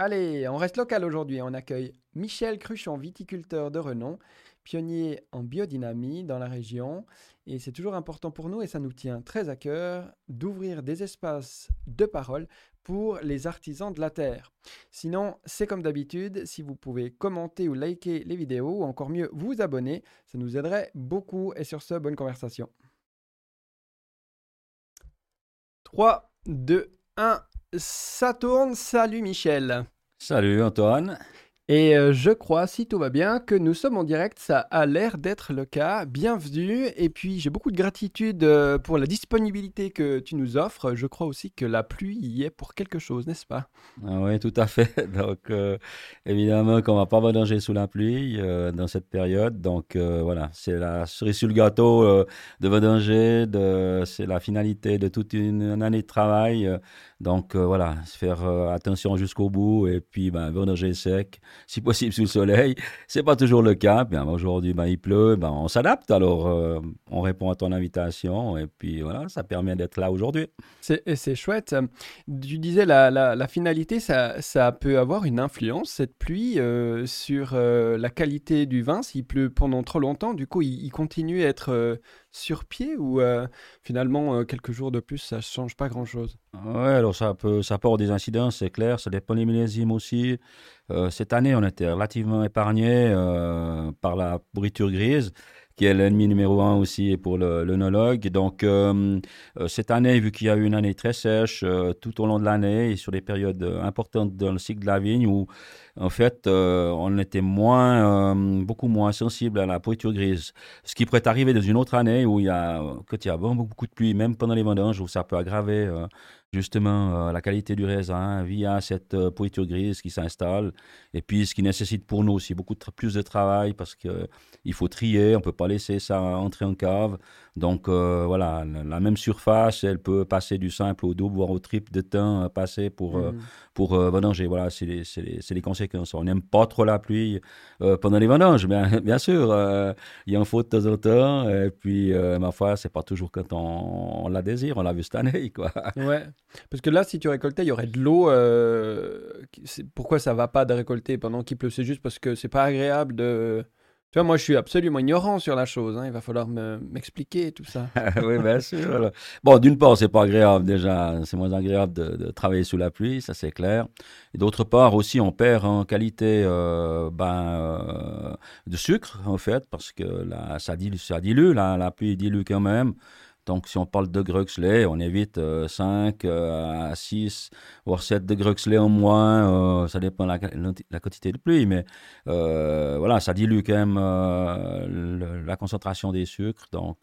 Allez, on reste local aujourd'hui. On accueille Michel Cruchon, viticulteur de renom, pionnier en biodynamie dans la région. Et c'est toujours important pour nous, et ça nous tient très à cœur, d'ouvrir des espaces de parole pour les artisans de la terre. Sinon, c'est comme d'habitude, si vous pouvez commenter ou liker les vidéos, ou encore mieux, vous abonner, ça nous aiderait beaucoup. Et sur ce, bonne conversation. 3, 2, 1, ça tourne. Salut Michel. Salut Antoine. Et euh, je crois, si tout va bien, que nous sommes en direct. Ça a l'air d'être le cas. Bienvenue. Et puis, j'ai beaucoup de gratitude euh, pour la disponibilité que tu nous offres. Je crois aussi que la pluie y est pour quelque chose, n'est-ce pas? Ah Oui, tout à fait. Donc, euh, évidemment qu'on ne va pas vendanger sous la pluie dans cette période. Donc, voilà, c'est la cerise sur le gâteau de vendanger. De... C'est la finalité de toute une, année de travail. Donc, voilà, faire attention jusqu'au bout. Et puis, ben, vendanger sec si possible sous le soleil. C'est pas toujours le cas. Bien, aujourd'hui, ben, il pleut, ben, on s'adapte. Alors, euh, on répond à ton invitation et puis voilà, ça permet d'être là aujourd'hui. C'est chouette. Tu disais la, la, finalité, ça, peut avoir une influence, cette pluie, euh, sur euh, la qualité du vin. S'il pleut pendant trop longtemps, du coup, il, continue à être sur pied ou finalement, quelques jours de plus, ça change pas grand-chose? Oui, alors ça peut, ça avoir des incidences, c'est clair. Ça dépend des millésimes aussi. Euh, cette année, on était relativement épargné euh, par la pourriture grise qui est l'ennemi numéro un aussi pour l'œnologue. Donc, euh, cette année, vu qu'il y a eu une année très sèche tout au long de l'année et sur des périodes importantes dans le cycle de la vigne où, en fait, on était moins, beaucoup moins sensible à la pourriture grise. Ce qui pourrait arriver dans une autre année où il y a, quand il y beaucoup, de pluie, même pendant les vendanges, où ça peut aggraver justement euh, la qualité du raisin via cette euh, pourriture grise qui s'installe. Et puis, ce qui nécessite pour nous aussi beaucoup plus de travail parce qu'il faut trier, on ne peut pas laisser ça entrer en cave. Donc, euh, voilà, la même surface, elle peut passer du simple au double, voire au triple de temps passé pour, mmh. Pour vendanger. Voilà, c'est les, conséquences. On n'aime pas trop la pluie pendant les vendanges, bien, bien sûr. Il y a un faut de temps en temps. Et puis, ma foi, c'est pas toujours quand on, on la désire. On l'a vu cette année, quoi. Ouais. Parce que là, si tu récoltais, il y aurait de l'eau. Euh, pourquoi ça va pas de récolter pendant qu'il pleut? C'est juste parce que c'est pas agréable de. Moi, je suis absolument ignorant sur la chose. Hein. Il va falloir m'expliquer tout ça. oui, bien sûr. Bon, d'une part, c'est pas agréable déjà. C'est moins agréable de, travailler sous la pluie, ça c'est clair. Et d'autre part aussi, on perd en qualité euh, ben, euh, de sucre, en fait, parce que ça dilue, la pluie dilue quand même. Donc, si on parle de Gruxley, on évite 5 euh, euh, à 6, voire 7 de Gruxley en moins. Euh, ça dépend de la, quantité de pluie, mais voilà, ça dilue quand même la concentration des sucres, donc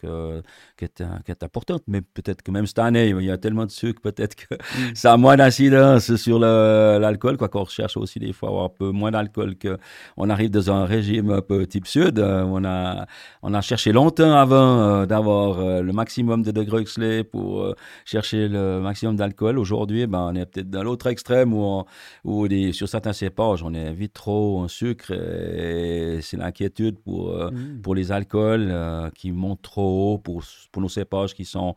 qui est, qui, est, importante. Mais peut-être que même cette année, il y a tellement de sucre, peut-être que mm. ça a moins d'incidence sur l'alcool, quoi qu'on recherche aussi des fois avoir un peu moins d'alcool qu'on arrive dans un régime un peu type sud. on, a, on a cherché longtemps avant d'avoir le maximum de degrés Huxley pour euh, chercher le maximum d'alcool. Aujourd'hui, ben, on est peut-être dans l'autre extrême où, où sur certains cépages, on est vite trop en sucre et c'est l'inquiétude pour, euh, mmh. pour les alcools euh, qui montent trop haut pour, pour nos cépages qui sont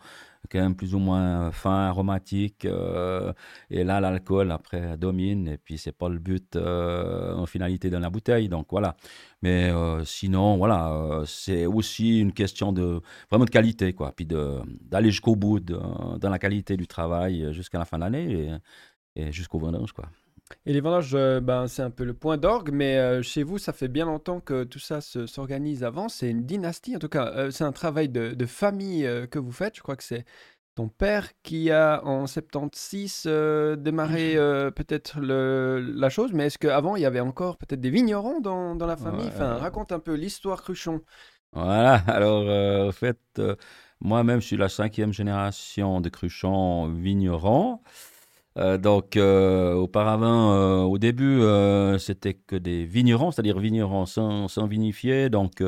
quand même plus ou moins fin, aromatique. Euh, et là, l'alcool, après, domine. Et puis, c'est pas le but euh, en finalité dans la bouteille. Donc, voilà. Mais euh, sinon, voilà, c'est aussi une question de vraiment de qualité, quoi. Puis d'aller jusqu'au bout dans la qualité du travail jusqu'à la fin de l'année et, et jusqu'au vendange, quoi. Et les vendanges, euh, ben, c'est un peu le point d'orgue, mais euh, chez vous, ça fait bien longtemps que tout ça s'organise avant. C'est une dynastie, en tout cas, euh, c'est un travail de, famille que vous faites. Je crois que c'est ton père qui a en 76 démarré peut-être la chose, mais est-ce qu'avant, il y avait encore peut-être des vignerons dans, dans la famille? Enfin, raconte un peu l'histoire Cruchon. Voilà, alors en fait, moi-même, je suis la cinquième génération de Cruchon vignerons. Euh, donc, euh, auparavant, euh, au début, c'était que des vignerons, c'est-à-dire vignerons sans, vinifier. Donc,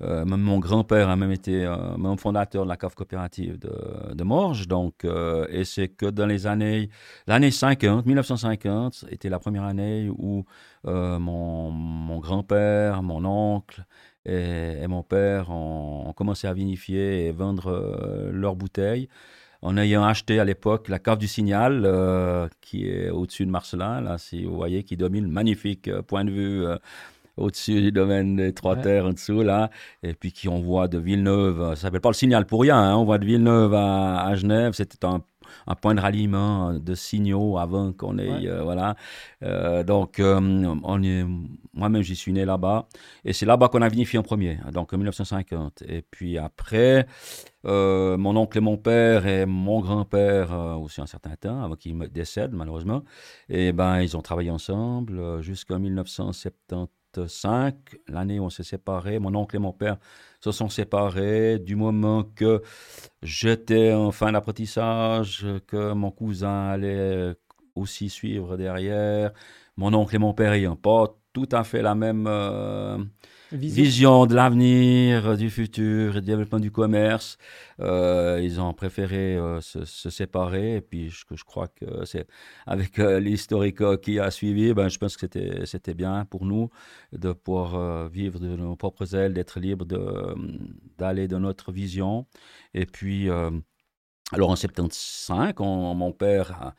même mon grand-père a même été même fondateur de la cave coopérative de, Morges. Donc, et c'est que dans les années, l'année 50, 1950, était la première année où mon, grand-père, mon oncle et, mon père ont, commencé à vinifier et vendre leurs bouteilles. En ayant acheté à l'époque la cave du Signal, euh, qui est au-dessus de Marcelin, là, si vous voyez, qui domine, magnifique euh, point de vue euh, au-dessus du domaine des Trois Terres, en dessous, là, et puis qui on voit de Villeneuve, ça s'appelle pas le Signal pour rien, hein, on voit de Villeneuve à, à Genève, c'était un un point de ralliement de signaux avant qu'on ait. Euh, voilà. Euh, donc, euh, moi-même, j'y suis né là-bas. Et c'est là-bas qu'on a vinifié en premier, donc en 1950. Et puis après, mon oncle et mon père et mon grand-père aussi un certain temps, avant qu'ils décèdent malheureusement, et ben, ils ont travaillé ensemble jusqu'en 1975, l'année où on s'est séparés. Mon oncle et mon père se sont séparés du moment que j'étais en fin d'apprentissage, que mon cousin allait aussi suivre derrière, mon oncle et mon père ayant pas tout à fait la même euh, vision. de l'avenir, du futur, du développement du commerce. Euh, ils ont préféré euh, se, séparer. Et puis, je, crois que c'est avec l'historique qui a suivi, ben, je pense que c'était, bien pour nous de pouvoir vivre de nos propres ailes, d'être libre de, d'aller dans notre vision. Et puis, alors en 75, mon père,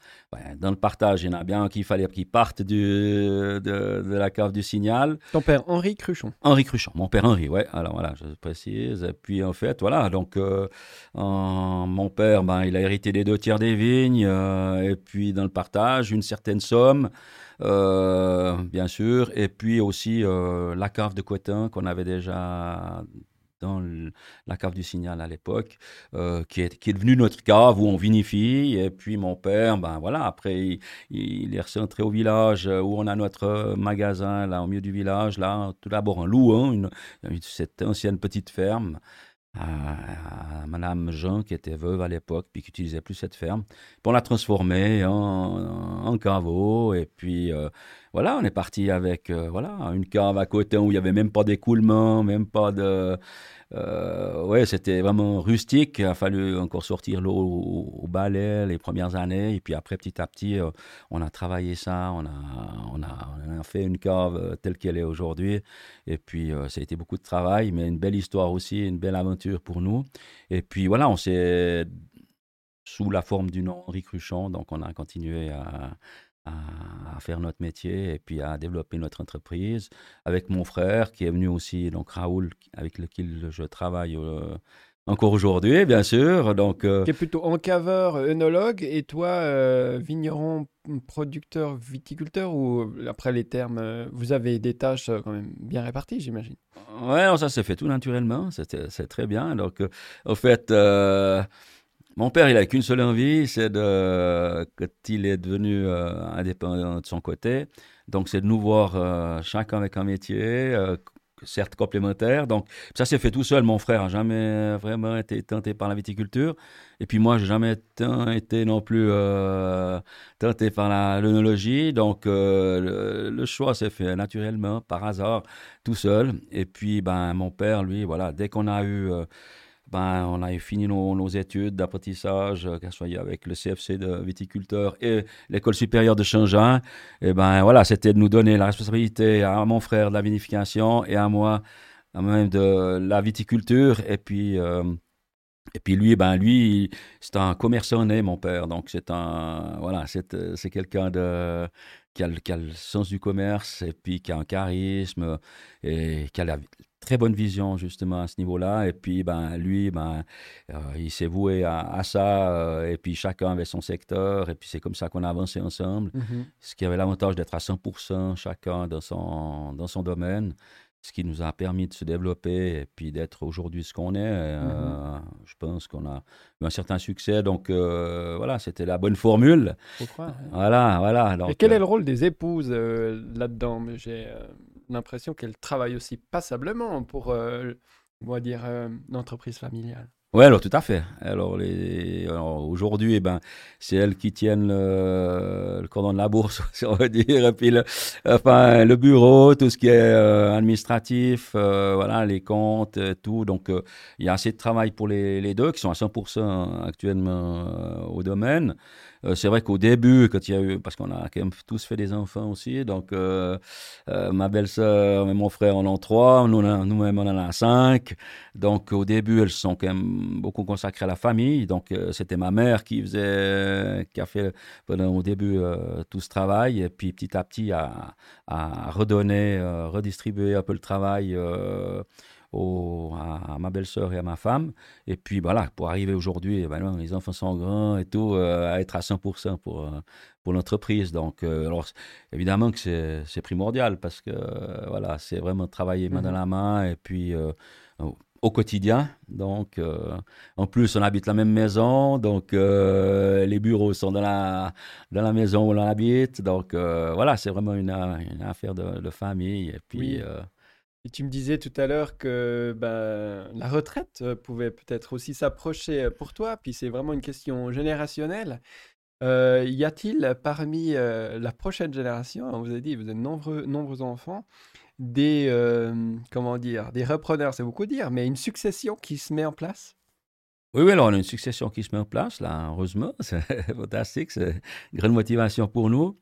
dans le partage, il y en a bien qu'il fallait qu'il parte du, de, la cave du signal. Ton père Henri Cruchon Henri Cruchon, mon père Henri, ouais. Alors voilà, je précise. Et puis en fait, voilà, donc euh, mon père, ben, il a hérité des deux tiers des vignes, euh, et puis dans le partage, une certaine somme. Euh, bien sûr, et puis aussi la cave de Cotin qu'on avait déjà dans la cave du Signal à l'époque, euh, qui, est, qui est devenue notre cave où on vinifie. Et puis mon père, ben voilà, après, il, est recentré au village euh, où on a notre magasin, là, au milieu du village, là, tout d'abord un loup, hein, une, cette ancienne petite ferme. À, Madame Jean, qui était veuve à l'époque, puis qui n'utilisait plus cette ferme. On l'a transformée en, en, caveau, et puis euh, voilà, on est parti avec voilà une cave à côté où il n'y avait même pas d'écoulement, même pas de euh, ouais, c'était vraiment rustique. Il a fallu encore sortir l'eau au, balai les premières années. Et puis après, petit à petit, euh, on a travaillé ça. On a, on a, fait une cave euh, telle qu'elle est aujourd'hui. Et puis, ça a été beaucoup de travail, mais une belle histoire aussi, une belle aventure pour nous. Et puis voilà, on s'est sous la forme du nom Henri Cruchon. Donc, on a continué à, à, faire notre métier et puis à développer notre entreprise. Avec mon frère qui est venu aussi, donc Raoul, avec lequel je travaille euh, encore aujourd'hui, bien sûr. Donc, euh, Qui est plutôt encaveur, œnologue, et toi, euh, vigneron, producteur, viticulteur, ou après les termes, vous avez des tâches quand même bien réparties, j'imagine? Ouais, ça s'est fait tout naturellement, c'est très bien. Donc, au fait mon père, il a qu'une seule envie, c'est de, quand il est devenu euh, indépendant de son côté, donc c'est de nous voir euh, chacun avec un métier, euh, certes complémentaire. Donc ça s'est fait tout seul. Mon frère n'a jamais vraiment été tenté par la viticulture. Et puis moi, j'ai jamais été non plus tenté par l'œnologie. Donc le, le, choix s'est fait naturellement, par hasard, tout seul. Et puis ben, mon père, lui, voilà, dès qu'on a eu ben, on a fini nos, études d'apprentissage, euh, qu'elle soit avec le CFC de viticulteur et l'école supérieure de Changin. Et ben voilà, c'était de nous donner la responsabilité à mon frère de la vinification et à moi même de la viticulture. Et puis, euh, et puis lui, ben lui, c'est un commerçant né, mon père. Donc c'est un, voilà, c'est, c'est quelqu'un de qui a, qui a, le sens du commerce et puis qui a un charisme et qui a la, très bonne vision justement à ce niveau-là. Et puis, ben, lui, ben, euh, il s'est voué à, ça. Euh, et puis, chacun avait son secteur. Et puis, c'est comme ça qu'on a avancé ensemble. Mm-hmm. Ce qui avait l'avantage d'être à 100% chacun dans son, dans son domaine. Ce qui nous a permis de se développer et puis d'être aujourd'hui ce qu'on est. Euh, mm-hmm. Je pense qu'on a eu un certain succès. Donc, voilà, c'était la bonne formule. Voilà, voilà. et quel est le rôle des épouses là-dedans? J'ai l'impression qu'elle travaille aussi passablement pour, euh, on va dire, euh, l'entreprise familiale. Oui, alors tout à fait. Alors, aujourd'hui, eh ben, c'est elles qui tiennent le... cordon de la bourse, on veut dire, et puis le, enfin, le bureau, tout ce qui est euh, administratif, voilà, les comptes, tout. Donc, il y a assez de travail pour les, les, deux qui sont à 100% actuellement au domaine. Euh, c'est vrai qu'au début, quand il y a eu, parce qu'on a quand même tous fait des enfants aussi, donc euh, euh, ma belle-sœur et mon frère en ont trois, nous, nous-mêmes on en a cinq. Donc au début, elles sont quand même beaucoup consacrées à la famille. Donc c'était ma mère qui faisait, qui a fait au début tout ce travail, et puis petit à petit à, à redonner, redistribuer un peu le travail à, ma belle-sœur et à ma femme. Et puis voilà, pour arriver aujourd'hui, eh ben les enfants sont grands et tout, euh, à être à 100% pour, euh, pour l'entreprise. Donc, euh, alors, évidemment que c'est primordial parce que voilà, c'est vraiment travailler main dans mmh la main et puis au quotidien. Donc, en plus, on habite la même maison, donc les bureaux sont dans la, dans la maison où on habite. Donc, voilà, c'est vraiment une, une affaire de, famille. Et puis, et tu me disais tout à l'heure que ben, la retraite euh, pouvait peut-être aussi s'approcher euh, pour toi, puis c'est vraiment une question générationnelle. Euh, y a-t-il parmi la prochaine génération, on vous a dit, vous êtes nombreux, nombreux enfants, des, comment dire, des repreneurs, c'est beaucoup dire, mais une succession qui se met en place? Oui, oui, alors on a une succession qui se met en place, là, heureusement, c'est fantastique, c'est une grande motivation pour nous.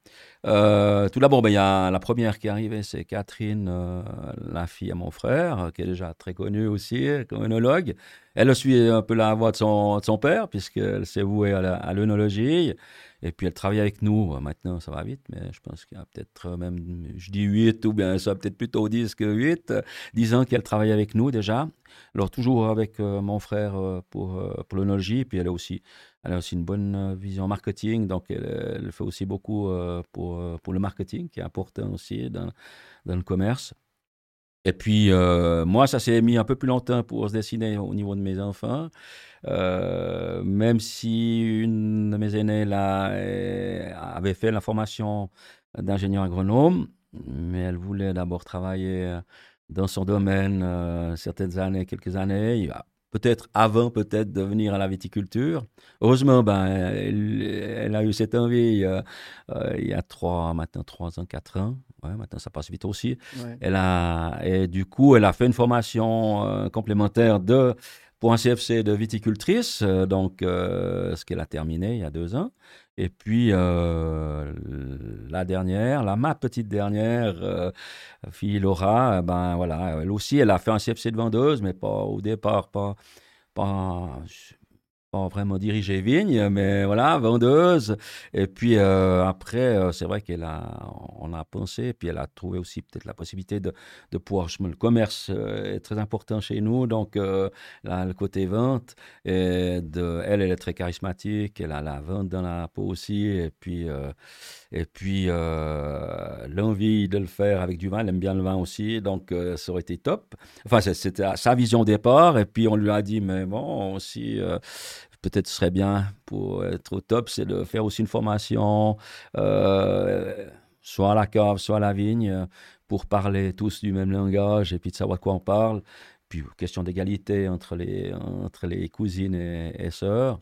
Euh, tout d'abord, ben, il y a la première qui est arrivée, c'est Catherine, euh, la fille à mon frère, qui est déjà très connue aussi comme œnologue. Elle suit un peu la voie de son, de son père, puisqu'elle s'est vouée à l'œnologie. Et puis elle travaille avec nous. Maintenant, ça va vite, mais je pense qu'il y a peut-être même, je dis 8 ou bien ça peut-être plutôt 10 que 8, 10 ans qu'elle travaille avec nous déjà. Alors toujours avec euh, mon frère euh, pour, euh, pour puis elle a aussi, elle a aussi une bonne vision marketing, donc elle, fait aussi beaucoup pour, pour le marketing, qui est important aussi dans, dans le commerce. Et puis, moi, ça s'est mis un peu plus longtemps pour se dessiner au niveau de mes enfants. même si une de mes aînés là, avait fait la formation d'ingénieur agronome, mais elle voulait d'abord travailler dans son domaine euh, certaines années, quelques années. Peut-être avant, peut-être de venir à la viticulture. Heureusement, ben, elle, a eu cette envie euh, euh, il y a trois, maintenant trois ans, quatre ans. Ouais, maintenant, ça passe vite aussi. Elle a, et du coup, elle a fait une formation complémentaire de pour un CFC de viticultrice, donc ce qu'elle a terminé il y a deux ans. Et puis, euh, la dernière, la ma petite dernière euh, fille Laura, ben voilà, elle aussi, elle a fait un CFC de vendeuse, mais pas au départ, pas, pas pas vraiment dirigée vigne, mais voilà, vendeuse. Et puis euh, après, euh, c'est vrai qu'elle a, on a pensé, puis elle a trouvé aussi peut-être la possibilité de, de pouvoir, le commerce euh, est très important chez nous, donc là, le côté vente, et de, elle, elle est très charismatique, elle a la vente dans la peau aussi, et puis, et puis l'envie de le faire avec du vin, elle aime bien le vin aussi, donc ça aurait été top. Enfin, c'était sa vision au départ, et puis on lui a dit, mais bon, aussi peut-être serait bien pour être au top, c'est de faire aussi une formation, euh, soit à la cave, soit à la vigne, pour parler tous du même langage et puis de savoir de quoi on parle. Puis, question d'égalité entre les, entre les cousines et sœurs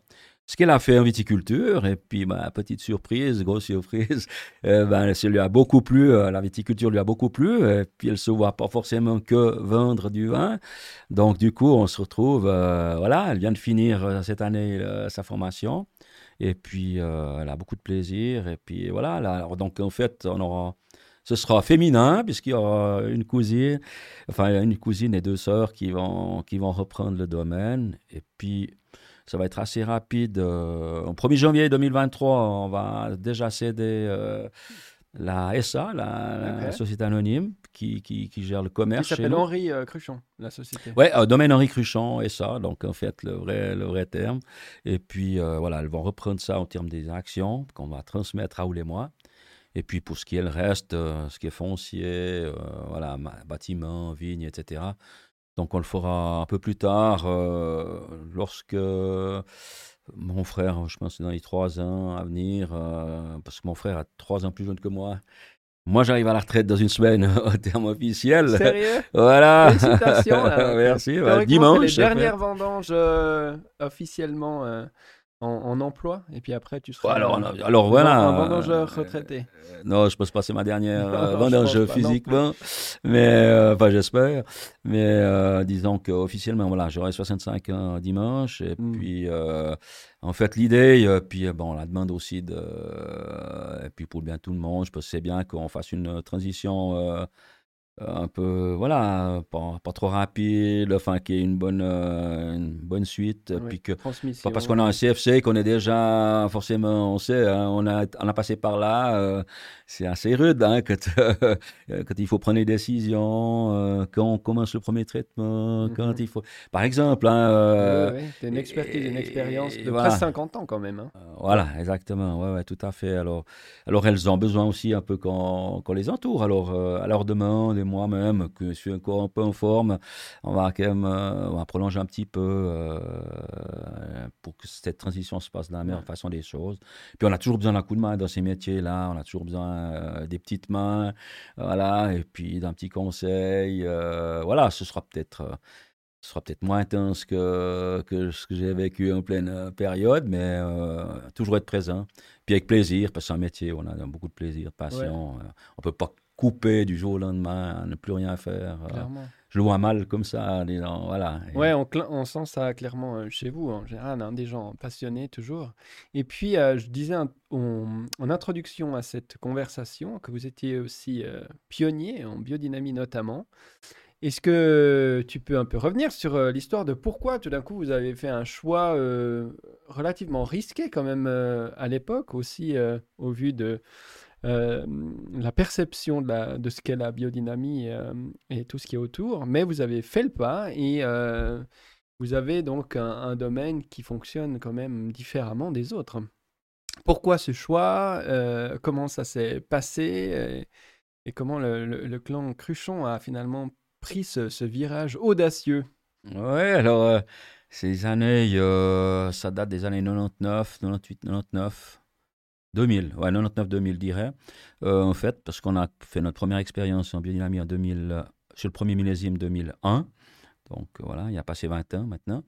ce qu'elle a fait en viticulture. Et puis, ma petite surprise, grosse surprise, euh, ça lui a beaucoup plu. Euh, la viticulture lui a beaucoup plu. Et puis, elle se voit pas forcément que vendre du vin. Donc, du coup, on se retrouve, euh, voilà, elle vient de finir cette année sa formation. Et puis, elle a beaucoup de plaisir. Et puis, voilà. Là, donc, en fait, on aura ce sera féminin puisqu'il y aura une cousine, enfin une cousine et deux sœurs qui vont, qui vont reprendre le domaine. Et puis ça va être assez rapide. Euh, au 1er janvier 2023, on va déjà céder euh, la SA, la, société anonyme, qui, qui, gère le commerce. Qui s'appelle Henri euh, Cruchon, la société. Oui, domaine Henri Cruchon, SA, donc en fait le vrai, le vrai terme. Et puis voilà, elles vont reprendre ça en termes des actions qu'on va transmettre à ou les mois. Et puis pour ce qui est le reste, ce qui est foncier, voilà, bâtiment, vignes, etc., donc on le fera un peu plus tard, euh, lorsque mon frère, je pense dans les trois ans à venir, euh, parce que mon frère a trois ans plus jeune que moi. Moi, j'arrive à la retraite dans une semaine au terme officiel. Sérieux? Voilà. Félicitations. Merci. dimanche. Les dernières vendanges euh, officiellement en, emploi et puis après tu seras alors, alors voilà un vendangeur retraité. Euh, non, je pense pas c'est ma dernière euh, vendangeur physiquement, mais euh, enfin j'espère. Mais disons qu'officiellement voilà j'aurai 65 ans dimanche et hmm. puis en fait l'idée puis bon la demande aussi de et puis pour bien tout le monde je pense c'est bien qu'on fasse une transition un peu, voilà, pas, pas, trop rapide, enfin, qu'il y ait une bonne, euh, une bonne suite. puis que, pas parce qu'on a un CFC qu'on est déjà, forcément, on sait, hein, on, a, on a passé par là, euh, c'est assez rude hein, quand, quand, il faut prendre des décisions, euh, quand on commence le premier traitement, quand mhm. il faut. Par exemple. Hein, une expertise, une expérience de presque 50 ans quand même. Hein. voilà, exactement, ouais, ouais, tout à fait. Alors, alors, elles ont besoin aussi un peu qu'on les entoure, alors, à leur demande moi-même, que je suis encore un peu en forme, on va quand même euh, on va prolonger un petit peu euh, pour que cette transition se passe de la meilleure façon des choses. Puis on a toujours besoin d'un coup de main dans ces métiers-là, on a toujours besoin euh, des petites mains, voilà, et puis d'un petit conseil. voilà, ce sera peut-être ce sera peut-être moins intense que, que ce que j'ai vécu en pleine période, mais toujours être présent. Puis avec plaisir, parce que c'est un métier, on a beaucoup de plaisir, de passion. on peut pas couper du jour au lendemain, ne plus rien faire. Euh, je le vois mal comme ça. voilà. Ouais, on, on, sent ça clairement euh, chez vous, en général, hein, des gens passionnés toujours. Et puis, euh, je disais en, introduction à cette conversation que vous étiez aussi pionnier en biodynamie notamment. Est-ce que tu peux un peu revenir sur l'histoire de pourquoi tout d'un coup vous avez fait un choix relativement risqué quand même à l'époque aussi au vu de euh, la perception de, ce qu'est la biodynamie euh, et tout ce qui est autour, mais vous avez fait le pas et euh, vous avez donc un, domaine qui fonctionne quand même différemment des autres. Pourquoi ce choix Comment ça s'est passé et, comment le, clan Cruchon a finalement pris ce, virage audacieux? Ouais, alors ces années, ça date des années 99, 98, 99. 2000, ouais, 99-2000, dirais, euh, en fait, parce qu'on a fait notre première expérience en biodynamie en 2000, sur le premier millésime 2001. Donc voilà, il y a passé 20 ans maintenant.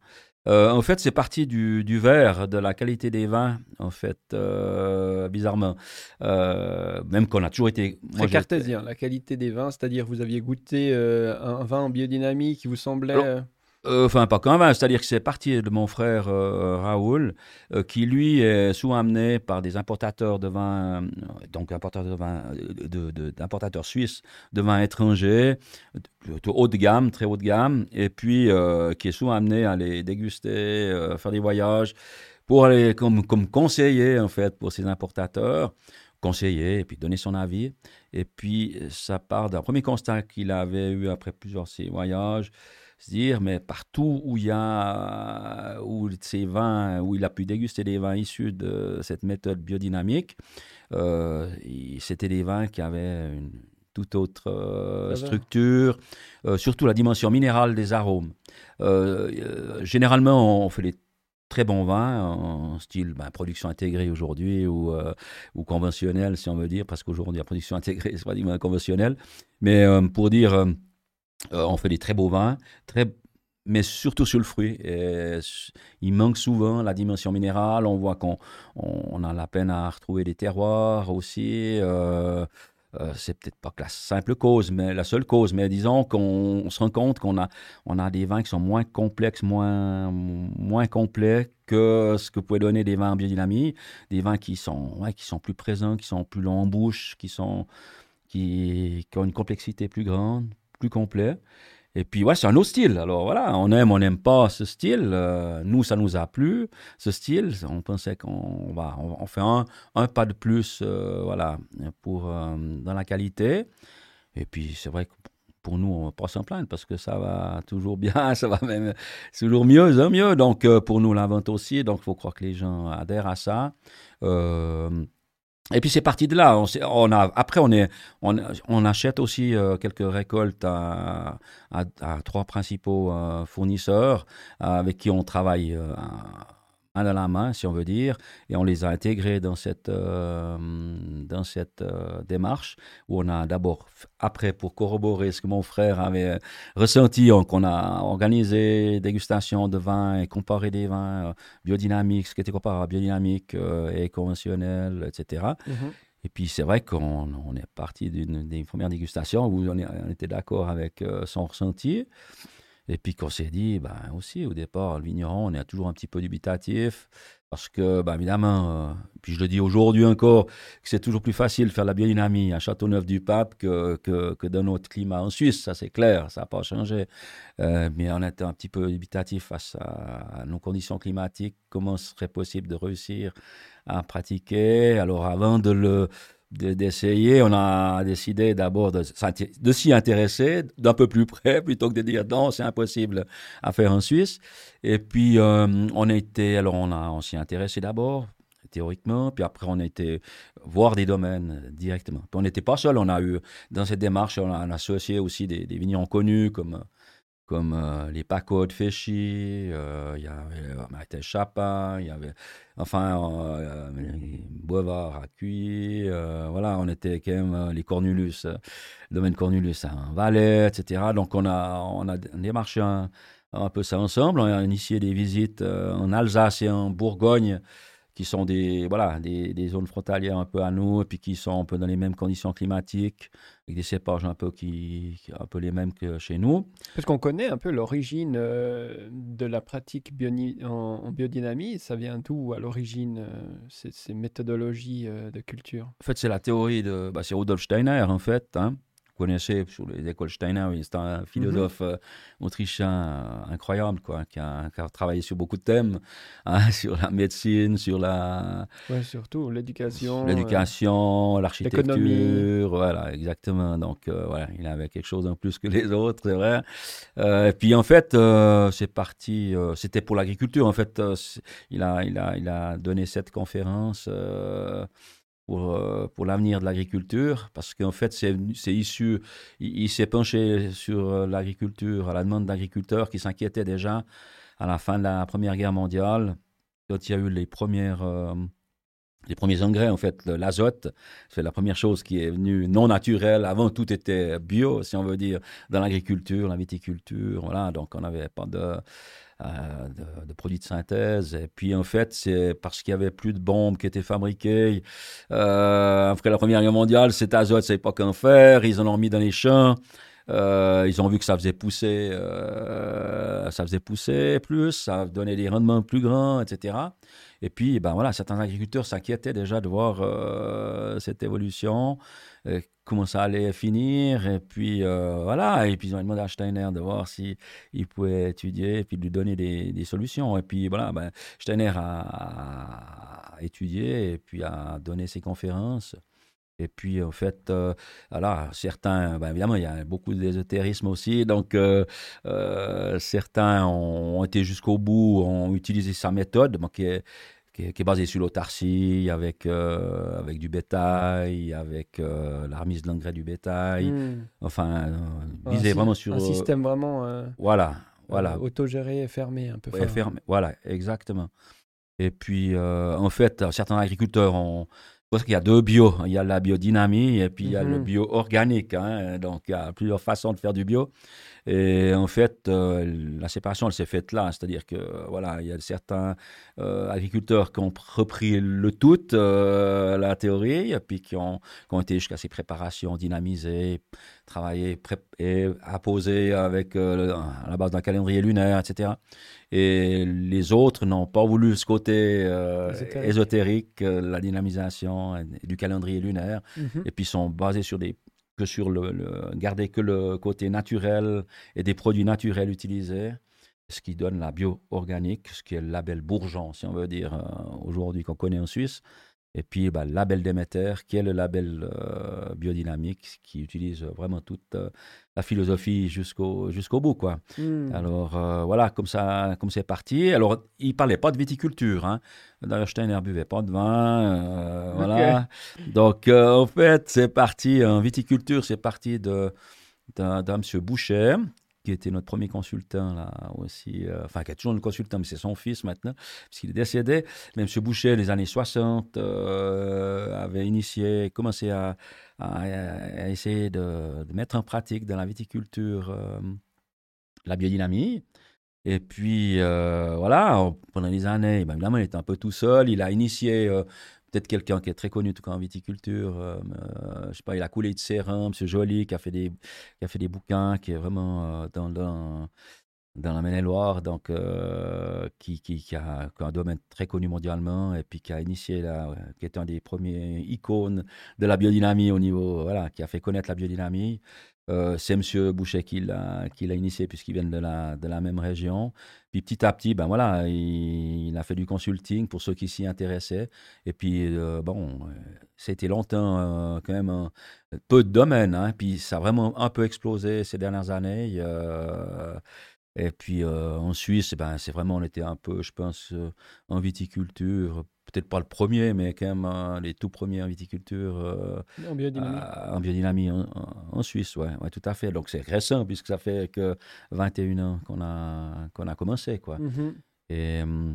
Euh, en fait, c'est parti du, du verre, de la qualité des vins, en fait, euh, bizarrement. même qu'on a toujours été. Très cartésien, la qualité des vins, c'est-à-dire vous aviez goûté un vin en biodynamie qui vous semblait. Euh, enfin, pas même, c'est-à-dire que c'est parti de mon frère euh, Raoul, euh, qui lui est souvent amené par des importateurs de vin, donc importateurs de vin, d'importateurs suisses de vin étrangers, haut de gamme, très haut de gamme, et puis qui est souvent amené à les déguster, faire des voyages, pour aller comme, comme conseiller, en fait, pour ces importateurs conseiller et puis donner son avis. Et puis, ça part d'un premier constat qu'il avait eu après plusieurs ces voyages, se dire, mais partout où il y a, où ces vins, où il a pu déguster des vins issus de cette méthode biodynamique, euh, c'était des vins qui avaient une toute autre euh, structure, euh, surtout la dimension minérale des arômes. généralement, on fait des très bons vins en style ben, production intégrée aujourd'hui ou, ou conventionnelle, si on veut dire, parce qu'aujourd'hui, la production intégrée, c'est pas du conventionnel. Mais pour dire euh, on fait des très beaux vins, très, mais surtout sur le fruit. il manque souvent la dimension minérale. On voit qu'on on, a la peine à retrouver des terroirs aussi. Euh, euh, c'est peut-être pas la simple cause, mais la seule cause. Mais disons qu'on se rend compte qu'on a, on a des vins qui sont moins complexes, moins, moins complets que ce que pouvaient donner des vins en biodynamie. Des vins qui sont, qui sont plus présents, qui sont plus longs en bouche, qui, sont, qui, qui ont une complexité plus grande, plus complet. Et puis, ouais, c'est un autre style. Alors voilà, on aime, on n'aime pas ce style. Euh, nous, ça nous a plu, ce style. On pensait qu'on va, on, fait un, pas de plus, euh, voilà, pour, euh, dans la qualité. Et puis, c'est vrai que pour nous, on va pas s'en plaindre parce que ça va toujours bien, ça va même toujours mieux, hein, mieux. Donc, pour nous, la vente aussi. Donc, il faut croire que les gens adhèrent à ça. Et puis c'est parti de là. On, a, après, on, est, on, achète aussi euh, quelques récoltes à, à, trois principaux euh, fournisseurs euh, avec qui on travaille main dans la main, si on veut dire, et on les a intégrés dans cette, euh, dans cette euh, démarche où on a d'abord, après, pour corroborer ce que mon frère avait ressenti, qu'on a organisé dégustation de vins et comparé des vins euh, biodynamiques, ce qui était comparable, biodynamique et conventionnel, etc. Mhm. Et puis c'est vrai qu'on on est parti d'une des premières dégustations où on, on était d'accord avec son ressenti. Et puis qu'on s'est dit, ben, aussi au départ, le vigneron, on est toujours un petit peu dubitatif. Parce que, ben, évidemment, euh, puis je le dis aujourd'hui encore, que c'est toujours plus facile de faire la biodynamie à Châteauneuf-du-Pape que, que, que, dans notre climat en Suisse, ça c'est clair, ça n'a pas changé. Euh, mais on était un petit peu dubitatif face à, nos conditions climatiques, comment serait possible de réussir à pratiquer? Alors avant de le d'essayer. On a décidé d'abord de, s'y intéresser d'un peu plus près plutôt que de dire non, c'est impossible à faire en Suisse. Et puis, euh, on était, alors on, on s'y intéressé d'abord théoriquement, puis après on été voir des domaines directement. Puis on n'était pas seul, on a eu, dans cette démarche, on a, associé aussi des, des vignerons connus comme comme euh, les Paco de Féchy, euh, il y avait Martin Chapin, il y avait, enfin, euh, Boivard à Cuy, voilà, on était quand même les Cornulus, le domaine Cornulus à Valais, etc. Donc on a, on a démarché un peu ça ensemble, on a initié des visites en Alsace et en Bourgogne qui sont des, voilà, des, des, zones frontalières un peu à nous, et puis qui sont un peu dans les mêmes conditions climatiques, avec des cépages un peu, qui, un peu les mêmes que chez nous. Parce qu'on connaît un peu l'origine euh, de la pratique en, biodynamie, ça vient d'où à l'origine, euh, ces, méthodologies euh, de culture? En fait, c'est la théorie de, bah, c'est Rudolf Steiner, en fait, hein, connaissez sur les écoles Steiner, c'est un philosophe mhm. euh, autrichien euh, incroyable, quoi, qui a, travaillé sur beaucoup de thèmes, hein, sur la médecine, sur la... Ouais, surtout l'éducation. L'éducation, euh, l'architecture, voilà, exactement. Donc, voilà, il avait quelque chose en plus que les autres, c'est vrai. et puis, en fait, c'est parti, c'était pour l'agriculture, en fait, il, a, il, a, il a donné cette conférence euh, pour l'avenir de l'agriculture, parce qu'en fait, c'est issu, il, s'est penché sur euh, l'agriculture, à la demande d'agriculteurs qui s'inquiétaient déjà à la fin de la Première Guerre mondiale, quand il y a eu les premières... Euh, les premiers engrais, en fait, l'azote, c'est la première chose qui est venue non naturelle. Avant, tout était bio, si on veut dire, dans l'agriculture, la viticulture. Voilà, donc on n'avait pas de, euh, de, produits de synthèse. Et puis en fait, c'est parce qu'il y avait plus de bombes qui étaient fabriquées. Euh, après la Première Guerre mondiale, cet azote, c'est pas qu'en faire. Ils en ont mis dans les champs. Euh, ils ont vu que ça faisait pousser, ça faisait pousser plus, ça donnait des rendements plus grands, etc. Et puis, ben voilà, certains agriculteurs s'inquiétaient déjà de voir cette évolution, comment ça allait finir. Et puis, voilà, et puis ils ont demandé à Steiner de voir s'il il pouvait étudier et puis lui donner des, solutions. Et puis, voilà, ben, Steiner a, étudié et puis a donné ses conférences. Et puis, en fait, euh, certains, ben, évidemment, il y a beaucoup d'ésotérisme aussi. Donc, euh, euh, certains ont, été jusqu'au bout, ont utilisé sa méthode, qui, est, qui, est, basée sur l'autarcie, avec, avec du bétail, avec la remise de l'engrais du bétail. Hmm. Enfin, visé vraiment sur. Un système vraiment. voilà, voilà. autogéré et fermé, un peu. fermé, voilà, exactement. Et puis, en fait, certains agriculteurs ont parce qu'il y a deux bio. Il y a la biodynamie et puis il y a le mhm. bio organique. Hein. Donc, il y a plusieurs façons de faire du bio. Et en fait, euh, la séparation, elle s'est faite là. C'est-à-dire que, voilà, il y a certains euh, agriculteurs qui ont repris le tout, euh, la théorie, et puis qui ont, qui ont été jusqu'à ces préparations dynamisées, travaillées et apposées avec, à la base d'un calendrier lunaire, etc. Et les autres n'ont pas voulu ce côté ésotérique, la dynamisation du calendrier lunaire, mhm. et puis sont basés sur des sur le, garder que le côté naturel et des produits naturels utilisés, ce qui donne la bio-organique, ce qui est le label bourgeon, si on veut dire, euh, aujourd'hui qu'on connaît en Suisse. Et puis, bah, le label Déméter, qui est le label euh, biodynamique, qui utilise vraiment toute euh, la philosophie jusqu'au jusqu'au bout, quoi. Hmm. Alors, euh, voilà, comme ça, comme c'est parti. Alors, il parlait pas de viticulture, hein. D'ailleurs, Steiner buvait pas de vin, voilà. Donc, en fait, c'est parti, en viticulture, c'est parti de d'un monsieur Boucher, qui était notre premier consultant là aussi, euh, enfin qui est toujours notre consultant, mais c'est son fils maintenant, puisqu'il est décédé. Mais M. Boucher, les années 60, euh, avait initié, commencé à, essayer de, mettre en pratique dans la viticulture euh, la biodynamie. Et puis, voilà, pendant les années, ben, évidemment, il était un peu tout seul. Il a initié peut-être quelqu'un qui est très connu en viticulture. Euh, euh, je sais pas, il a coulé de Sérin, M. Joly, qui a fait des, qui a fait des bouquins, qui est vraiment euh, dans, dans, dans, la Maine-et-Loire, donc qui, qui, qui, a, un domaine très connu mondialement et puis qui a initié, là, qui est un des premiers icônes de la biodynamie au niveau, voilà, qui a fait connaître la biodynamie. Euh, c'est M. Boucher qui l'a, initié puisqu'il vient de la, de la même région. Puis petit à petit, ben voilà, il, a fait du consulting pour ceux qui s'y intéressaient. Et puis, euh, bon, c'était longtemps euh, quand même peu de domaines. Hein. Puis ça a vraiment un peu explosé ces dernières années. et puis en Suisse, ben, c'est vraiment, on était un peu, je pense, en viticulture peut-être pas le premier, mais quand même euh, les tout premiers en viticulture. Euh, en biodynamie. en biodynamie en, Suisse, oui, ouais, tout à fait. Donc c'est récent, puisque ça fait que 21 ans qu'on a, qu'on a commencé. Quoi. Mm-hmm. et, euh,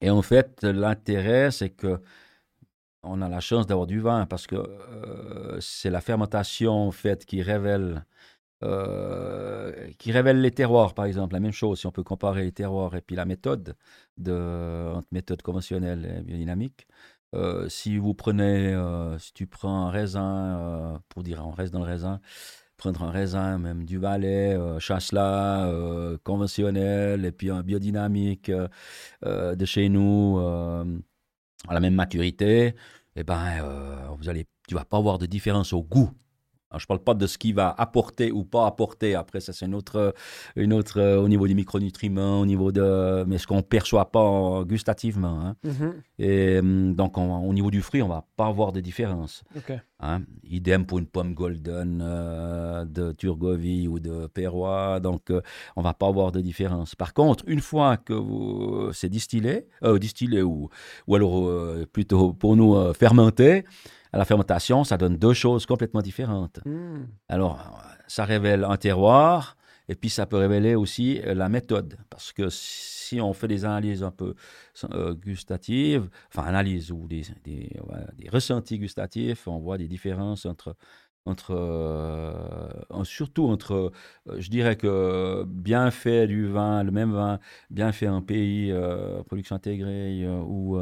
et, en fait, l'intérêt, c'est que on a la chance d'avoir du vin, parce que c'est la fermentation en fait, qui révèle euh, qui révèle les terroirs, par exemple. La même chose, si on peut comparer les terroirs et puis la méthode de, entre méthode conventionnelle et biodynamique. Euh, si vous prenez, euh, si tu prends un raisin, pour dire on reste dans le raisin, prendre un raisin, même du Valais, Chasselas, conventionnel, et puis un biodynamique de chez nous, à la même maturité, et eh ben, vous allez, tu vas pas avoir de différence au goût je ne parle pas de ce qui va apporter ou pas apporter. Après, ça, c'est une autre, une autre euh, au niveau des micronutriments, au niveau de. Mais ce qu'on ne perçoit pas gustativement. Hein. Mm-hmm. Et donc, au niveau du fruit, on ne va pas avoir de différence. Hein. Idem pour une pomme golden euh, de Turgovie ou de Pérois. Donc, euh, on ne va pas avoir de différence. Par contre, une fois que c'est distillé, distillé ou, ou alors plutôt pour nous fermenté, à la fermentation, ça donne deux choses complètement différentes. Hmm. Alors, ça révèle un terroir, et puis ça peut révéler aussi euh, la méthode. Parce que si on fait des analyses un peu euh, gustatives, enfin analyses ou des, des, ressentis gustatifs, on voit des différences entre entre, euh, surtout entre, je dirais que bien fait du vin, le même vin, bien fait en pays, production intégrée ou,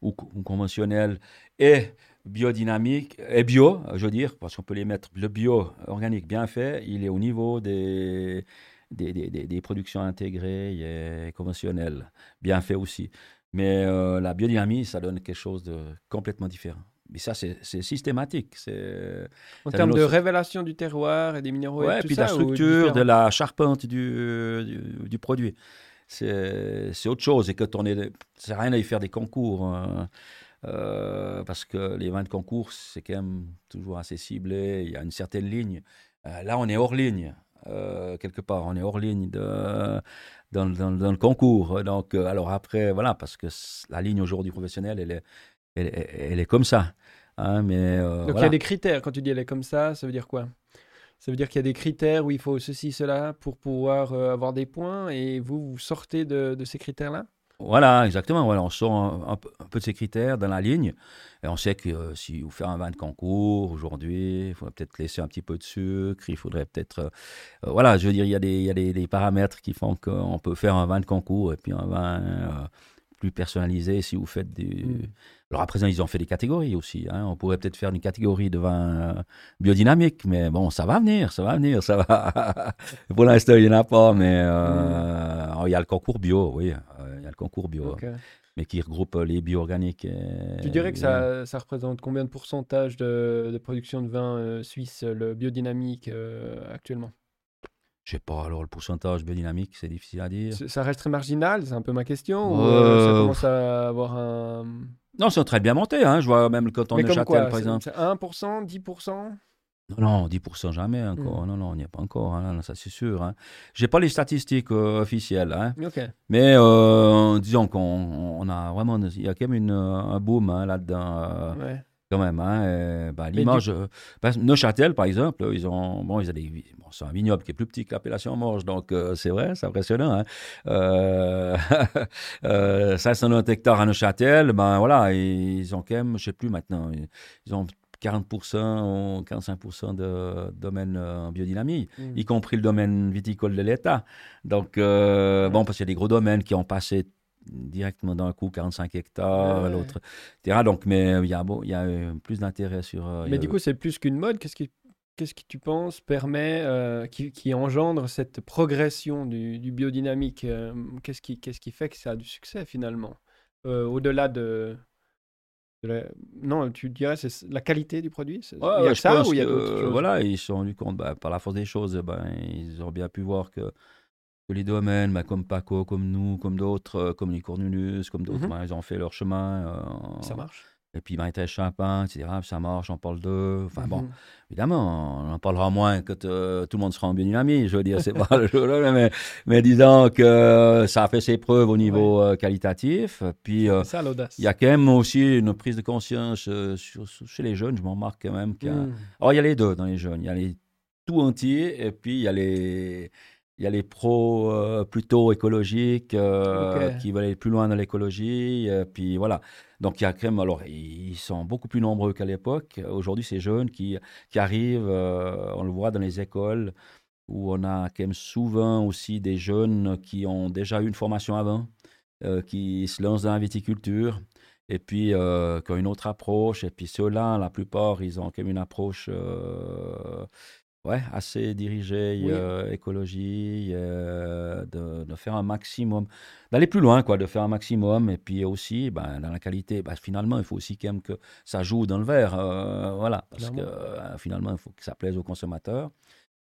ou, conventionnel, et biodynamique et bio, je veux dire, parce qu'on peut les mettre, le bio organique bien fait, il est au niveau des, des, des, des productions intégrées et conventionnelles, bien fait aussi. Mais euh, la biodynamie, ça donne quelque chose de complètement différent. Mais ça, c'est systématique. En termes de révélation du terroir et des minéraux et tout puis ça, la structure, de la charpente du, du, du produit. C'est autre chose. Et quand on est. Ça sert à rien d'aller faire des concours. Hein. Euh, parce que les vins de concours, c'est quand même toujours assez ciblé, il y a une certaine ligne. Euh, là, on est hors ligne, euh, quelque part, on est hors ligne de, dans, dans, le concours. Donc, alors après, voilà, parce que la ligne aujourd'hui professionnelle, elle est, elle, est comme ça. Hein, mais, Donc il y a des critères, quand tu dis elle est comme ça, ça veut dire quoi? Ça veut dire qu'il y a des critères où il faut ceci, cela pour pouvoir avoir des points et vous, vous sortez de, de ces critères-là? Voilà, exactement. Voilà, on sort un, peu de ces critères dans la ligne. Et on sait que euh, si vous faites un vin de concours aujourd'hui, il faudrait peut-être laisser un petit peu de sucre. Il faudrait peut-être. Euh, euh, voilà, je veux dire, il y a des, paramètres qui font qu'on peut faire un vin de concours et puis un vin plus personnalisé si vous faites des. Alors à présent, ils ont fait des catégories aussi. Hein. On pourrait peut-être faire une catégorie de vin biodynamique, mais bon, ça va venir, ça va venir, ça va. Pour l'instant, il n'y en a pas, mais mm. il y a le concours bio, oui y a le concours bio, mais qui regroupe euh, les bio-organiques. Tu dirais que ça, ça, représente combien de pourcentage de, de production de vin euh, suisse, le biodynamique euh, actuellement? Je sais pas, alors le pourcentage biodynamique, c'est difficile à dire. Ça reste très marginal, c'est un peu ma question, ou ça commence à avoir un... Non, c'est très bien monté, hein. je vois même quand on est Châtel, par exemple. 1%, 10% non, non, 10% jamais encore. Hmm. Non, non, on n'y est pas encore. Hein, ça, c'est sûr. Hein. Je n'ai pas les statistiques euh, officielles. Hein. Mais euh, disons qu'on on a vraiment. Il y a quand même une, un boom hein, là-dedans. Euh, quand même. Hein, bah, l'image, euh, bah, Neuchâtel, par exemple, ils ont, bon, ils ont des, bon, c'est un vignoble qui est plus petit que l'appellation Morge, donc euh, c'est vrai, c'est impressionnant. Hein. Euh, 590 hectares à Neuchâtel, ben voilà, ils ont quand même, je sais plus maintenant, ils ont 40% ou 45% de domaine en biodynamie, mmh. y compris le domaine viticole de l'État. Donc, bon, parce qu'il y a des gros domaines qui ont passé directement d'un coup 45 hectares, l'autre, etc. Donc, mais euh, il y a, bon, il y a euh, plus d'intérêt sur. Euh, mais du coup, c'est plus qu'une mode. Qu'est-ce qui, qu'est-ce qui tu penses permet, qui, qui, engendre cette progression du, du biodynamique qu'est-ce, qui, qu'est-ce qui fait que ça a du succès finalement? Au-delà de. Non, tu dirais c'est la qualité du produit? Il y a ça ou il y a d'autres choses? Voilà, ils se sont rendus compte, bah, par la force des choses, ben, ils ont bien pu voir que que les domaines, bah, comme Paco, comme nous, comme d'autres, euh, comme les Cornulus, comme d'autres, mhm. bah, ils ont fait leur chemin. Euh, ça marche. Et puis, ben, était Chapin, etc. Ça marche, on parle d'eux. Enfin, bon, mhm. évidemment, on en parlera moins que tout le monde sera en biodynamie. Je veux dire, c'est pas le jeu là, mais, mais disons que ça a fait ses preuves au niveau euh, qualitatif. Puis, il y a quand même aussi une prise de conscience chez les jeunes. Je m'en marque quand même. Mhm. Alors, il y a les deux dans les jeunes. Il y a les tout entiers et puis il y a les il y a les pros euh, plutôt écologiques euh, qui veulent aller plus loin dans l'écologie. Euh, puis voilà. Donc il y a quand même, alors ils sont beaucoup plus nombreux qu'à l'époque. Aujourd'hui, ces jeunes qui, qui arrivent, on le voit dans les écoles, où on a quand même souvent aussi des jeunes qui ont déjà eu une formation avant, qui se lancent dans la viticulture. Et puis, qui ont une autre approche. Et puis, ceux-là, la plupart, ils ont quand même une approche ouais, assez dirigé, euh, écologie, euh, de, faire un maximum, d'aller plus loin, quoi, de faire un maximum. Et puis aussi, ben, dans la qualité, ben, finalement, il faut aussi quand même que ça joue dans le verre. Euh, voilà, parce que finalement, il faut que ça plaise aux consommateurs.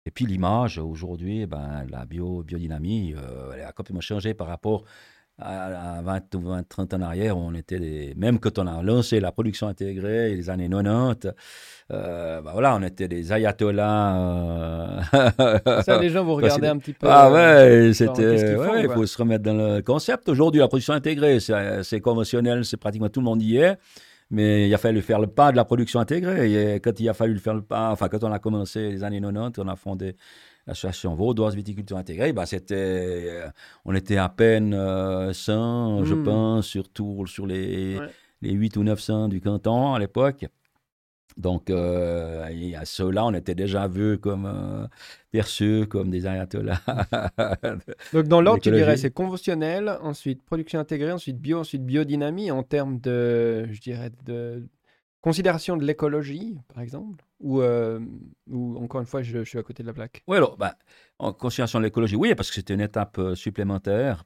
Et puis l'image, aujourd'hui, ben, la bio, biodynamie, elle a complètement changé par rapport à 20 ou 20, 30 ans en arrière, on était des, même quand on a lancé la production intégrée, les années 90, euh, bah voilà, on était des ayatollahs. Euh, Ça, les gens vous regardaient un petit peu. Ah ouais, euh, c'était, ouais, il faut se remettre dans le concept. Aujourd'hui, la production intégrée, c'est conventionnel, c'est pratiquement tout le monde y est. Mais il a fallu faire le pas de la production intégrée. Et quand il a fallu faire le pas, enfin, quand on a commencé les années 90, on a fondé l'association vaudoise viticulture intégrée, bah c'était, euh, on était à peine 100, euh, je hmm. pense, surtout sur les, les 8 ou 900 du canton à l'époque. Donc, euh, à ceux-là, on était déjà vus comme perçus comme des ayatollahs. Donc, dans l'ordre, tu dirais, c'est conventionnel, ensuite production intégrée, ensuite bio, ensuite biodynamie en termes de, je dirais, de considération de l'écologie, par exemple ou, euh, ou encore une fois, je, suis à côté de la plaque? Oui, alors, bah, en considération de l'écologie, oui, parce que c'était une étape euh, supplémentaire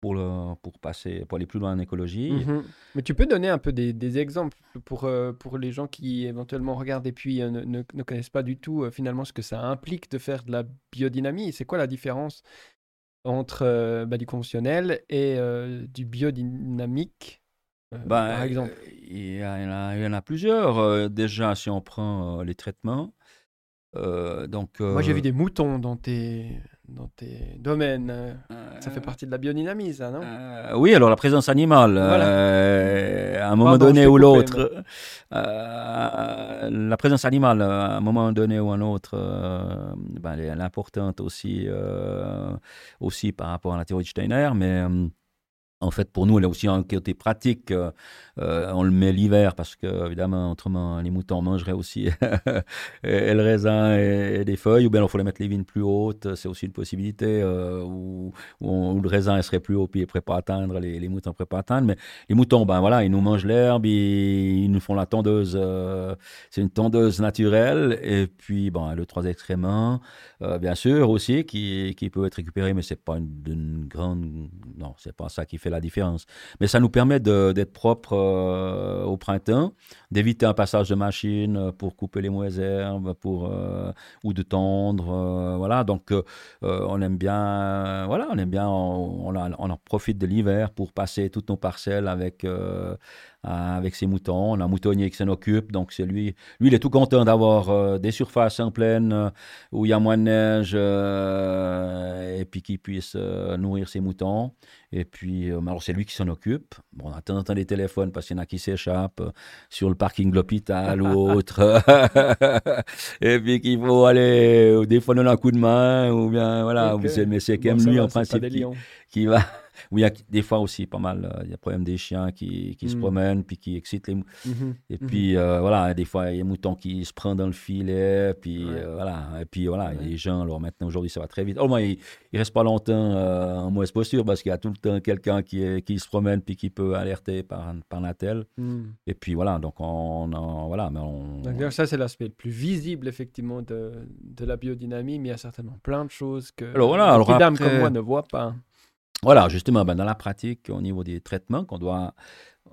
pour, le, pour, passer, pour aller plus loin en écologie. Mhm. Mais tu peux donner un peu des, des exemples pour, euh, pour les gens qui éventuellement regardent et puis ne, ne, connaissent pas du tout finalement ce que ça implique de faire de la biodynamie. C'est quoi la différence entre bah, du conventionnel et du biodynamique? Ben, par exemple il y, en a, plusieurs. Euh, déjà, si on prend euh, les traitements. donc, Moi, j'ai vu des moutons dans tes, dans tes domaines. ça fait partie de la biodynamie, ça, non? Oui, alors la présence animale, à un moment donné ou l'autre. la présence animale, à un moment donné ou un autre, ben, elle est importante aussi, aussi par rapport à la théorie de Steiner, mais en fait, pour nous, elle a aussi un côté pratique. Euh, euh, on le met l'hiver parce que, évidemment, autrement, les moutons mangeraient aussi et, le raisin et, des feuilles. Ou bien, il faut les mettre les vignes plus hautes. C'est aussi une possibilité euh, où, le raisin serait plus haut puis il ne pas atteindre, les, moutons ne pourraient pas atteindre. Mais les moutons, ben voilà, ils nous mangent l'herbe, ils, nous font la tondeuse. c'est une tondeuse naturelle. Et puis, bon, le trois excréments, bien sûr, aussi, qui, qui peut être récupéré, mais c'est pas une grande. Non, c'est pas ça qui fait la différence. Mais ça nous permet d'être propre euh, au printemps, d'éviter un passage de machine euh, pour couper les mauvaises herbes, pour, euh, ou de tendre. voilà, donc on aime bien, voilà, on aime bien, on, on, en profite de l'hiver pour passer toutes nos parcelles avec, avec ses moutons. On a un moutonnier qui s'en occupe, donc c'est lui. Lui, il est tout content d'avoir des surfaces en pleine où il y a moins de neige et puis qu'il puisse nourrir ses moutons. Et puis, alors c'est lui qui s'en occupe. Bon, on a de temps en temps des téléphones parce qu'il y en a qui s'échappent sur le parking de l'hôpital ou autre. et puis qu'il faut aller, des fois, donner un coup de main ou bien, voilà, okay. c'est, c'est quand même lui en principe qui, qui va où il y a des fois aussi pas mal, euh, il y a le problème des chiens qui, qui se mm. promènent, puis qui excitent les moutons. Mm-hmm. Et mm-hmm. puis euh, voilà, des fois il y a les moutons qui se prennent dans le filet, puis euh, voilà, et puis voilà, les gens, alors maintenant aujourd'hui ça va très vite. Au moins il, ne reste pas longtemps en mauvaise posture parce qu'il y a tout le temps quelqu'un qui, qui se promène, puis qui peut alerter par, par Natel. Mm. Et puis voilà, donc on, voilà, mais on... Donc, ça c'est l'aspect le plus visible effectivement de, de, la biodynamie, mais il y a certainement plein de choses que alors, voilà, alors, après... comme moi ne voient pas. Voilà, justement, ben, dans la pratique, au niveau des traitements qu'on doit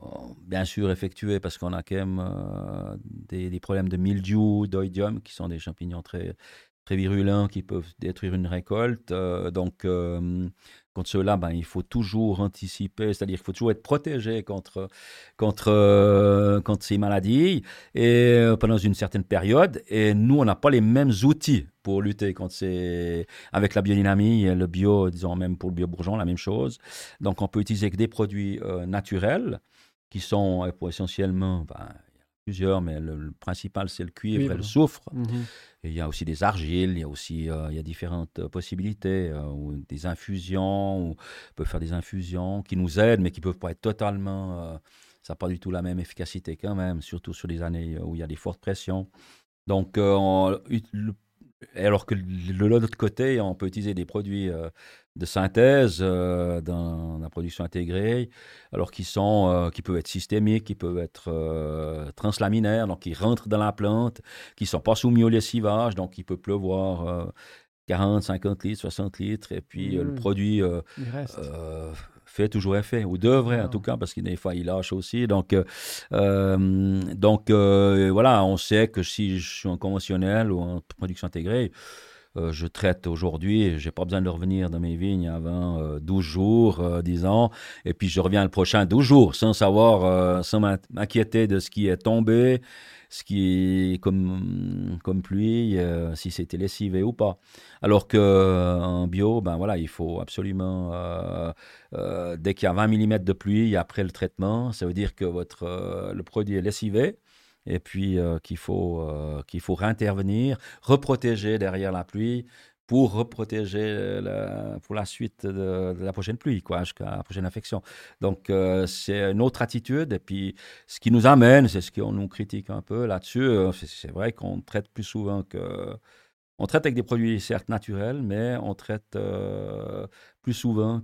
euh, bien sûr effectuer parce qu'on a quand même euh, des, problèmes de mildiou, d'oïdium, qui sont des champignons très, très virulents qui peuvent détruire une récolte. Euh, donc, contre cela, ben, il faut toujours anticiper, c'est-à-dire qu'il faut toujours être protégé contre, contre, euh, contre ces maladies et euh, pendant une certaine période. Et nous, on n'a pas les mêmes outils pour lutter contre ces... Avec la biodynamie, le bio, disons même pour le bio-bourgeon, la même chose. Donc, on peut utiliser que des produits euh, naturels qui sont essentiellement... Ben, plusieurs, mais le, principal, c'est le cuivre et le soufre. Mhm. il y a aussi des argiles, il y a aussi euh, il y a différentes euh, possibilités, euh, ou des infusions, ou on peut faire des infusions qui nous aident, mais qui ne peuvent pas être totalement... ça n'a pas du tout la même efficacité quand même, surtout sur les années où il y a des fortes pressions. Donc, alors que de l'autre côté, on peut utiliser des produits de synthèse euh, dans la production intégrée, alors qui sont, euh, qui peuvent être systémiques, qui peuvent être euh, translaminaires, donc qui rentrent dans la plante, qui sont pas soumis au lessivage, donc il peut pleuvoir 40, 50 litres, 60 litres, et puis le mmh. produit fait toujours effet, ou devrait en tout cas, parce qu'il des fois il lâche aussi. Donc, donc voilà, on sait que si je suis en conventionnel ou en production intégrée, euh, je traite aujourd'hui, j'ai pas besoin de revenir dans mes vignes avant 12 euh, jours, euh, 10 ans, et puis je reviens le prochain 12 jours sans savoir, euh, sans m'inquiéter de ce qui est tombé, ce qui est comme, comme pluie, si c'était lessivé ou pas. Alors qu'en bio, ben voilà, il faut absolument, dès qu'il y a 20 mm de pluie après le traitement, ça veut dire que votre, le produit est lessivé et puis euh, qu'il faut, euh, qu'il faut réintervenir, reprotéger derrière la pluie pour reprotéger la, pour la suite de, la prochaine pluie, quoi, jusqu'à la prochaine infection. Donc, euh, c'est une autre attitude. Et puis, ce qui nous amène, c'est ce qu'on nous critique un peu là-dessus, c'est vrai qu'on traite plus souvent que on traite avec des produits certes naturels, mais on traite euh, plus souvent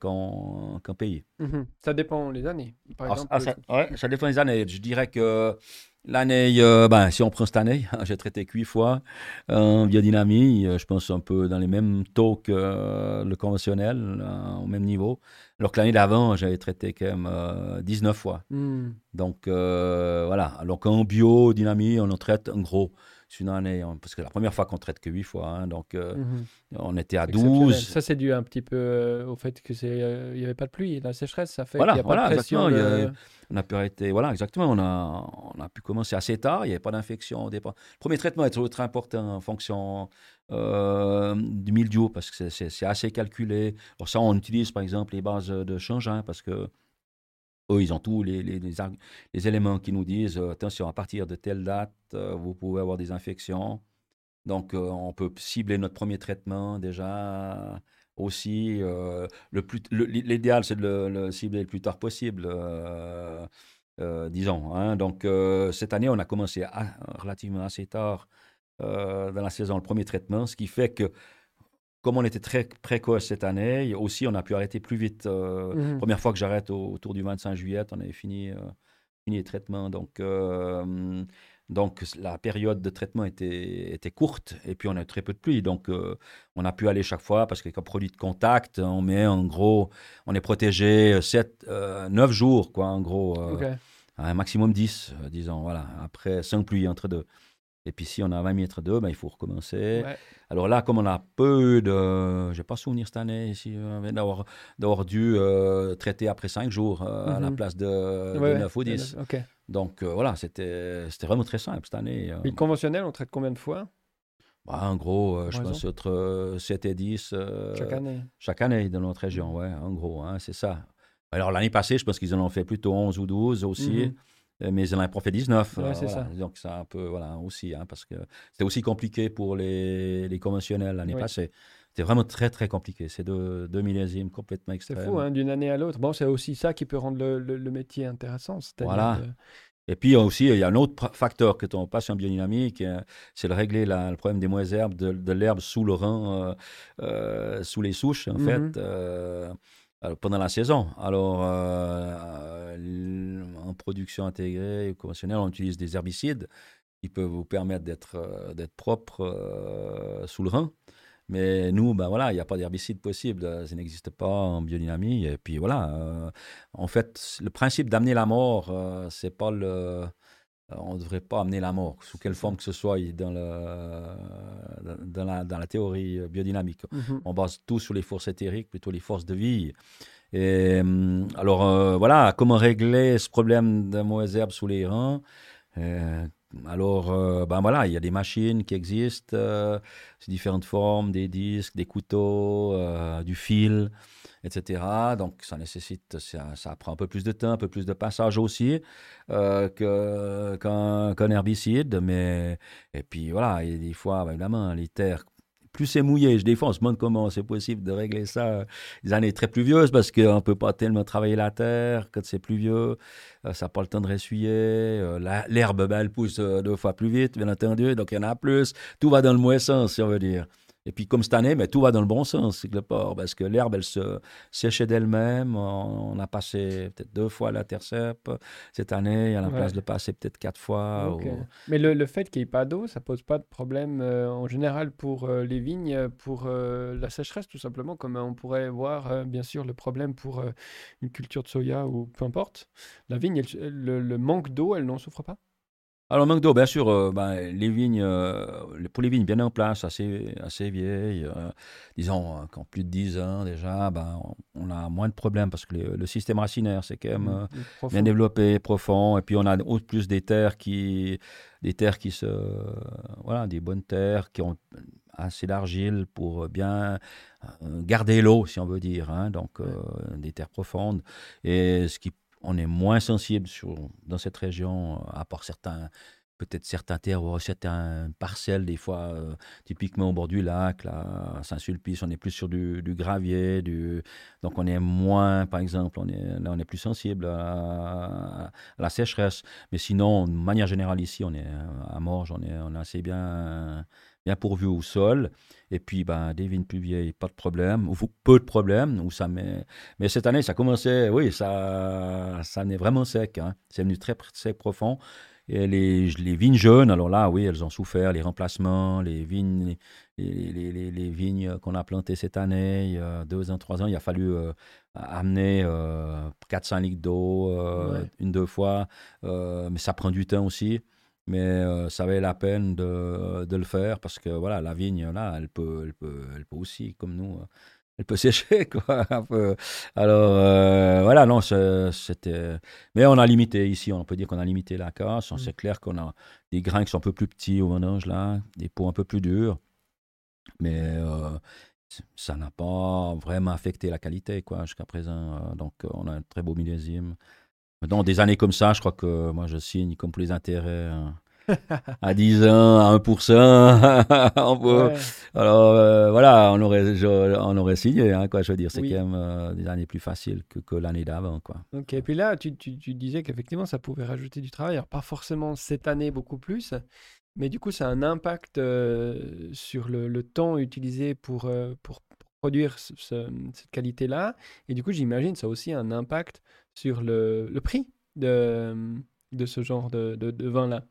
qu'en pays. Mhm. Ça dépend les années. Par ah, exemple, ah, ça, ouais, ça, dépend les années. Je dirais que l'année, euh, ben, si on prend cette année, j'ai traité huit fois en biodynamie, euh, je pense un peu dans les mêmes taux que le conventionnel, au même niveau. Alors que l'année d'avant, j'avais traité quand même 19 fois. Hmm. Donc voilà. Alors qu'en biodynamie, on en traite en gros une année, parce que la première fois qu'on traite que 8 fois, hein, donc euh, mhm. on était à 12. Ça, c'est dû un petit peu euh, au fait qu'il euh, n'y avait pas de pluie, la sécheresse, ça fait voilà, qu'il n'y a pas de pression. on a pu arrêter, voilà, exactement, on a, on a pu commencer assez tard, il n'y avait pas d'infection au départ. Le premier traitement est très important en fonction du mildiou, parce que c'est assez calculé. Alors ça, on utilise par exemple les bases de change, hein, parce que eux, ils ont tous les, les, les, éléments qui nous disent euh, attention, à partir de telle date, euh, vous pouvez avoir des infections. Donc, euh, on peut cibler notre premier traitement déjà aussi. le plus, l'idéal, c'est de le, cibler le plus tard possible. disons. Hein. Donc, cette année, on a commencé relativement assez tard dans la saison le premier traitement, ce qui fait que comme on était très précoce cette année, aussi on a pu arrêter plus vite. Euh, mhm. Première fois que j'arrête autour du 25 juillet, on avait fini, euh, fini les traitements. Donc, euh, donc la période de traitement était, était courte et puis on a eu très peu de pluie. Donc on a pu aller chaque fois parce qu'avec un produit de contact, on met en gros, on est protégé 7, 9 jours, quoi, en gros. Un maximum 10, disons, voilà. Après, 5 pluies entre deux. Et puis si on a 20 mètres d'eau, ben, il faut recommencer. Ouais. Alors là, comme on a peu de... Je n'ai pas souvenir cette année ici, euh, d'avoir, d'avoir dû euh, traiter après 5 jours euh, à la Mhm. place de, de Ouais, 9 ou 10. Ok. Donc euh, voilà, c'était, c'était vraiment très simple cette année. euh. Et le conventionnel, on traite combien de fois? Bah, en gros, euh, je pense entre euh, 7 et 10 euh, chaque année chaque année dans notre région, ouais, en gros, hein, c'est ça. Alors l'année passée, je pense qu'ils en ont fait plutôt 11 ou 12 aussi. Mhm. Euh, Mais ils en ont pas fait 19. Ouais, euh, c'est voilà. ça. Donc, c'est un peu, voilà, aussi, hein, parce que c'était aussi compliqué pour les, les conventionnels l'année Oui. passée. C'était vraiment très, très compliqué. C'est deux, deux millésimes complètement C'est extrêmes. fou, hein, d'une année à l'autre. Bon, c'est aussi ça qui peut rendre le, le- le métier intéressant. Voilà. de- Et puis aussi, il y a un autre facteur que on passe en biodynamique, euh, c'est de régler la- le problème des mauvaises herbes, de, de l'herbe sous le rang, euh, euh, sous les souches, en Mhm. fait, euh, pendant la saison. Alors, euh, en production intégrée ou conventionnelle, on utilise des herbicides qui peuvent vous permettre d'être euh, propre euh, sous le rang. Mais nous, ben voilà, il n'y a pas d'herbicide possible, ça n'existe pas en biodynamie. Et puis voilà, en fait, le principe d'amener la mort, euh, c'est pas le. Euh, On ne devrait pas amener la mort, sous quelle forme que ce soit dans, le, dans, la, dans la théorie euh, biodynamique. Mhm. On base tout sur les forces éthériques, plutôt les forces de vie. Et hum, alors, euh, voilà, comment régler ce problème de mauvaises herbes sous les reins? Euh, Alors, euh, ben voilà, il y a des machines qui existent, différentes formes, des disques, des couteaux, du fil, etc. Donc, ça nécessite, ça, ça prend un peu plus de temps, un peu plus de passage aussi euh, qu'un herbicide. Mais, et puis voilà, et des fois, ben, évidemment, les terres, plus c'est mouillé, je défends, on se demande comment c'est possible de régler ça euh, les années très pluvieuses parce qu'on ne peut pas tellement travailler la terre quand c'est pluvieux, euh, ça n'a pas le temps de ressuyer, euh, l'herbe, ben, elle pousse euh, deux fois plus vite, bien entendu, donc il y en a plus, tout va dans le mauvais sens, si on veut dire. Et puis comme cette année, mais tout va dans le bon sens, c'est que le port, parce que l'herbe, elle se séchait d'elle-même, on, a passé peut-être deux fois la terre cette année, il y a la Ouais. place de passer peut-être quatre fois. Ou- Mais le, le fait qu'il n'y ait pas d'eau, ça pose pas de problème euh, en général pour euh, les vignes, pour euh, la sécheresse tout simplement, comme on pourrait voir bien sûr le problème pour une culture de soya ou peu importe. La vigne, elle- elle- le, le manque d'eau, elle n'en souffre pas? Alors, manque d'eau, bien sûr, euh, ben, les vignes, euh, pour les vignes bien en place, assez, assez vieilles, euh, disons, qui ont plus de 10 ans déjà, ben, on, on a moins de problèmes parce que le, le système racinaire, c'est quand même euh, Mm, profond. bien développé, profond, et puis on a au plus des terres qui, des terres qui se, voilà, des bonnes terres qui ont assez d'argile pour bien garder l'eau, si on veut dire, hein, donc euh, des terres profondes, et ce qui, on est moins sensible sur, dans cette région, euh, à part certains, peut-être certains terroirs, certaines parcelles, des fois, euh, typiquement au bord du lac, à Saint-Sulpice, on est plus sur du, gravier, du, donc on est moins, par exemple, on est, là on est plus sensible à, la sécheresse. Mais sinon, de manière générale ici, on est à Morges, on est, on est assez bien, bien pourvu au sol. Et puis, ben, des vignes plus vieilles, pas de problème, ou peu de problème. Où ça met... Mais cette année, ça commençait, oui, ça, ça venait vraiment sec. hein. C'est venu très sec, profond. Et les, les vignes jeunes, alors là, oui, elles ont souffert, les remplacements, les vignes, les, les, les- les vignes qu'on a plantées cette année, il y a deux ans, trois ans, il a fallu euh, amener euh, 400 litres d'eau euh, Ouais. une, deux fois, euh, mais ça prend du temps aussi. Mais euh, ça valait la peine de, de le faire parce que voilà, la vigne, là, elle peut, elle peut, elle peut aussi, comme nous, euh, elle peut sécher, quoi. un peu. Alors, euh, voilà, non, c'était. Mais on a limité ici, on peut dire qu'on a limité la casse. Mm. C'est clair qu'on a des grains qui sont un peu plus petits au vendange, là, des pots un peu plus durs. Mais euh, ça n'a pas vraiment affecté la qualité, quoi, jusqu'à présent. Donc, on a un très beau millésime. Dans des années comme ça, je crois que moi, je signe comme pour les intérêts. hein, à 10 ans, à 1%. on Ouais. alors euh, voilà, on aurait, je- on aurait signé, hein, quoi, je veux dire, c'est Oui. quand même euh, des années plus faciles que, que l'année d'avant, quoi. Ok, et puis là, tu, tu- tu disais qu'effectivement, ça pouvait rajouter du travail. Alors, pas forcément cette année beaucoup plus, mais du coup, ça a un impact euh, sur le, le temps utilisé pour, pour produire ce- ce- cette qualité-là. Et du coup, j'imagine ça a aussi un impact sur le, le prix de, de ce genre de, de- de vin-là.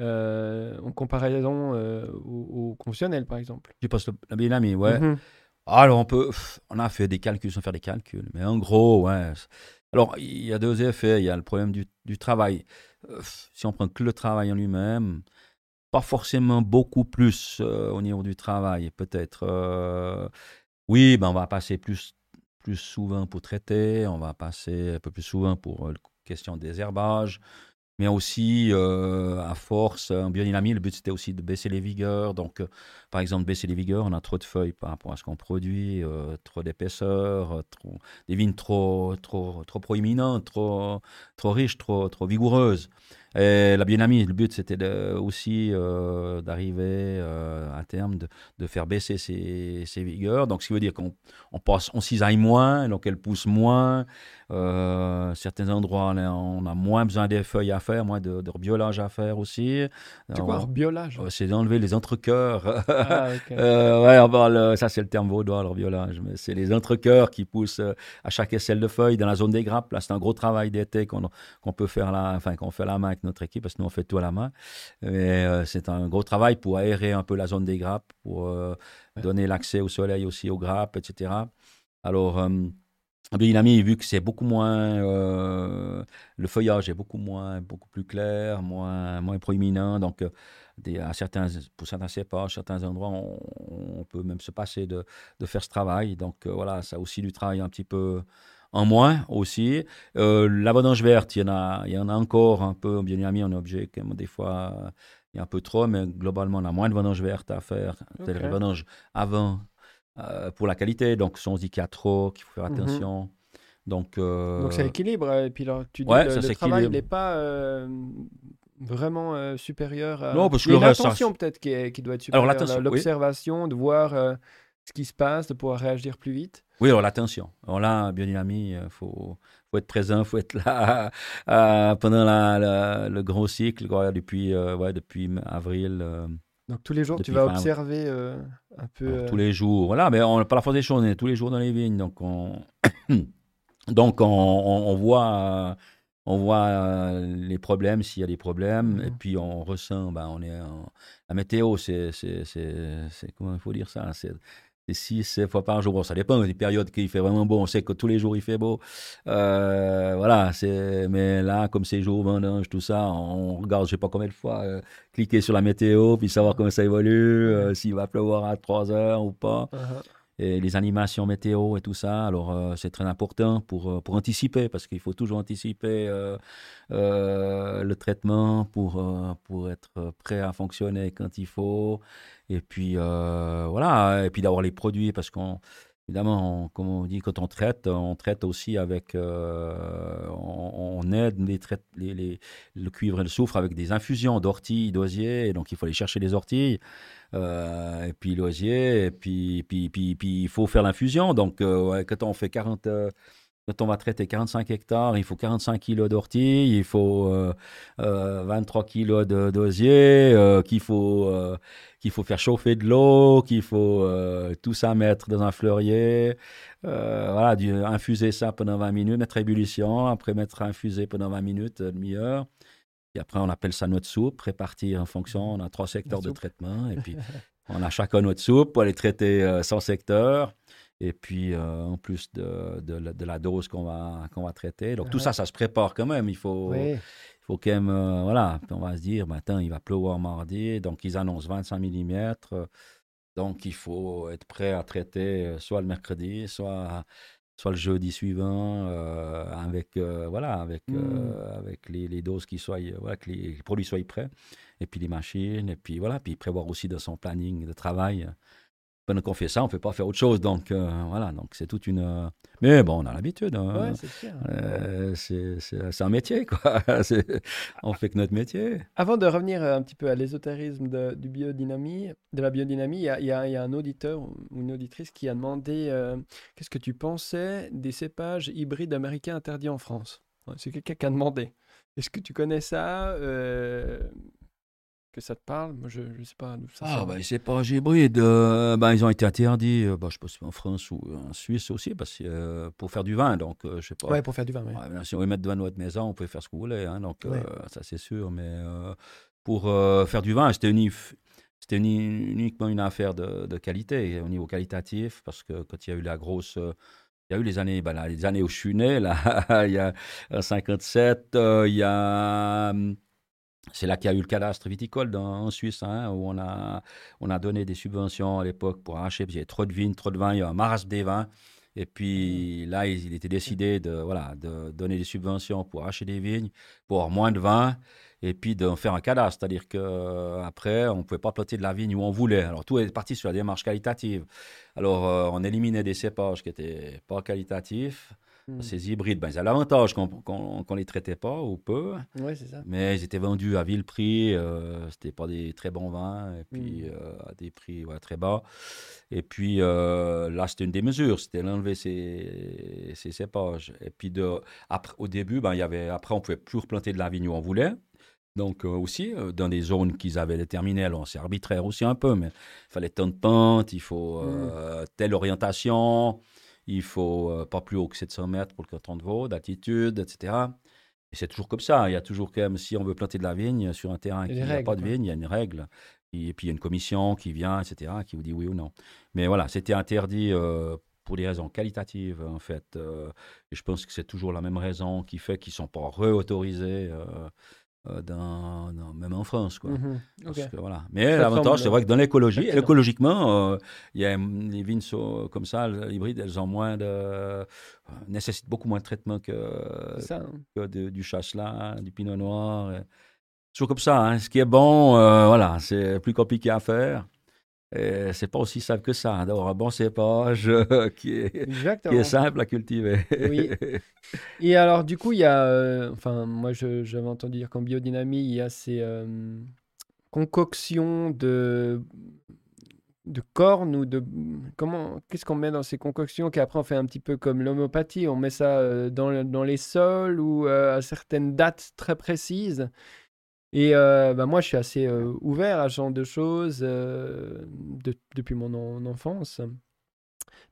Euh, en comparaison euh, au, au conventionnel, par exemple. Tu passes le- la biennamie, ouais. Mhm. Alors, on peut, on a fait des calculs sans faire des calculs, mais en gros, ouais. Alors, il y a deux effets. Il y a le problème du, du travail. Euh, si on prend que le travail en lui-même, pas forcément beaucoup plus au niveau du travail, peut-être. oui, ben on va passer plus, plus souvent pour traiter, on va passer un peu plus souvent pour la question des herbages mais aussi euh, à force, en biodynamie, le but c'était aussi de baisser les vigueurs. Donc, euh, par exemple, baisser les vigueurs, on a trop de feuilles par rapport à ce qu'on produit, euh, trop d'épaisseur, des vignes trop, trop, trop proéminentes, trop, trop riches, trop, trop vigoureuses. Et la biodynamie, le but c'était aussi d'arriver à terme de, faire baisser ces, ces, vigueurs. Donc, ce qui veut dire qu'on on on cisaille moins, donc elle pousse moins. Euh, certains endroits, on a moins besoin des feuilles à faire, moins de, de rebiolage à faire aussi. C'est quoi, rebiolage? euh, C'est d'enlever les entrecoeurs. Ah, euh, ouais, ça c'est le terme vaudois, le rebiolage. Mais c'est les entrecoeurs qui poussent à chaque aisselle de feuilles dans la zone des grappes. Là, c'est un gros travail d'été qu'on peut faire là, enfin qu'on fait la main avec notre équipe, parce que nous on fait tout à la main. Mais c'est un gros travail pour aérer un peu la zone des grappes, pour donner l'accès au soleil aussi aux grappes, etc. Alors, biodynamie, vu que c'est beaucoup moins, euh, le feuillage est beaucoup moins, beaucoup plus clair, moins, moins proéminent, donc euh, des, à certains, pour certains cépages, certains endroits, on, peut même se passer de, de faire ce travail. Donc euh, voilà, ça a aussi du travail un petit peu en moins aussi. la vendange verte, il y en a, il y en a encore un peu en biodynamie, on est obligé, des fois, il y a un peu trop, mais globalement, on a moins de vendange verte à faire. Okay. C'est-à-dire vendange avant euh, pour la qualité. Donc, si on se dit qu'il y a trop, qu'il faut faire mhm. attention. Donc, euh, Donc, c'est l'équilibre. Et puis, là, tu dis que le, travail n'est pas euh, vraiment supérieur à... Non, parce que l'attention peut-être qui, qui, doit être supérieure. L'observation, de voir ce qui se passe, de pouvoir réagir plus vite. Oui, alors l'attention. Alors là, biodynamie, il faut, faut être présent, il faut être là pendant la, le grand cycle, depuis, ouais, depuis avril. Donc tous les jours, tu vas observer euh, un peu. Euh, tous les jours, voilà, mais on, pas la force des choses, on est tous les jours dans les vignes, donc on, donc on, voit, on voit euh, les problèmes s'il y a des problèmes, et mhm. puis on ressent, ben, on est la météo, c'est, comment il faut dire ça, c'est c'est 6 fois par jour. ça dépend des périodes qu'il fait vraiment beau. On sait que tous les jours il fait beau. Euh, voilà, c'est, mais là, comme c'est jour, vendange, tout ça, on regarde, je sais pas combien de fois, euh, cliquer sur la météo, puis savoir comment ça évolue, euh, s'il va pleuvoir à 3 heures ou pas. Uh-huh et les animations météo et tout ça. Alors, c'est très important pour, pour anticiper, parce qu'il faut toujours anticiper le traitement pour, pour être prêt à fonctionner quand il faut. Et puis, voilà, et puis d'avoir les produits, parce qu'on Évidemment, comme on dit, quand on traite, on traite aussi avec, on, aide les, les, le cuivre et le soufre avec des infusions d'ortie, d'osier, donc il faut aller chercher les orties. Euh, et puis l'osier, et puis, puis, puis, il faut faire l'infusion. Donc, euh, quand on fait 40, euh, quand on va traiter 45 hectares, il faut 45 kilos d'ortie, il faut 23 kilos d'osier, qu'il faut, qu'il faut faire chauffer de l'eau, qu'il faut tout ça mettre dans un fleurier, voilà, infuser ça pendant 20 minutes, mettre à ébullition, après mettre à infuser pendant 20 minutes, demi-heure. Et après, on appelle ça notre soupe, répartie en fonction. On a trois secteurs de traitement. Et puis, on a chacun notre soupe pour aller traiter euh, son secteur. Et puis, euh, en plus de, de, la dose qu'on va, qu'on va traiter. Donc, tout ça, ça se prépare quand même. Il faut, il faut quand même. Euh, voilà. on va se dire, maintenant, il va pleuvoir mardi. Donc, ils annoncent 25 mm. Donc, il faut être prêt à traiter soit le mercredi, soit soit le jeudi suivant, euh, avec, euh, voilà, avec, euh, avec les, les, doses qui soient, voilà, que les, produits soient prêts, et puis les machines, et puis voilà, puis prévoir aussi dans son planning de travail pendant qu'on fait ça, on ne peut pas faire autre chose. Donc, euh, voilà, donc c'est toute une. Euh, mais bon, on a l'habitude. Hein. Euh, c'est un métier, quoi. on fait que notre métier. Avant de revenir un petit peu à l'ésotérisme de, du biodynamie, de la biodynamie, il y a, y, a, y a, un auditeur ou une auditrice qui a demandé qu'est-ce que tu pensais des cépages hybrides américains interdits en France? C'est quelqu'un qui a demandé. Est-ce que tu connais ça que ça te parle? Moi, je ne sais pas. Ça, ah, bah, c'est pas hybride. Euh, bah, ils ont été interdits, euh, bah, je pense en France ou en Suisse aussi, parce que, euh, pour faire du vin. Donc, je sais pas. Ouais, pour faire du vin, oui. si on veut mettre du vin dans votre maison, on peut faire ce que vous voulez. Hein, donc, ça, c'est sûr. Mais pour faire du vin, c'était uniquement une affaire de, de, qualité, au niveau qualitatif, parce que quand il y a eu la grosse. il y a eu les années, bah, les années où je suis né, là, il y a 57, il y a hum, c'est là qu'il y a eu le cadastre viticole dans, en Suisse, hein, où on a, on a donné des subventions à l'époque pour arracher, parce qu'il y avait trop de vignes, trop de vins, il y a un marasme des vins. Et puis là, il, était décidé de, voilà, de donner des subventions pour acheter des vignes, pour avoir moins de vin, et puis de faire un cadastre. C'est-à-dire qu'après, on ne pouvait pas planter de la vigne où on voulait. Alors tout est parti sur la démarche qualitative. Alors euh, on éliminait des cépages qui n'étaient pas qualitatifs. Hmm. Ces hybrides, ben, ils avaient l'avantage qu'on ne les traitait pas ou peu. Ça. Mais ils étaient vendus à vil prix. Euh, C'était pas des très bons vins. Et puis, hmm. euh, à des prix très bas. Et puis, euh, là, c'était une des mesures. C'était d'enlever ces, ces cépages. Et puis, de, après, au début, ben, y avait, après, on pouvait plus replanter de la vigne où on voulait. Donc euh, aussi, dans des zones qu'ils avaient déterminées, alors c'est arbitraire aussi un peu, mais il fallait tant de pente, il faut hmm. telle orientation, il faut euh, pas plus haut que 700 mètres pour le canton de Vaud, d'altitude, etc. Et c'est toujours comme ça. Il y a toujours quand même, si on veut planter de la vigne sur un terrain qui n'a pas de vigne, il y a une règle. Et puis il y a une commission qui vient, etc., qui vous dit oui ou non. Mais voilà, c'était interdit euh, pour des raisons qualitatives, en fait. Euh, et je pense que c'est toujours la même raison qui fait qu'ils ne sont pas réautorisés euh, dans, même en France. Quoi. Mhm, voilà. Mais l'avantage, c'est vrai que dans l'écologie, écologiquement, euh, y a les vignes comme ça, hybrides, elles ont moins de. Euh, nécessitent beaucoup moins de traitement que, hein. que du chasselas, du pinot noir. Toujours comme ça. Hein. Ce qui est bon, voilà, c'est plus compliqué à faire c'est pas aussi simple que ça, d'avoir un bon cépage qui, est, qui est simple à cultiver. oui. Et alors, du coup, il y a. Euh, enfin, moi, j'avais entendu dire qu'en biodynamie, il y a ces euh, concoctions de de cornes ou de comment qu'est-ce qu'on met dans ces concoctions qu'après on fait un petit peu comme l'homéopathie on met ça euh, dans, dans les sols ou à certaines dates très précises et euh, bah, moi, je suis assez euh, ouvert à ce genre de choses euh, depuis mon enfance.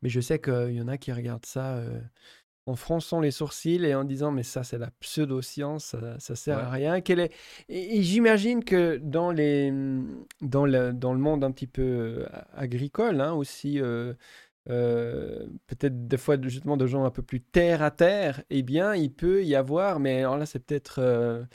Mais je sais qu'il y en a qui regardent ça en fronçant les sourcils et en disant mais ça c'est la pseudo-science, ça, ça sert à rien. Quelle est... Et, j'imagine que dans, les, dans, le, dans le monde un petit peu agricole hein, aussi, peut-être des fois justement de gens un peu plus terre à terre, eh bien il peut y avoir, mais alors là c'est peut-être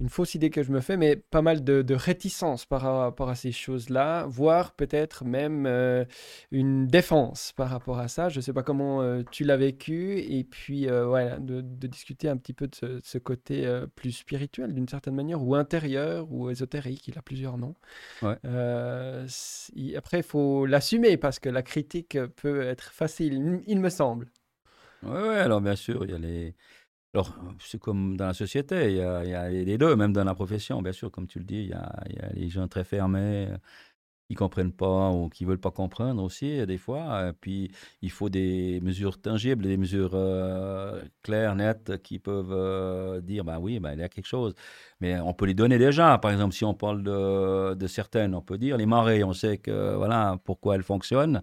une fausse idée que je me fais, mais pas mal de, réticence par rapport à ces choses-là, voire peut-être même euh, une défense par rapport à ça. Je ne sais pas comment euh, tu l'as vécu, et puis euh, voilà, de, discuter un petit peu de ce, côté plus spirituel d'une certaine manière, ou intérieur, ou ésotérique, il a plusieurs noms. après, il faut l'assumer parce que la critique peut être facile, il me semble. Oui, ouais, alors bien sûr, il y a les alors, c'est comme dans la société, il y, a, les deux, même dans la profession, bien sûr, comme tu le dis, il y a, les gens très fermés qui comprennent pas ou qui veulent pas comprendre aussi, des fois. puis, il faut des mesures tangibles, des mesures euh, claires, nettes, qui peuvent euh, dire, ben oui, ben, il y a quelque chose. Mais on peut les donner déjà. Par exemple, si on parle de, de certaines, on peut dire les marées, on sait que, voilà, pourquoi elles fonctionnent.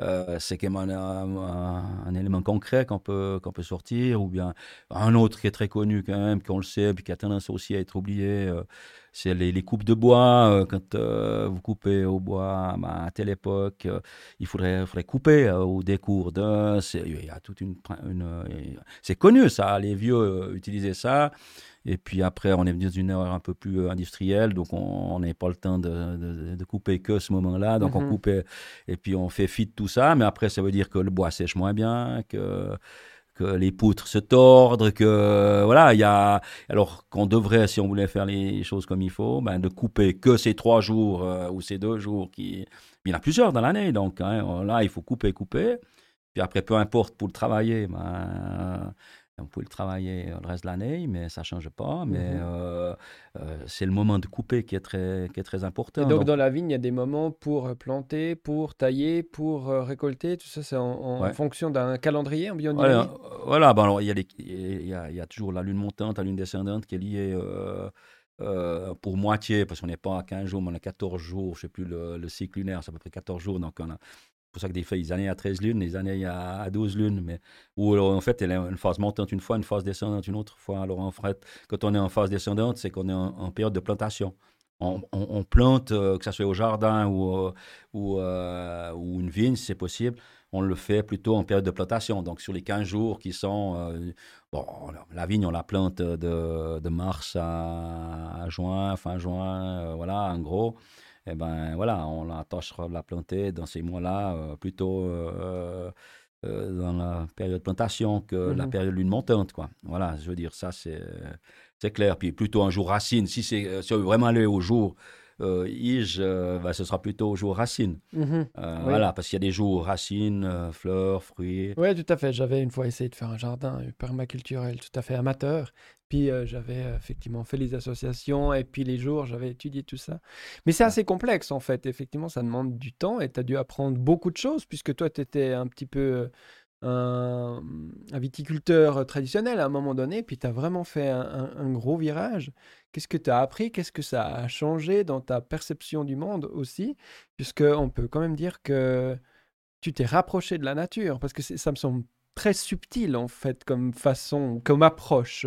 Euh, c'est quand même un, élément concret qu'on peut, peut sortir, ou bien un autre qui est très connu quand même, qu'on le sait, puis qui a tendance aussi à être oublié, euh, c'est les, les, coupes de bois. Euh, quand vous coupez au bois bah, à telle époque, il faudrait, faudrait couper au décours d'un. Il y a toute une, une c'est connu ça, les vieux utilisaient ça. Et puis après, on est venu dans une heure un peu plus euh, industrielle, donc on n'a pas le temps de, de, couper que ce moment-là. Donc on mhm. coupe et puis on fait fit tout ça. Mais après, ça veut dire que le bois sèche moins bien, que que les poutres se tordent, que voilà, il y a alors qu'on devrait, si on voulait faire les choses comme il faut, ben, de couper que ces trois jours euh, ou ces deux jours qui, il y en a plusieurs dans l'année, donc hein, là il faut couper, couper. Puis après, peu importe pour le travailler, ben, on peut le travailler le reste de l'année, mais ça ne change pas. Mais mhm. euh, euh, c'est le moment de couper qui est très, qui est très important. donc, dans la vigne, il y a des moments pour planter, pour tailler, pour euh, récolter. Tout ça, c'est en, fonction d'un calendrier en biodynamie Voilà, il, y a il, y a, il y a toujours la lune montante, la lune descendante qui est liée pour moitié, parce qu'on n'est pas à 15 jours, mais on a 14 jours. Je ne sais plus le, le cycle lunaire, c'est à peu près 14 jours. Donc on a pour ça que des fois, ils années à 13 lunes, des années à 12 lunes. Mais, où en fait, elle a une phase montante une fois, une phase descendante une autre fois. Alors en fait, quand on est en phase descendante, c'est qu'on est en, période de plantation. On, plante, euh, que ce soit au jardin ou, euh, euh, ou une vigne, c'est possible. on le fait plutôt en période de plantation. Donc, sur les 15 jours qui sont. Bon, la vigne, on la plante de, mars à, juin, fin juin, voilà, en gros. Eh ben voilà, on l'attachera de la planter dans ces mois-là, euh, plutôt dans la période de plantation que la mhm. période lune montante, quoi. Voilà, je veux dire, ça, c'est, clair. Puis plutôt un jour racine, si, c'est, si on veut vraiment aller au jour euh, Ige, euh, bah, ce sera plutôt au jour racine. Mhm. Euh, voilà, parce qu'il y a des jours racines, fleurs, fruits. Oui, tout à fait. J'avais une fois essayé de faire un jardin permaculturel tout à fait amateur. Puis j'avais effectivement fait les associations et puis les jours, j'avais étudié tout ça. Mais c'est assez complexe en fait. Effectivement, ça demande du temps et tu as dû apprendre beaucoup de choses puisque toi, tu étais un petit peu un, viticulteur traditionnel à un moment donné, puis tu as vraiment fait un, gros virage. Qu'est-ce que tu as appris? Qu'est-ce que ça a changé dans ta perception du monde aussi? Puisqu'on peut quand même dire que tu t'es rapproché de la nature, parce que ça me semble très subtil en fait comme façon, comme approche,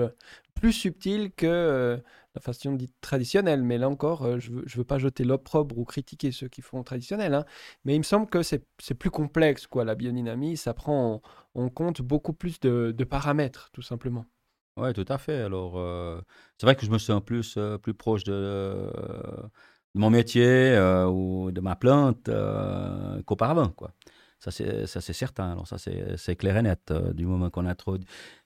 plus subtil que euh, la façon dite traditionnelle. Mais là encore, euh, je ne veux, pas jeter l'opprobre ou critiquer ceux qui font traditionnel. Hein. Mais il me semble que c'est plus complexe, quoi. La biodynamie, ça prend en, compte beaucoup plus de, paramètres, tout simplement. Oui, tout à fait. Alors, euh, c'est vrai que je me sens plus, plus proche de, mon métier ou de ma plante qu'auparavant, quoi. Ça, c'est certain. Alors, ça, c'est clair et net. du moment qu'on trop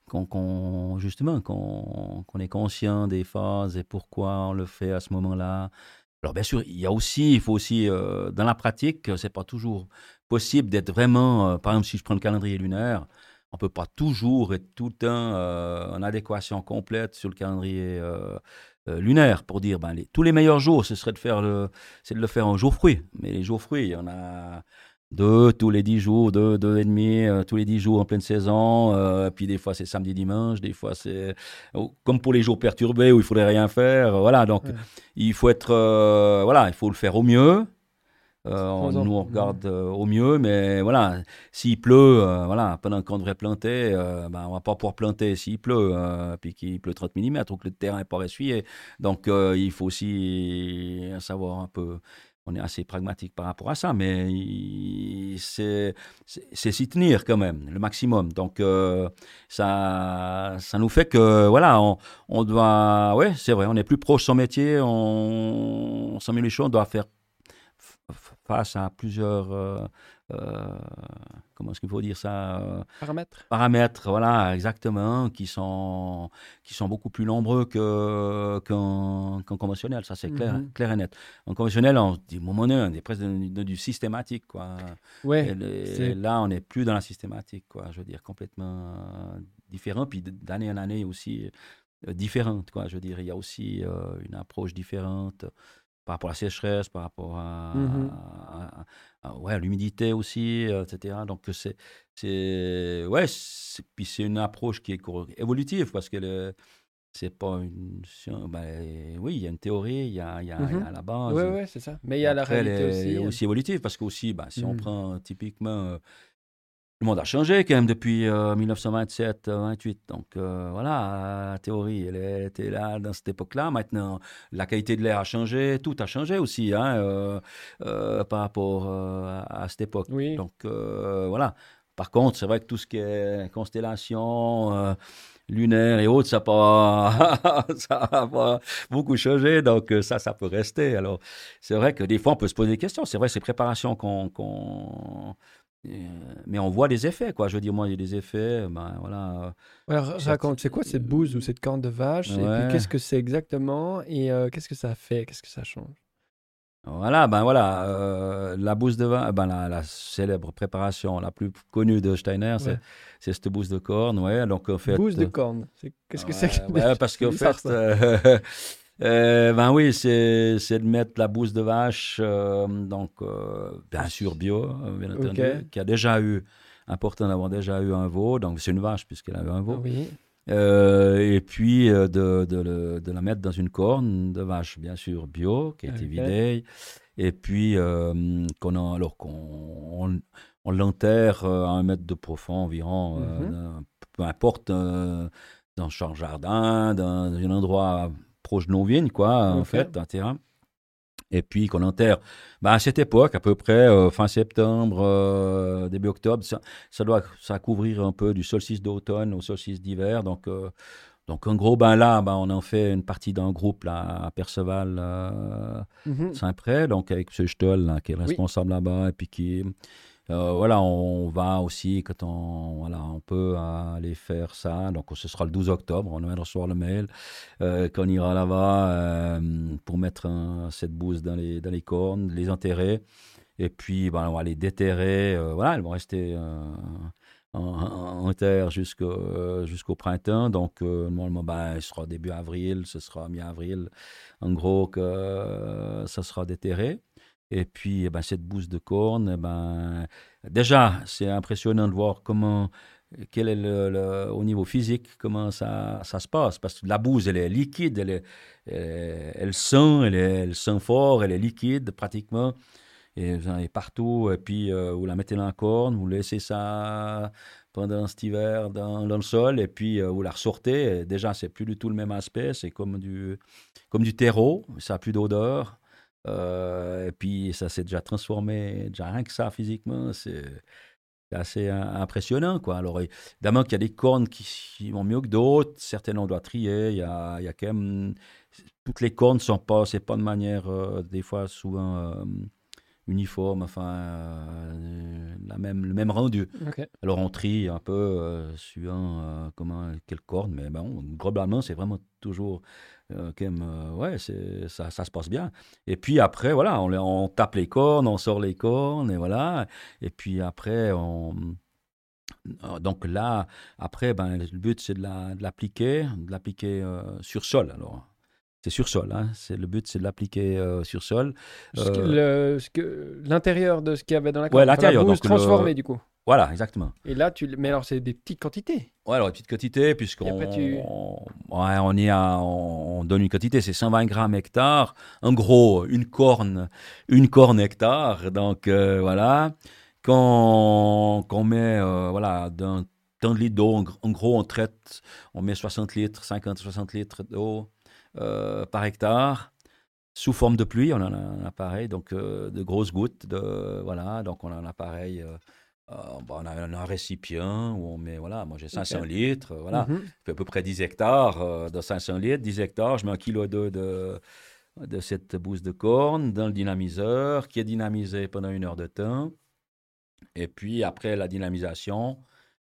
qu'on, justement, qu'on, est conscient des phases et pourquoi on le fait à ce moment-là. Alors bien sûr, il y a aussi, il faut aussi, euh, dans la pratique, c'est pas toujours possible d'être vraiment, euh, par exemple, si je prends le calendrier lunaire, on peut pas toujours être tout le temps euh, en adéquation complète sur le calendrier lunaire pour dire, ben, tous les meilleurs jours, ce serait de faire c'est de le faire en jour fruit. Mais les jours fruits, il y en a deux tous les dix jours, deux, deux et demi euh, tous les dix jours en pleine saison. Euh, puis des fois c'est samedi, dimanche, des fois c'est oh, comme pour les jours perturbés où il faudrait rien faire. voilà, donc il faut être, euh, voilà, il faut le faire au mieux. on, nous on regarde au mieux, mais voilà, s'il pleut, voilà, pendant qu'on devrait planter, ben, on va pas pouvoir planter s'il pleut, puis qu'il pleut 30 mm, ou que le terrain n'est pas essuyé. Donc il faut aussi savoir un peu on est assez pragmatique par rapport à ça, mais c'est s'y tenir quand même, le maximum. Donc, euh, ça, ça nous fait que, voilà, on, doit, ouais, c'est vrai, on est plus proche de son métier, on, choses, on doit faire face à plusieurs euh, comment est-ce qu'il faut dire ça euh, Paramètres. Paramètres, voilà, exactement, qui sont, qui sont beaucoup plus nombreux qu'en conventionnel, ça c'est clair, mhm. clair et net. En conventionnel, on dit, moment on est presque du systématique, quoi. Ouais, et, là, on n'est plus dans la systématique, quoi, je veux dire, complètement différent, puis d'année en année aussi différente, quoi, je veux dire, il y a aussi une approche différente par rapport à la sécheresse, par rapport à, mmh ouais, l'humidité aussi, euh, etc. Donc c'est, ouais, puis c'est une approche qui est évolutive parce que c'est pas une ben, oui, il y a une théorie, il y a, il y a, mmh la base. Oui, oui, c'est ça. Mais il y a la réalité aussi. est hein. aussi évolutive parce que aussi, ben, si on mmh. prend typiquement euh, le monde a changé quand même depuis 1927-28. Euh, Donc euh, voilà, la théorie, elle était là dans cette époque-là. Maintenant, la qualité de l'air a changé, tout a changé aussi hein, euh, par rapport à cette époque. Donc voilà. Par contre, c'est vrai que tout ce qui est constellation, lunaire et autres, ça n'a pas, pas, beaucoup changé. Donc ça, ça peut rester. Alors c'est vrai que des fois, on peut se poser des questions. C'est vrai, ces préparations qu'on euh, mais on voit des effets, quoi. Je veux dire, moi, il y a des effets. Ben, voilà. raconte, c'est quoi cette bouse ou cette corne de vache? Et puis, qu'est-ce que c'est exactement? Et euh, qu'est-ce que ça fait? Qu'est-ce que ça change? Voilà, ben voilà, euh, la bouse de vin, ben la, célèbre préparation la plus connue de Steiner, c'est cette bouse de corne, ouais. Donc en fait, bouse de corne, qu'est-ce que c'est Parce qu'en fait, euh, ben oui, c'est de mettre la bouse de vache, euh, donc euh, bien sûr bio, bien entendu, qui a déjà eu, important d'avoir déjà eu un veau, donc c'est une vache puisqu'elle a eu un veau. Oui. et puis de, de, de, la mettre dans une corne de vache, bien sûr bio, qui a été vidée. Et puis, qu'on alors qu'on on, l'enterre à un mètre de profond environ, mhm. peu importe, dans son jardin, dans un endroit proche de nos vignes, quoi, en fait, un terrain. et puis qu'on enterre ben, à cette époque, à peu près euh, fin septembre, euh, début octobre. Ça, ça, doit ça couvrir un peu du solstice d'automne au solstice d'hiver. Donc, euh, donc en gros, ben là, ben, on en fait une partie d'un groupe là, à Perceval, mhm. Saint-Pré, donc avec M. Stoll, qui est responsable là-bas, et puis qui euh, voilà, on va aussi, quand on, voilà, on peut aller faire ça. Donc, ce sera le 12 octobre. On de recevoir le mail euh, qu'on ira là-bas euh, pour mettre cette bouse dans les, dans les cornes, les enterrer. Et puis, ben, on va les déterrer. voilà, elles vont rester en, terre jusqu'au jusqu'au printemps. Donc, normalement, ben, ce sera début avril, ce sera mi-avril, en gros, que ça sera déterré. Et puis, eh ben, cette bouse de corne, eh ben, déjà, c'est impressionnant de voir comment, quel est le, au niveau physique, comment ça, ça, se passe. Parce que la bouse, elle est liquide, elle, elle, sent, elle, sent fort, elle est liquide pratiquement. Et vous en avez partout. Et puis, euh, vous la mettez dans la corne, vous laissez ça pendant cet hiver dans, dans le sol, et puis euh, vous la ressortez. Et déjà, c'est plus du tout le même aspect. C'est comme du, comme du terreau, ça n'a plus d'odeur. Euh, et puis ça s'est déjà transformé, déjà rien que ça physiquement, c'est assez impressionnant. Quoi. Alors évidemment qu'il y a des cornes qui, vont mieux que d'autres, certaines on doit trier, il y a, il y a quand même... Toutes les cornes ne sont pas, c'est pas de manière, euh, des fois souvent euh, uniforme, enfin la même, le même rendu. Alors on trie un peu suivant comment, quelle corne, mais bon, globalement c'est vraiment toujours euh, euh, ouais, ça, ça, se passe bien. Et puis après, voilà, on, on, tape les cornes, on sort les cornes, et voilà. Et puis après, on. Euh, donc là, après, ben, le but, c'est de l'appliquer, de l'appliquer sur sol. Alors, c'est sur sol. Hein. C'est le but, c'est de l'appliquer sur sol. L'intérieur de ce qu'il y avait dans la. Ouais, l'intérieur. donc transformé du coup. Voilà, exactement. Et là, tu... mais alors, c'est des petites quantités Ouais, alors, des petites quantités, puisqu'on ouais, on, on, donne une quantité, c'est 120 grammes hectare. En gros, une corne, une corne hectare. Donc, euh, voilà. Quand, on met, euh, voilà, d'un tant de litres d'eau, en, gros, on traite, on met 60 litres, 50-60 litres d'eau euh, par hectare sous forme de pluie. On a un appareil, donc de grosses gouttes. De, voilà, donc on a un appareil euh, bah, on a un, récipient où on met, voilà, moi j'ai 500 litres, euh, voilà, mm à peu près 10 hectares euh, de 500 litres, 10 hectares, je mets un kilo de, de, de cette bouse de corne dans le dynamiseur qui est dynamisé pendant une heure de temps. Et puis après la dynamisation.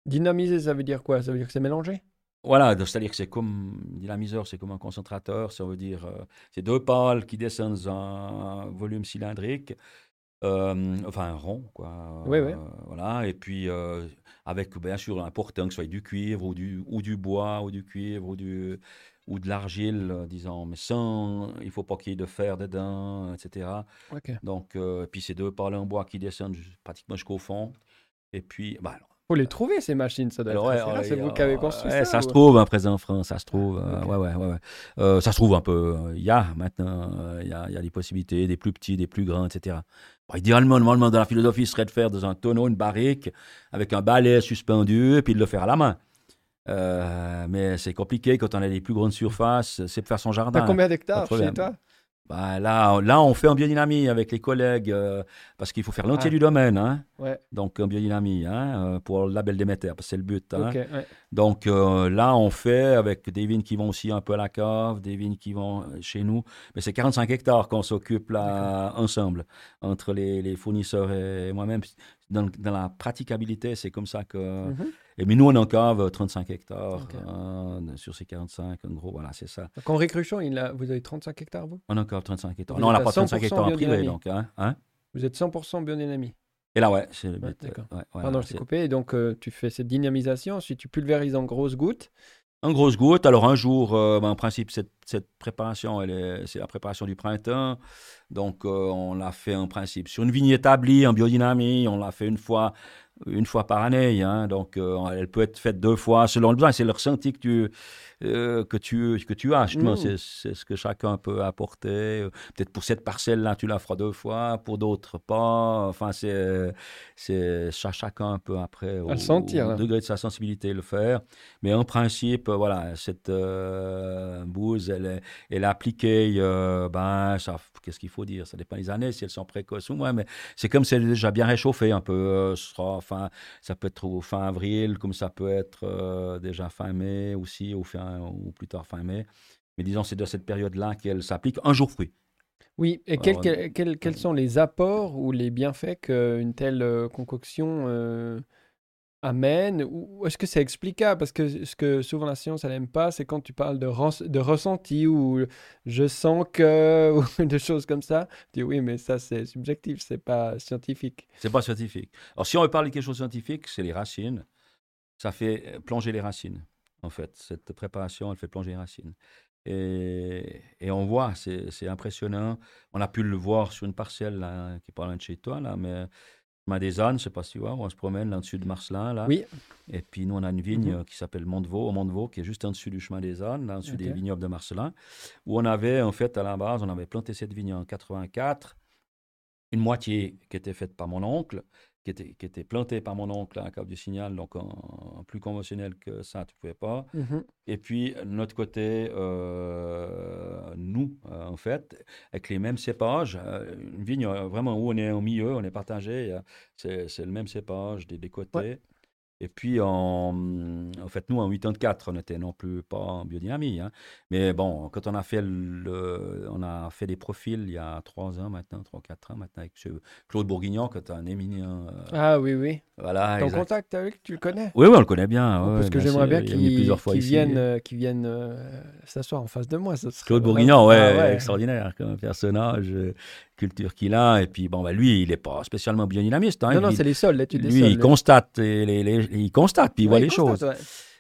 Dynamiser, ça veut dire quoi? Ça veut dire que c'est mélangé? Voilà, c'est-à-dire que c'est comme dynamiseur, c'est comme un concentrateur, ça veut dire c'est deux pales qui descendent dans un volume cylindrique euh, enfin, rond, quoi. Oui, oui. Euh, voilà, et puis euh, avec bien sûr important que ce soit du cuivre ou du, ou du bois ou du cuivre ou, du, ou de l'argile, disons, mais sans, il faut pas qu'il y ait de fer dedans, etc. Donc, puis ces deux pales en bois qui descendent pratiquement jusqu'au fond. Et puis, bah, alors, faut les trouver ces machines, ça doit être C'est vous qui avez construit ça. Ça se trouve un présent en France, ça se trouve. ouais, ouais, ouais. ouais. ça se trouve un peu. Il y a maintenant, il y a, y, a, des possibilités, des plus petits, des plus grands, etc. Bon, idéalement, normalement, dans la philosophie, serait de faire dans un tonneau une barrique avec un balai suspendu et puis de le faire à la main. Euh, mais c'est compliqué quand on a des plus grandes surfaces, c'est de faire son jardin. T'as combien d'hectares chez toi? Bah, là, là, on fait en biodynamie avec les collègues euh, parce qu'il faut faire l'entier ah. du domaine. Hein. Ouais. Donc, en biodynamie hein, euh, pour le label Déméter, parce que c'est le but. Hein. Donc, là, on fait avec des vignes qui vont aussi un peu à la cave, des vignes qui vont chez nous. Mais c'est 45 hectares qu'on s'occupe là ensemble, entre les, les fournisseurs et moi-même. Dans, dans, la praticabilité, c'est comme ça que. Mhm. Et mais nous, on en cave 35 hectares euh, sur ces 45. En gros, voilà, c'est ça. Donc, il a, vous avez 35 hectares, vous? On en cave 35 hectares. non, on n'a pas 35 hectares en privé, donc. Hein, hein? Vous êtes 100% biodynamie Et là, ouais, c'est le but. Ouais, Pardon, je t'ai coupé. Et donc, euh, tu fais cette dynamisation, ensuite tu pulvérises en grosses gouttes. En grosses gouttes. Alors, un jour, euh, ben, en principe, cette, cette préparation, c'est la préparation du printemps. Donc, on l'a fait en principe sur une vigne établie en biodynamie. On l'a fait une fois une fois par année. Hein, donc, euh, elle peut être faite deux fois selon le besoin. C'est le ressenti que tu, euh, que tu, que tu as. Justement, mmh. c'est ce que chacun peut apporter. Peut-être pour cette parcelle-là, tu la feras deux fois, pour d'autres pas. Enfin, c'est chacun peut après, au, sentir, degré de sa sensibilité, le faire. Mais en principe, voilà, cette euh, bouse, elle, elle est appliquée, euh, ben, qu'est-ce qu'il faut dire? Ça dépend des années, si elles sont précoces ou moins, mais c'est comme si elle est déjà bien réchauffée un peu. ce sera fin, ça peut être au fin avril, comme ça peut être euh, déjà fin mai aussi, ou, fin, ou plus tard fin mai. Mais disons, c'est de cette période-là qu'elle s'applique. Un jour fruit. Oui, et quel- Alors, quel- quel- quels sont les apports ou les bienfaits qu'une telle euh, concoction euh, amène Ou est-ce que c'est explicable? Parce que ce que souvent la science, elle n'aime pas, c'est quand tu parles de, ressenti ou je sens que, ou de choses comme ça. Tu dis oui, mais ça, c'est subjectif, c'est pas scientifique. C'est pas scientifique. Alors, si on veut parler de quelque chose de scientifique, c'est les racines. Ça fait euh, plonger les racines, en fait. Cette préparation, elle fait plonger les racines. Et, on voit, c'est impressionnant. On a pu le voir sur une parcelle qui est pas loin de chez toi, là, mais des ânes, je sais pas si tu vois, on se promène là au-dessus de Marcelin, là. Oui, Et puis nous, on a une vigne Mhm. euh, qui s'appelle Montevaux, au Montevaux, qui est juste en dessus du chemin des ânes, là, en dessus des vignobles de Marcelin, où on avait, en fait, à la base, on avait planté cette vigne en 84, une moitié qui était faite par mon oncle, qui était, qui était plantée par mon oncle à la Cave du Signal, donc en, en plus conventionnel que ça, tu pouvais pas. mhm, Et puis, notre côté, euh, nous, euh, en fait, avec les mêmes cépages, euh, une vigne vraiment où on est au milieu, on est partagé, c'est c'est le même cépage des, des côtés. Ouais. Et puis, en, en fait, nous, en 84, on n'était non plus pas en biodynamie. hein. Mais bon, quand on a fait, le, on a fait des profils il y a trois ans maintenant, trois, quatre ans maintenant, avec. Claude Bourguignon, qui est un éminent. euh, Ah oui, oui. voilà, Ton exact. contact avec, tu le connais? Oui, oui, on le connaît bien. ouais, Parce que j'aimerais bien qu'il vienne, euh, vienne euh, s'asseoir en face de moi. Claude Bourguignon, ouais, Ah ouais. extraordinaire comme personnage, culture qu'il a. Et puis, bon, bah, lui, il n'est pas spécialement biodynamiste. Hein, Non, non, c'est les sols, l'étude des lui, sols. il constate, les, les- les- il constate, puis il Ouais, voit il les choses. ouais.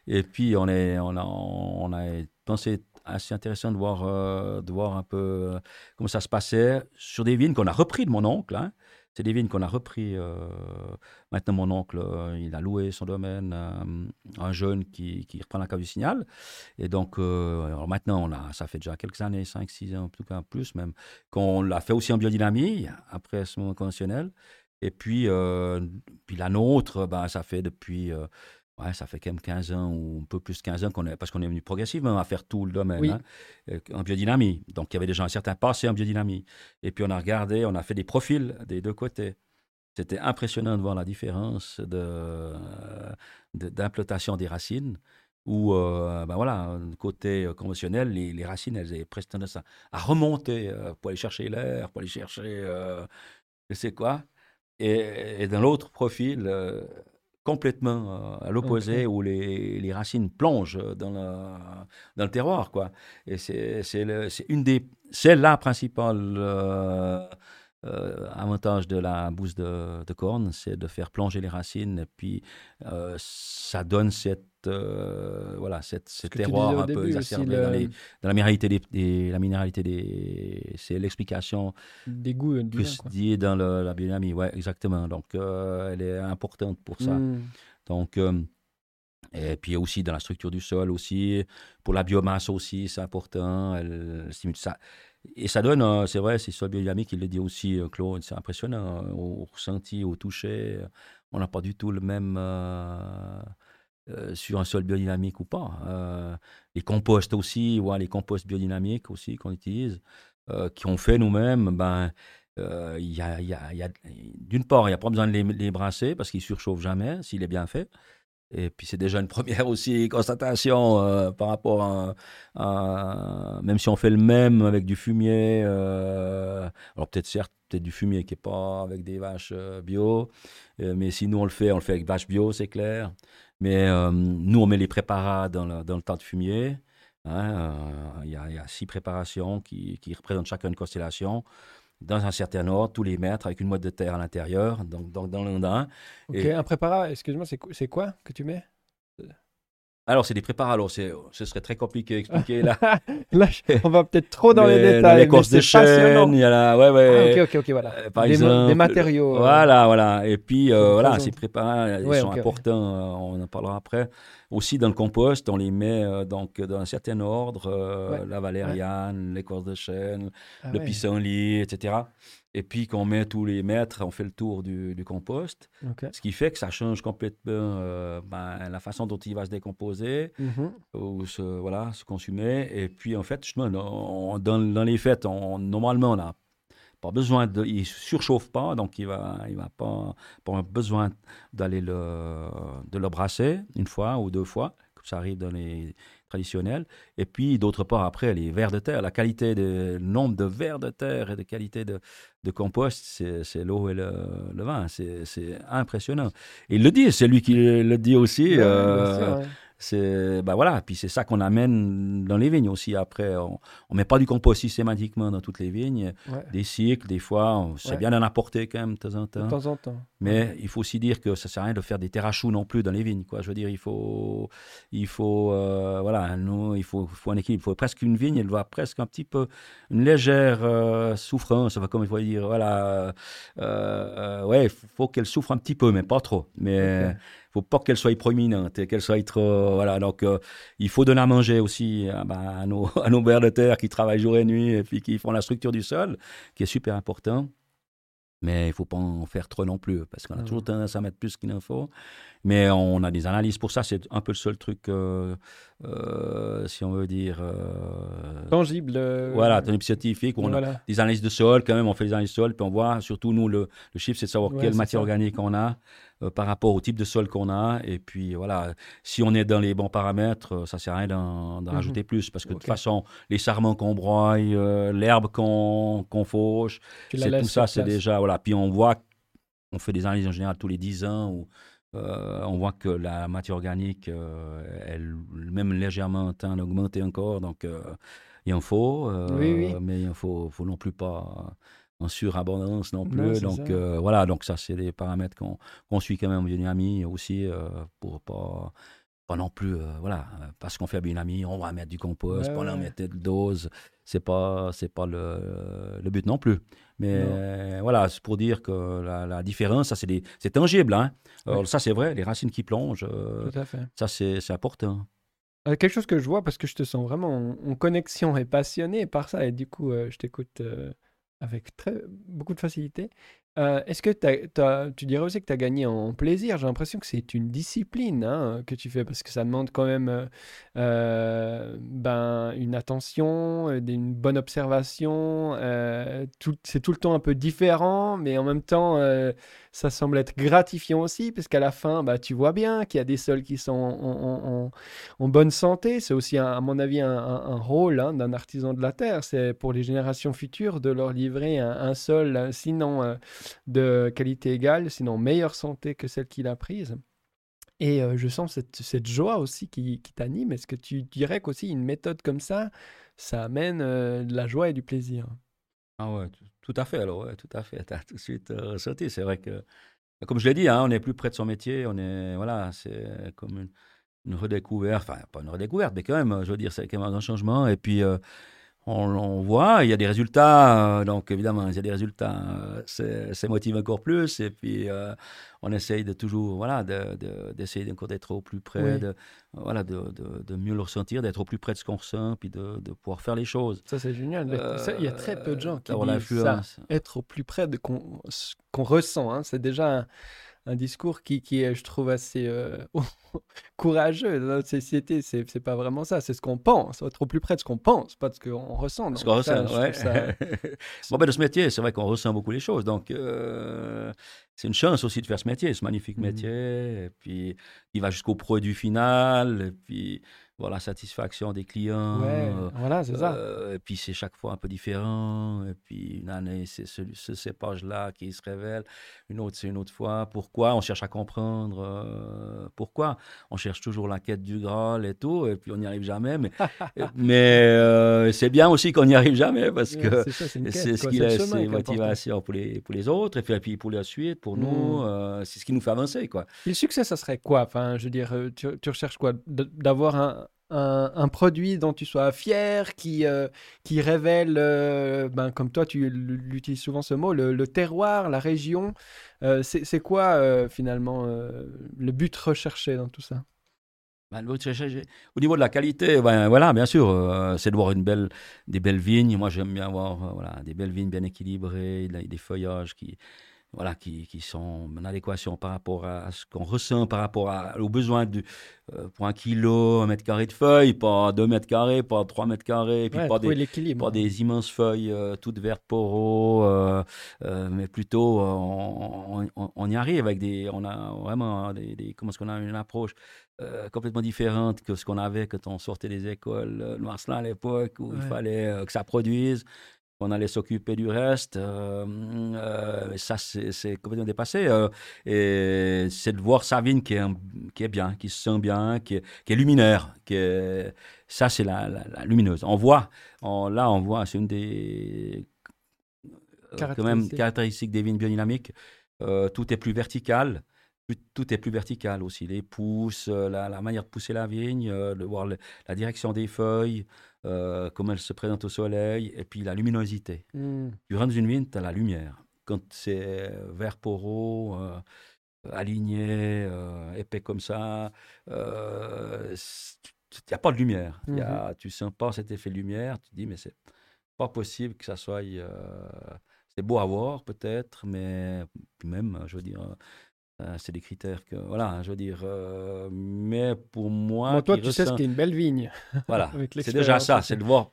Et puis, on, est, on, a, on a pensé assez intéressant de voir, euh, de voir un peu euh, comment ça se passait sur des vignes qu'on a repris de mon oncle. hein. C'est des vignes qu'on a repris. euh, maintenant, mon oncle, euh, il a loué son domaine à un jeune qui, qui reprend la cave du signal. Et donc, euh, maintenant, on a, ça fait déjà quelques années, 5, 6 ans, en tout cas plus même, qu'on l'a fait aussi en biodynamie, après ce moment conventionnel. Et puis, euh, puis la nôtre, ben, ça fait depuis, euh, ouais, ça fait quand même 15 ans ou un peu plus de 15 ans qu'on est, parce qu'on est venu progressivement à faire tout le domaine Oui. hein, en biodynamie. Donc, il y avait déjà un certain passé en biodynamie. Et puis, on a regardé, on a fait des profils des deux côtés. C'était impressionnant de voir la différence de, de- d'implantation des racines. Où, euh, ben voilà, côté conventionnel, les, les racines, elles avaient presque tendance à, à remonter euh, pour aller chercher l'air, pour aller chercher euh, je sais quoi. Et, et dans l'autre profil, complètement euh, à l'opposé, où les, les racines plongent dans le, dans le terroir. Quoi. Et c'est, une des, c'est la principale euh, euh, avantage de la bouse de, de corne, c'est de faire plonger les racines. Et puis, euh, ça donne cette, euh, voilà, cette, ce que terroir au un peu exacerbé le- dans, les, dans la minéralité des, des- la minéralité des, c'est l'explication des goûts du vin, plus quoi. dit dans le- la biodynamie. Ouais, exactement. Donc, euh, elle est importante pour ça. Mm. Donc, euh, et puis aussi dans la structure du sol aussi, pour la biomasse aussi, c'est important. Elle stimule ça. Et ça donne, c'est vrai, c'est sur le biodynamique, il le dit aussi, Claude, c'est impressionnant. euh, Au ressenti, au toucher, on n'a pas du tout le même euh, sur un sol biodynamique ou pas. Euh, les composts aussi, ouais, les composts biodynamiques aussi qu'on utilise, euh, qu'on fait nous-mêmes, ben, euh, il y a, y y a- d'une part, il n'y a pas besoin de les, brasser parce qu'ils ne surchauffent jamais s'il est bien fait. Et puis c'est déjà une première aussi constatation par rapport à, Même si on fait le même avec du fumier, alors peut-être certes, peut-être du fumier qui n'est pas avec des vaches bio, mais si nous on le fait, on le fait avec vaches bio, c'est clair. Mais euh, nous, on met les préparats dans le, dans le tas de fumier. hein, euh, Il y, a- il y a six préparations qui, qui représentent chacun une constellation dans un certain ordre, tous les mètres, avec une motte de terre à l'intérieur, donc, donc dans l'ondin. Ok, Et- un préparat, excuse-moi, c'est quoi que tu mets? Alors, c'est des préparats. Alors, ce serait très compliqué à expliquer là. On va peut-être trop dans les détails. mais l'écorce de chêne, il y a la. Ouais, ouais. Ah, ok, ok, ok, voilà. Euh, par des, exemple, des matériaux. euh, Voilà, voilà. Et puis, euh, voilà, ces préparats, ils sont ok, ok. importants. on en parlera après. Aussi, dans le compost, on les met donc dans un certain ordre la valériane, l'écorce de chêne, ah le pissenlit, etc. Et puis qu'on met tous les mètres, on fait le tour du, compost. Ce qui fait que ça change complètement euh, ben, la façon dont il va se décomposer mhm. ou se, voilà, se consumer. Et puis en fait, justement, dans, dans, les fêtes, on, normalement, on n'a pas besoin de, il surchauffe pas, donc il va, il va pas, pas besoin d'aller le, de le brasser une fois ou deux fois, comme ça arrive dans les traditionnels. Et puis d'autre part après les vers de terre, la qualité de le nombre de vers de terre et de qualité de, de compost, c'est l'eau et le, le vin, c'est impressionnant. Et il le dit, c'est lui qui le dit aussi. Euh, c'est bah voilà. Puis c'est ça qu'on amène dans les vignes aussi. Après on, on met pas du compost systématiquement dans toutes les vignes. Des cycles des fois c'est bien d'en apporter quand même de temps en temps de temps. en temps. Mais il faut aussi dire que ça sert à rien de faire des terrachous non plus dans les vignes quoi. Je veux dire il faut il faut euh, voilà nous il faut, faut un équilibre. Il faut presque une vigne elle doit presque un petit peu une légère euh, souffrance enfin comme il faut dire voilà euh, ouais il faut qu'elle souffre un petit peu mais pas trop. Mais faut pas qu'elle soit proéminente et qu'elle soit trop. Voilà, donc euh, il faut donner à manger aussi euh, bah, à, nos, à nos de terre qui travaillent jour et nuit et puis qui font la structure du sol, qui est super important. Mais il ne faut pas en faire trop non plus, parce qu'on a toujours tendance à mettre plus qu'il en faut. Mais on a des analyses pour ça. C'est un peu le seul truc, euh, euh, si on veut dire. Euh, Tangible. voilà, tangible scientifique. On a des analyses de sol, quand même, on fait des analyses de sol, puis on voit, surtout nous, le, le chiffre, c'est de savoir quelle matière organique on a par rapport au type de sol qu'on a. Et puis voilà, si on est dans les bons paramètres, ça ne sert à rien d'en mhm. rajouter plus, parce que de toute façon, les sarments qu'on broye, l'herbe qu'on fauche, tout ça, c'est déjà. Voilà. Puis on voit on fait des analyses en général tous les 10 ans ou euh, on voit que la matière organique, euh, elle même légèrement en augmenté encore, donc euh, il en faut, mais il en faut, faut non plus pas en surabondance non plus. donc voilà, donc ça c'est des paramètres qu'on suit quand même au ami aussi pour pas pas non plus, voilà, parce qu'on fait ami, on va mettre du compost, pas en mettre de dose, c'est pas c'est pas le, le but non plus. Mais voilà, c'est pour dire que la, différence, ça c'est tangible. Hein. Alors, Ça c'est vrai, les racines qui plongent, euh, ça c'est important. Euh, quelque chose que je vois parce que je te sens vraiment en, connexion et passionné par ça et du coup euh, je t'écoute avec très, beaucoup de facilité. Euh, est-ce que tu dirais aussi que tu as gagné en plaisir? J'ai l'impression que c'est une discipline hein, que tu fais parce que ça demande quand même euh, euh, ben, une attention, une bonne observation. c'est tout le temps un peu différent, mais en même temps, ça semble être gratifiant aussi parce qu'à la fin, bah, tu vois bien qu'il y a des sols qui sont en, bonne santé. C'est aussi, à mon avis, un, rôle hein, d'un artisan de la terre. C'est pour les générations futures de leur livrer un, sol, sinon de qualité égale, sinon meilleure santé que celle qu'il a prise. Et euh, je sens cette, cette, joie aussi qui, qui t'anime. Est-ce que tu dirais qu'aussi une méthode comme ça, ça amène euh, de la joie et du plaisir? Ah ouais, tout à fait. Alors, ouais, tout à fait. Tu as tout de suite euh, sauté. C'est vrai que, comme je l'ai dit, hein, on est plus près de son métier. On est, voilà, c'est comme une, une, redécouverte. Enfin, pas une redécouverte, mais quand même, je veux dire, c'est quand même un changement. Et puis, on, voit, il y a des résultats, euh, donc évidemment, il y a des résultats, euh, ça motive encore plus, et puis euh, on essaye de toujours, voilà, d'essayer de, d'être au plus près, de, voilà, de, de, mieux le ressentir, d'être au plus près de ce qu'on ressent, puis de, pouvoir faire les choses. Ça, c'est génial. il y a très peu de gens qui disent ça, être au plus près de ce qu'on ressent, hein, c'est déjà un discours qui, qui est, je trouve, assez euh, courageux. Dans notre société, c'est, c'est pas vraiment ça. C'est ce qu'on pense. Être au plus près de ce qu'on pense, pas de ce qu'on ressent. Ce qu'on ressent, ouais. bon, ben, dans ce métier, c'est vrai qu'on ressent beaucoup les choses. Donc, euh, c'est une chance aussi de faire ce métier, ce magnifique mmh. métier. Et puis, il va jusqu'au produit final. Et puis, voir la satisfaction des clients. Euh, voilà, c'est ça. Euh, et puis c'est chaque fois un peu différent. Et puis une année, c'est ce, ce cépage-là qui se révèle. Une autre, c'est une autre fois. Pourquoi? On cherche à comprendre euh, pourquoi? On cherche toujours la quête du Graal et tout. Et puis on n'y arrive jamais. Mais, mais c'est bien aussi qu'on n'y arrive jamais parce que c'est ce qui laisse une motivation pour les, pour les autres. Et puis, et puis pour la suite, pour nous, mmh. c'est ce qui nous fait avancer. Quoi. Et le succès, ça serait quoi? Enfin, je veux dire, tu, tu recherches quoi? D'avoir un un, produit dont tu sois fier, qui, euh, qui révèle, euh, ben, comme toi tu l'utilises souvent ce mot, le, terroir, la région. Euh, c'est quoi finalement le but recherché dans tout ça? Ben, au niveau de la qualité, ben, voilà, bien sûr, c'est de voir une belle, des belles vignes. Moi, j'aime bien voir voilà, des belles vignes bien équilibrées, des feuillages qui, voilà, qui, qui, sont en adéquation par rapport à ce qu'on ressent, par rapport à, aux besoins euh, pour un kilo, un mètre carré de feuilles, pas deux mètres carrés, pas trois mètres carrés, puis pas, des, pas des immenses feuilles euh, toutes vertes poro, euh, mais plutôt on, on, y arrive avec des, on a vraiment des, des comment est-ce qu'on a une approche complètement différente que ce qu'on avait quand on sortait des écoles Noircelin à l'époque où il fallait que ça produise on allait s'occuper du reste. Euh, euh, ça, c'est complètement dépassé. Euh, et c'est de voir sa vigne qui est, qui est bien, qui se sent bien, qui est, qui est luminaire. Qui est, ça, c'est la, lumineuse. On voit, là, on voit, c'est une des quand même caractéristiques des vignes biodynamiques. tout est plus vertical. Tout est plus vertical aussi. Les pousses, la, manière de pousser la vigne, de voir la direction des feuilles. Euh, comment elle se présente au soleil, et puis la luminosité. Hmm. Tu rentres dans une vigne, tu as la lumière. Quand c'est vert poro, euh, aligné, euh, épais comme ça, il n'y a pas de lumière. Y a, hmm. Tu sens pas cet effet lumière, tu te dis, mais c'est pas possible que ça soit... c'est beau à voir peut-être, mais même, je veux dire euh, c'est des critères que, voilà, je veux dire, euh, mais pour moi. toi, tu sais ce qu'est une belle vigne. Voilà, c'est déjà ça, c'est de voir,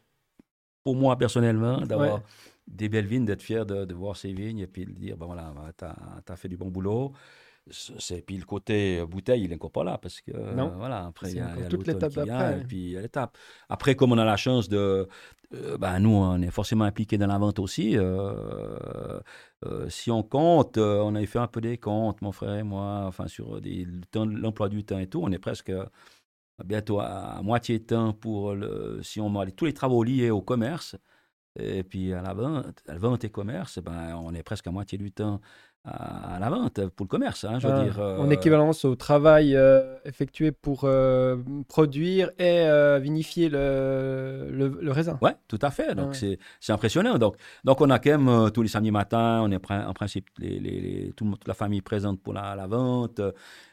pour moi personnellement, d'avoir des belles vignes, d'être fier de, de, voir ces vignes et puis de dire, ben voilà, tu as, fait du bon boulot. C'est, puis le côté bouteille, il n'est encore pas là parce que non. voilà après il y a, toute l'étape d'après. Et puis l'étape. Après, comme on a la chance de, euh, ben, nous on est forcément impliqués dans la vente aussi. Euh, si on compte, euh, on avait fait un peu des comptes, mon frère et moi, enfin sur l'emploi du temps et tout, on est presque bientôt à, moitié temps pour le, si on met tous les travaux liés au commerce. Et puis à la vente, à la vente et commerce, ben, on est presque à moitié du temps à, la vente pour le commerce. Hein, je veux ah, dire, En euh, équivalence au travail euh, effectué pour euh, produire et vinifier le, le, raisin. Oui, tout à fait. Donc c'est impressionnant. Donc, donc on a quand même tous les samedis matins, on est en principe les, les, toute la famille présente pour la, la vente.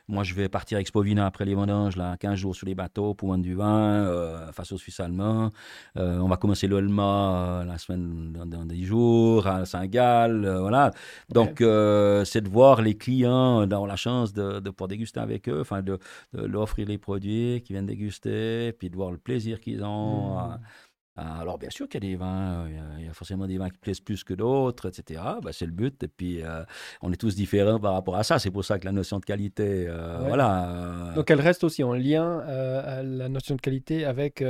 Moi, je vais partir à Expovina après les vendanges, là, 15 jours sur les bateaux pour vendre du vin euh, face aux Suisses allemands. Euh, on va commencer l'Olma euh, la semaine dans, 10 jours, à Saint-Gall, voilà. Donc, c'est de voir les clients dans la chance de, de pouvoir déguster avec eux, enfin, de, leur offrir les produits qu'ils viennent déguster, puis de voir le plaisir qu'ils ont. Mmh. Ah, alors, bien sûr qu'il y a des vins, euh, il y a forcément des vins qui plaisent plus que d'autres, etc. Ben, c'est le but. Et puis, euh, on est tous différents par rapport à ça. C'est pour ça que la notion de qualité, euh, voilà. Donc, elle reste aussi en lien, à la notion de qualité, avec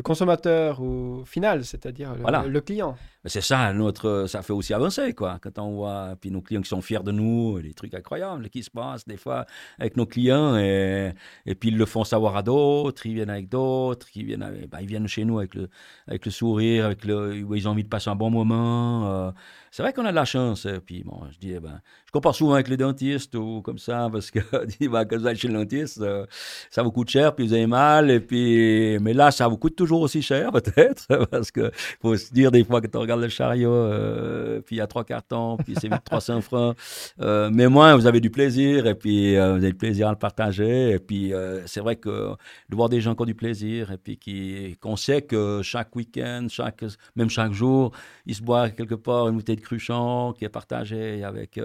le consommateur au final, c'est-à-dire le, client. C'est ça, notre, ça fait aussi avancer, quoi. Quand on voit, puis nos clients qui sont fiers de nous, des trucs incroyables qui se passent des fois avec nos clients, et, et puis ils le font savoir à d'autres, ils viennent avec d'autres, ils viennent, ils viennent chez nous avec le, avec le sourire, avec le, ils ont envie de passer un bon moment. Euh. C'est vrai qu'on a de la chance. Et puis bon, je dis, eh ben, je compare souvent avec les dentistes ou comme ça, parce que ben, quand vous allez chez le dentiste, euh, ça vous coûte cher, puis vous avez mal, et puis, mais là, ça vous coûte toujours aussi cher, peut-être, parce que faut se dire des fois que tu regardes le chariot, euh, puis il y a trois cartons, puis c'est 300 francs. Euh, mais moi, vous avez du plaisir, et puis euh, vous avez du plaisir à le partager. Et puis c'est vrai que de voir des gens qui ont du plaisir, et puis qu'on sait que chaque week-end, chaque, même chaque jour, ils se boivent quelque part une bouteille de cruchon qui est partagée avec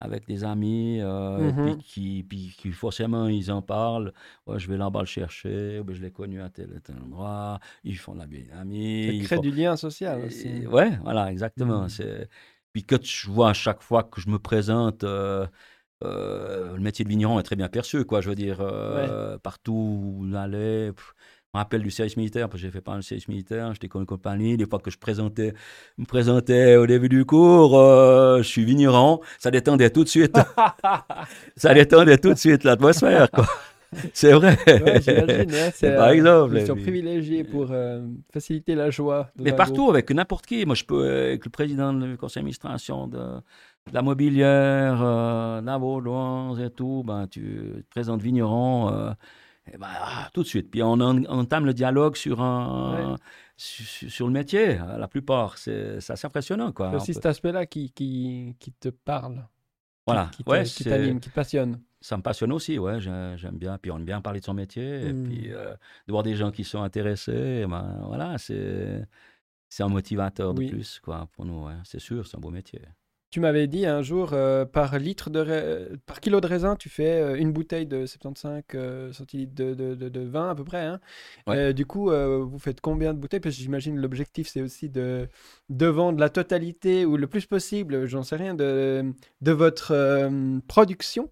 avec des amis, euh, puis, mhm. qui, puis qui forcément ils en parlent. Ouais, je vais là-bas le chercher, je l'ai connu à tel, tel endroit. Ils font de la amie. Ça crée du lien social aussi. Ouais, voilà, exactement. C'est... Puis que je vois à chaque fois que je me présente, euh, euh, le métier de vigneron est très bien perçu, quoi. Je veux dire, partout où on allait me rappelle du service militaire, parce que j'ai fait pas un service militaire, j'étais comme compagnie, des fois que je présentais, me présentais au début du cours, euh, je suis vigneron, ça détendait tout de suite. ça détendait tout de suite l'atmosphère, quoi. C'est vrai. j'imagine. Hein, c'est par exemple. Ils sont privilégiés pour euh, faciliter la joie. Mais partout, avec n'importe qui. Moi, je peux, avec le président du conseil d'administration de, la mobilière, euh, la et tout, ben, tu te présentes vigneron. Eh ben, ah, tout de suite. Puis on, entame le dialogue sur, un, sur, le métier, la plupart. C'est assez impressionnant. C'est aussi cet aspect-là qui, qui, qui, te parle. Voilà. qui, Ouais, qui t'anime, qui te passionne. Ça me passionne aussi, ouais, j'ai- j'aime bien. Puis on aime bien parler de son métier. Et Mm. puis euh, de voir des gens qui sont intéressés, ben, voilà, c'est c'est un motivateur de Oui. plus, quoi, pour nous. ouais. C'est sûr, c'est un beau métier. Tu m'avais dit un jour, euh, par litre de ra- par kilo de raisin, tu fais euh, une bouteille de 75 euh, centilitres de, de, de- de vin à peu près. hein. Ouais. Euh, du coup, vous faites combien de bouteilles? Parce que j'imagine l'objectif, c'est aussi de, de vendre la totalité ou le plus possible, j'en sais rien, de, de votre production.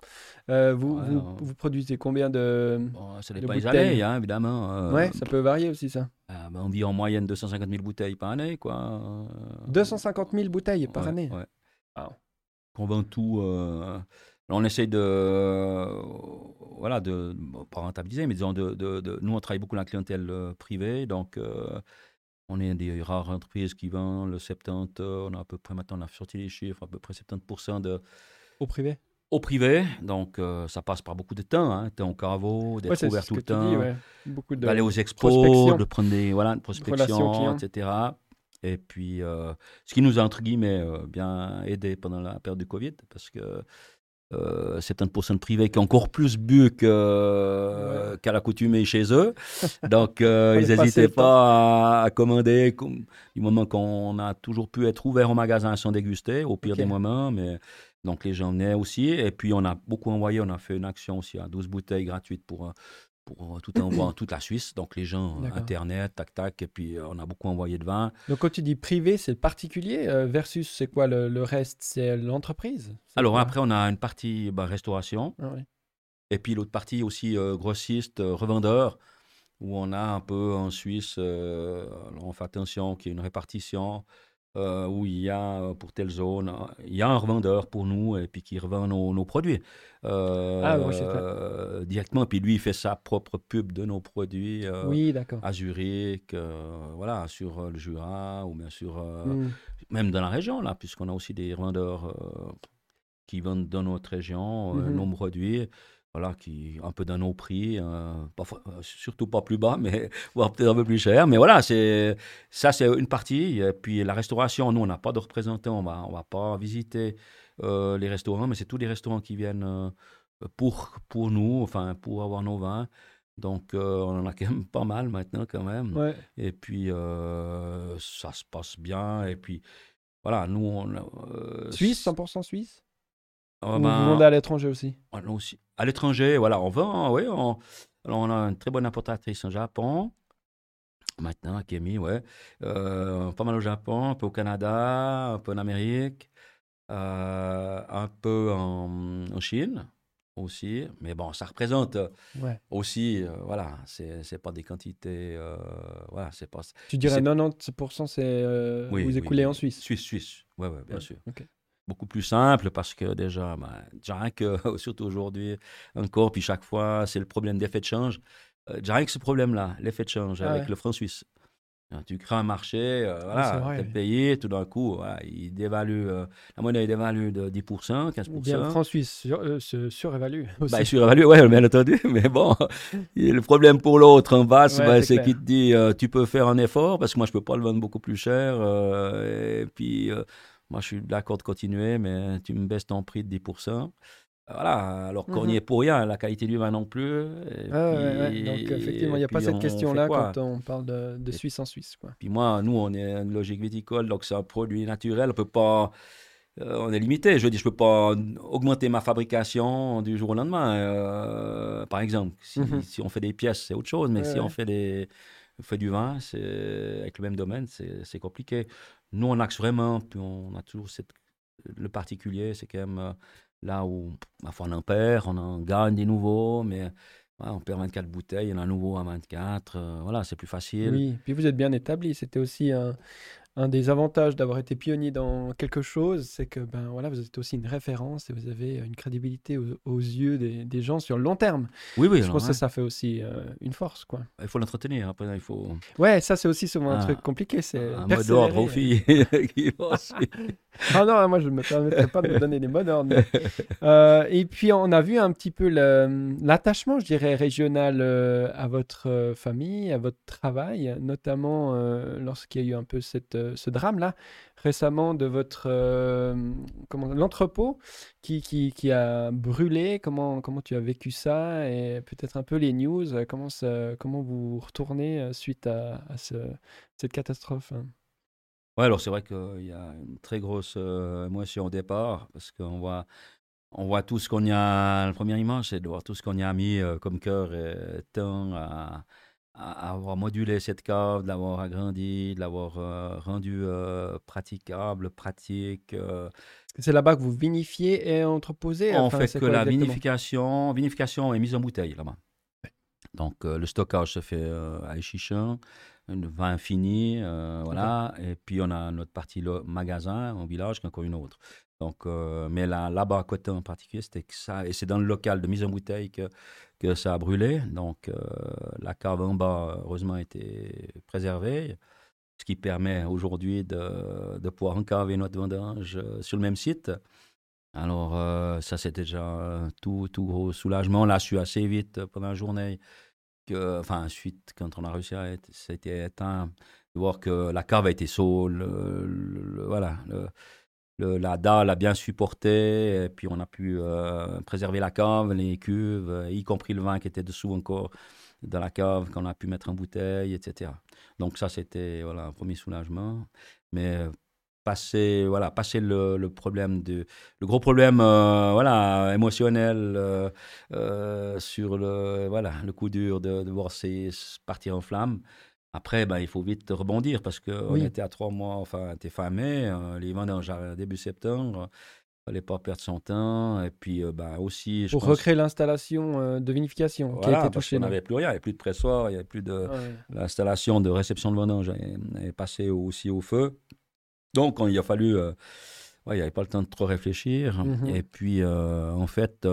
Vous, Ouais, vous, on- vous produisez combien de... Bon, ça dépend des années, hein, évidemment. Ouais, ça peut varier aussi ça. euh, ben, on vit en moyenne 250 000 bouteilles par année, quoi. euh, 250 000 bouteilles par ouais, année. Vend tout. euh, on essaie de. euh, voilà, de. bon, pas rentabiliser, mais disons, de, de- de- nous, on travaille beaucoup dans la clientèle euh, privée. Donc, euh, on est des rares entreprises qui vendent le 70. euh, on a à peu près, maintenant, on a sorti les chiffres, à peu près 70% de, Au privé? Au privé. Donc, euh, ça passe par beaucoup de temps. Hein, temps au caveau, d'être Ouais, ouvert tout le temps ouais. D'aller aux expos, de prendre des voilà, de prospection, etc. Et puis, euh, ce qui nous a, entre guillemets, euh, bien aidé pendant la période du Covid, parce que euh, 70% de privés qui ont encore plus bu que- Ouais. qu'à l'accoutumée chez eux. Donc, euh, ils n'hésitaient pas à, à commander, comme- du moment qu'on a toujours pu être ouvert au magasin sans déguster, au pire des moments. Mais, donc, les gens venaient aussi. Et puis, on a beaucoup envoyé, on a fait une action aussi à 12 bouteilles gratuites pour, pour tout envoi en toute la Suisse. Donc, les gens, euh. Internet, tac, tac. Et puis, euh, on a beaucoup envoyé de vin. Donc quand tu dis privé, c'est le particulier euh, versus c'est quoi le, le reste? C'est l'entreprise? Alors, après, on a une partie bah, restauration. Ah. Et puis l'autre partie aussi euh, grossiste, euh, revendeur, où on a un peu en Suisse, euh, on fait attention qu'il y ait une répartition, euh, où il y a euh, pour telle zone, euh, il y a un revendeur pour nous et puis qui revend nos, nos produits euh, Ah, oui, euh, directement. Puis lui, il fait sa propre pub de nos produits Oui, à Zurich, voilà, sur le Jura ou bien sûr, Hmm. même dans la région, là, puisqu'on a aussi des revendeurs qui vendent dans notre région Mhm. nos produits, voilà, qui un peu dans nos prix, euh, pas euh, surtout pas plus bas, mais voire peut-être un peu plus cher. Mais voilà, c'est ça, c'est une partie. Et puis la restauration, nous, on n'a pas de représentants, on va, on va pas visiter euh, les restaurants, mais c'est tous les restaurants qui viennent pour, pour nous, enfin, pour avoir nos vins. Donc, euh, on en a quand même pas mal maintenant, quand même. Ouais. Et puis, ça se passe bien. Et puis, voilà, nous, on. Suisse, 100% Suisse? Ah Ou ben, vous vendez à l'étranger aussi? On a aussi- à l'étranger, voilà, on vend, oui. On, alors, on a une très bonne importatrice au Japon. Maintenant, Kemi, ouais. Euh, pas mal au Japon, un peu au Canada, un peu en Amérique, euh, un peu en, en Chine aussi. Mais bon, ça représente Ouais. aussi, euh, voilà, c'est pas des quantités, euh, voilà, c'est pas. Tu dirais C'est- 90% c'est Oui, vous oui, écoulez oui. en Suisse? Suisse, Suisse, ouais, ouais, bien Ouais, sûr. ok. Beaucoup plus simple parce que déjà, ben, déjà rien que, surtout aujourd'hui encore, puis chaque fois, c'est le problème d'effet de change. Euh, déjà rien que ce problème-là, l'effet de change Ah avec ouais. le franc suisse. Tu crées un marché, euh, c'est voilà, vrai, oui. payé, tout d'un coup, voilà, il dévalue, euh, la monnaie dévalue de 10%, 15%. Ou bien le franc suisse sur- euh, se surévalue aussi. Bah, surévalué, ouais, bien entendu, mais bon, le problème pour l'autre en face, Ouais, bah, c'est qu'il te dit euh, tu peux faire un effort parce que moi je peux pas le vendre beaucoup plus cher, euh, et puis moi je suis d'accord de continuer, mais tu me baisses ton prix de 10%. Voilà, alors qu'on Mhm. n'y est pour rien, la qualité du vin non plus. et Ah ouais, ouais, puis- Donc effectivement, il n'y a pas cette question-là quand on parle de, Suisse en Suisse. Quoi. Puis moi, nous, on est une logique viticole, donc c'est un produit naturel. On peut pas. euh, on est limité. Je veux dire, je peux pas augmenter ma fabrication du jour au lendemain. euh, par exemple, si, Mhm. si on fait des pièces, c'est autre chose. Mais Ouais, si on fait des fait du vin, c'est avec le même domaine, c'est compliqué. Nous, on axe vraiment. Puis on a toujours le particulier, c'est quand même euh, là où ma foi, on en perd, on en gagne des nouveaux, mais on perd 24 bouteilles, il y en a un nouveau à 24. euh, voilà, c'est plus facile. Oui, puis vous êtes bien établi. C'était aussi un, un des avantages d'avoir été pionnier dans quelque chose, c'est que ben voilà, vous êtes aussi une référence et vous avez une crédibilité aux, aux yeux des, des gens sur le long terme. Oui, oui. Je alors, pense que ça fait aussi euh, une force, quoi. Il faut l'entretenir. Après, il faut Ouais, ça c'est aussi souvent un Ah, truc compliqué, c'est un mot d'ordre aux filles. Ah non, moi je ne me permettrais pas de me donner des mots d'ordre. mais- Euh, et puis on a vu un petit peu l'attachement, je dirais, régional euh, à votre famille, à votre travail, notamment lorsqu'il y a eu un peu cette, euh, ce, drame-là récemment de votre comment l'entrepôt qui, a brûlé. Comment, comment tu as vécu ça et peut-être un peu les news. Comment, ça, comment vous retournez suite à, ce, cette catastrophe hein? Ouais, alors c'est vrai qu'il y a une très grosse émotion au départ parce qu'on voit on voit tout ce qu'on y a. La première image, c'est de voir tout ce qu'on y a mis euh, comme cœur et temps à, avoir modulé cette cave, de l'avoir agrandi, de l'avoir euh, rendu euh, praticable, pratique. C'est là-bas que vous vinifiez et entreposez? On fait que la vinification, vinification est mise en bouteille là-bas. Donc le stockage se fait à Échichin, un vin fini, voilà. Et puis on a notre partie magasin en village qui est encore une autre. Donc, euh, mais là, là-bas à côté en particulier, c'était que ça, et c'est dans le local de mise en bouteille que, que ça a brûlé. Donc, euh, la cave en bas, heureusement, été préservée, ce qui permet aujourd'hui de, de pouvoir encaver notre vendange euh, sur le même site. Alors, ça, c'était déjà tout, tout gros soulagement. Là, je suis assez vite pendant la journée, que, enfin, ensuite, quand on a réussi à être, été éteint, de voir que la cave a été saule, voilà. La dalle a bien supporté, et puis on a pu euh, préserver la cave, les cuves, euh, y compris le vin qui était dessous encore dans la cave, qu'on a pu mettre en bouteille, etc. Donc ça, c'était voilà, un premier soulagement. Mais euh, passer, voilà, passer le, problème, de, le gros problème voilà, émotionnel sur le, voilà, le coup dur de, voir ces partir en flammes, après, ben, il faut vite rebondir parce qu'on était à trois mois, enfin, était fin mai, euh, les vendanges début septembre. Il fallait pas perdre son temps. Et puis, euh, ben, aussi. Pour recréer l'installation euh, de vinification qui a été touchée. On n'avait plus rien, il n'y avait plus de pressoir, il n'y avait plus de. L'installation de réception de vendange est, passée aussi au feu. Donc, il a fallu. il n'y avait pas le temps de trop réfléchir. Mhm. Et puis, en fait.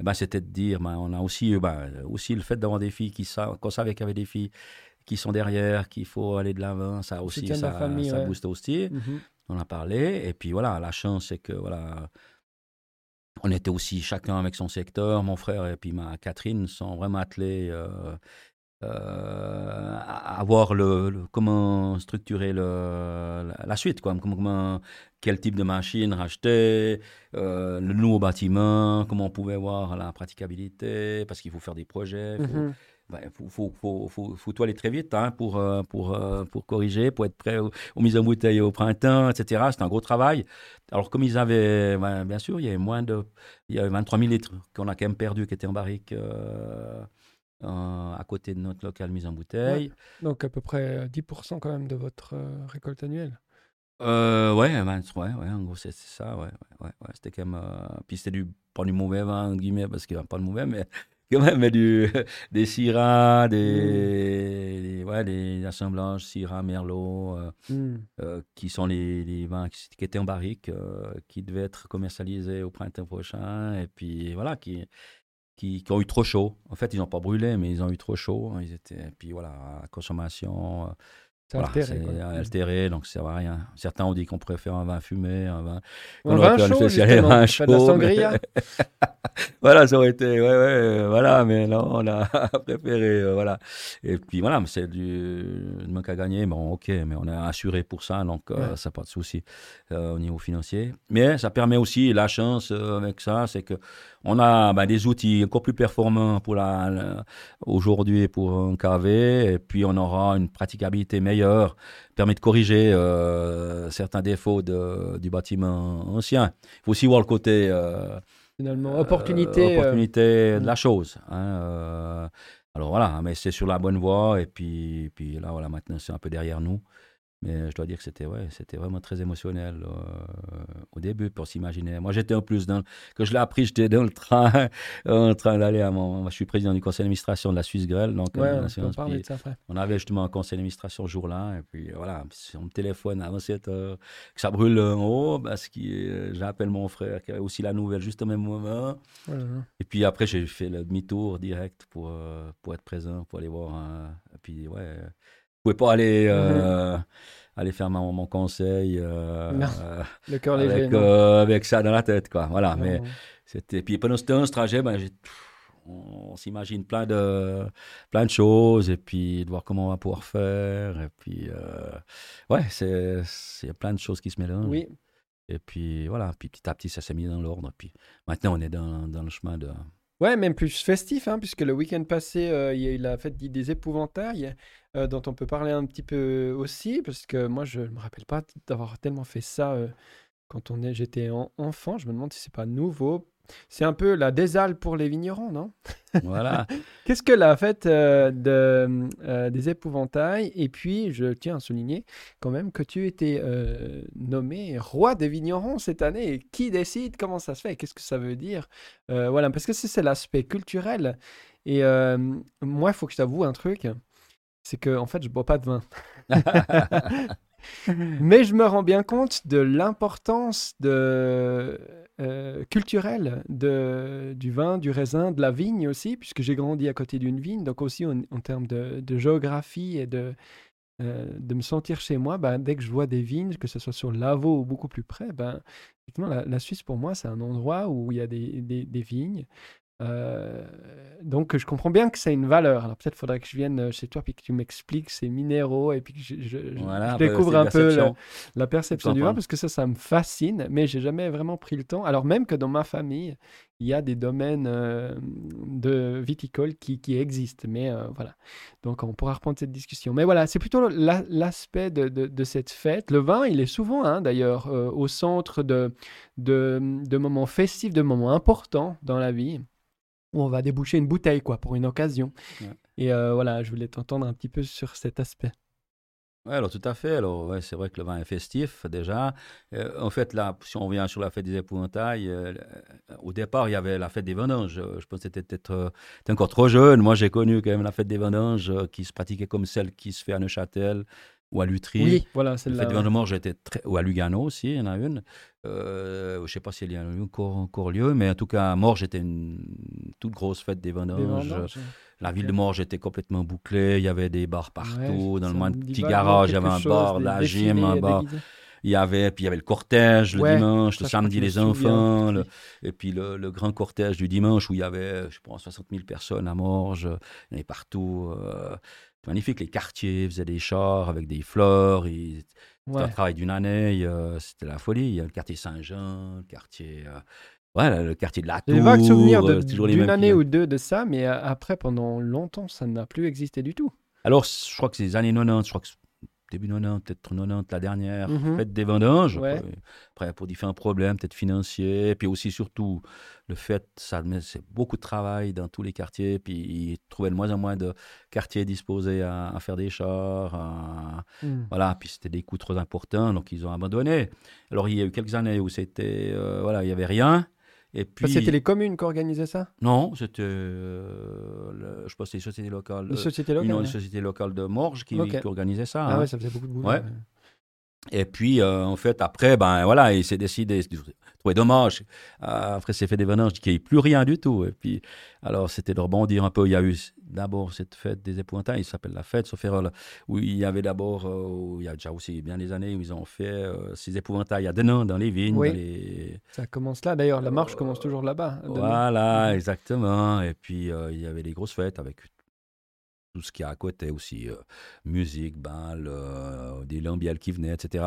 Ben, c'était de dire, ben, on a aussi, ben, aussi le fait d'avoir des filles qui savent, qu'on savait qu'il y avait des filles qui sont derrière, qu'il faut aller de l'avant, ça aussi, ça, famille, ça booste aussi. Mhm. On a parlé. Et puis voilà, la chance, c'est que voilà, on était aussi chacun avec son secteur. Mon frère et puis ma Catherine sont vraiment attelés euh, euh, à voir le, comment structurer le, la, suite, quoi. Comment, quel type de machine racheter, euh, le nouveau bâtiment, comment on pouvait voir la praticabilité, parce qu'il faut faire des projets. Il ben, faut, faut, faut, faut, aller très vite hein, pour, euh, pour, euh, pour corriger, pour être prêt aux, mises en bouteille au printemps, etc. C'est un gros travail. Alors, comme ils avaient, ben, bien sûr, il y avait moins de. Il y avait 23 000 litres qu'on a quand même perdu, qui étaient en barrique euh, à côté de notre local mise en bouteille. Donc, à peu près 10% quand même de votre récolte annuelle. Euh, ouais, ouais, ouais, en gros, c'est ça, ouais, ouais, ouais, C'était quand même. puis c'était du, pas du mauvais vin, en guillemets, parce qu'il n'y a pas de mauvais, mais quand même du, des Syrah, des, mm. ouais, des assemblages Syrah, Merlot, euh, mm. euh, qui sont les, les, vins qui, étaient en barrique, euh, qui devaient être commercialisés au printemps prochain, et puis voilà, qui, qui, qui ont eu trop chaud. En fait, ils n'ont pas brûlé, mais ils ont eu trop chaud. Ils étaient, et puis voilà, consommation c'est altéré, mm. altéré, donc ça ne sert à rien. Certains ont dit qu'on préfère un vin fumé, un vin. Un vin chaud, un vin chaud. De la sangria. voilà, ça aurait été. Ouais, ouais, voilà, mais non, on a préféré. Euh, voilà. Et puis voilà, c'est du manque à gagner. Bon, ok, mais on est assuré pour ça, donc euh, ça n'a pas de souci euh, au niveau financier. Mais ça permet aussi, la chance avec ça, c'est que on a ben, des outils encore plus performants pour la, aujourd'hui pour un KV, et puis on aura une praticabilité meilleure, permet de corriger euh, certains défauts de, du bâtiment ancien. Il faut aussi voir le côté euh, finalement opportunité, euh, opportunité de la chose. Hein, alors voilà, mais c'est sur la bonne voie, et puis, puis là voilà, maintenant c'est un peu derrière nous. Mais je dois dire que c'était ouais, c'était vraiment très émotionnel euh, au début pour s'imaginer. Moi, j'étais en plus dans quand je l'ai appris, j'étais dans le train en train d'aller à mon. je suis président du conseil d'administration de la Suisse Grêle, donc euh, on, avait justement un conseil d'administration ce jour-là, et puis voilà, on me téléphone avant cette heure, que ça brûle en haut, parce que j'appelle mon frère qui avait aussi la nouvelle juste au même moment. Et puis après, j'ai fait le demi-tour direct pour euh, pour être présent, pour aller voir. et puis ouais pouvais pas aller, euh, mhm. aller faire mon, mon conseil euh, le cœur léger, avec, euh, avec, ça dans la tête. Quoi. Voilà, mais c'était... Puis pendant ce, ce trajet, ben, j'ai... on, s'imagine plein de, plein de choses et puis de voir comment on va pouvoir faire. Et puis, euh, ouais, c'est, il y a plein de choses qui se mélangent. Oui. Et puis, voilà, puis petit à petit, ça s'est mis dans l'ordre. Puis maintenant, on est dans, dans le chemin de. Ouais, même plus festif, hein, puisque le week-end passé, euh, il y a eu la fête des épouvantails, euh, dont on peut parler un petit peu aussi, parce que moi, je ne me rappelle pas d'avoir tellement fait ça quand on est, j'étais enfant. Je me demande si c'est pas nouveau. C'est un peu la désale pour les vignerons, non? Voilà. Qu'est-ce que la fête euh, de, euh, des épouvantails? Et puis, je tiens à souligner quand même que tu étais euh, nommé roi des vignerons cette année. Qui décide? Comment ça se fait? Qu'est-ce que ça veut dire? Voilà, parce que c'est l'aspect culturel. Et moi, il faut que je t'avoue un truc. C'est que, en fait, je bois pas de vin. Mais je me rends bien compte de l'importance de, euh, culturelle de, du vin, du raisin, de la vigne aussi, puisque j'ai grandi à côté d'une vigne. Donc aussi en, termes de, géographie et de, euh, de me sentir chez moi, ben, dès que je vois des vignes, que ce soit sur Lavaux ou beaucoup plus près, ben, la, la Suisse pour moi, c'est un endroit où il y a des, des, des vignes. Euh, donc, je comprends bien que c'est une valeur. Alors, peut-être faudrait que je vienne euh, chez toi et que tu m'expliques ces minéraux et puis que je, découvre un peu la, perception du vin parce que ça, ça me fascine. Mais j'ai jamais vraiment pris le temps. Alors, même que dans ma famille, il y a des domaines euh, de viticole qui, qui existent. Mais voilà. Donc, on pourra reprendre cette discussion. Mais voilà, c'est plutôt l'aspect de, de, cette fête. Le vin, il est souvent, hein, d'ailleurs, au centre de, de, de moments festifs, de moments importants dans la vie où on va déboucher une bouteille quoi pour une occasion. Et euh, voilà, je voulais t'entendre un petit peu sur cet aspect. Oui, alors tout à fait. Alors, ouais, c'est vrai que le vin est festif déjà. Euh, en fait, là, si on revient sur la fête des épouvantails, euh, au départ, il y avait la fête des vendanges. Je pense que c'était peut-être encore trop jeune. Moi, j'ai connu quand même la fête des vendanges qui se pratiquait comme celle qui se fait à Neuchâtel ou à Lutry. Oui, voilà, celle-là. Des vendanges était très... ou à Lugano aussi, il y en a une. Euh, je ne sais pas s'il y a eu encore, encore, lieu, mais en tout cas, à Morges était une toute grosse fête des vendanges. La ville de Morges était complètement bouclée. Il y avait des bars partout. dans le petit garage, il y avait un bar, la gym, un bar. Il y avait, puis il y avait le cortège le dimanche, le samedi les enfants, et puis le, grand cortège du dimanche où il y avait, je pense, 60 000 personnes à Morges. Il y avait partout. Euh, magnifique. Les quartiers faisaient des chars avec des fleurs. C'était un travail d'une année. C'était la folie. Il y a le quartier Saint-Jean, le quartier. Euh, ouais, le quartier de la Tour. J'ai vagues souvenirs euh, d'une année ou deux de ça, mais euh, après, pendant longtemps, ça n'a plus existé du tout. Alors, je crois que c'est les années 90, je crois que début 90, peut-être 90, la dernière mmh fête des vendanges. Après, pour différents problèmes, peut-être financiers. Puis aussi, surtout, le fait, ça c'est beaucoup de travail dans tous les quartiers. Puis ils trouvaient de moins en moins de quartiers disposés à, faire des chars. Mmh. Voilà, puis c'était des coûts trop importants, donc ils ont abandonné. Alors, il y a eu quelques années où c'était, euh, voilà, il n'y avait rien. Et puis... C'était les communes qui organisaient ça? Non, c'était, euh, je pense, les sociétés locales. Les sociétés locales. Une ouais. société locale de Morges qui, qui organisait ça. Ah hein. ouais, ça faisait beaucoup de boulot. Ouais. Et puis, euh, en fait, après, ben voilà, il s'est décidé, trouvé dommage, euh, après c'est fait des vendanges, qu'il n'y ait plus rien du tout. Et puis, alors, c'était de rebondir un peu. Il y a eu d'abord cette fête des épouvantails, il s'appelle la fête Soférol, où il y avait d'abord, euh, il y a déjà aussi bien des années, où ils ont fait ces épouvantails à Denain, dans les vignes. Oui. Ça commence là, d'ailleurs, la marche commence toujours là-bas. Voilà, exactement. Et puis, il y avait des grosses fêtes avec tout ce qu'il y a à côté aussi, euh, musique, bal, euh, des lambiels qui venaient, etc.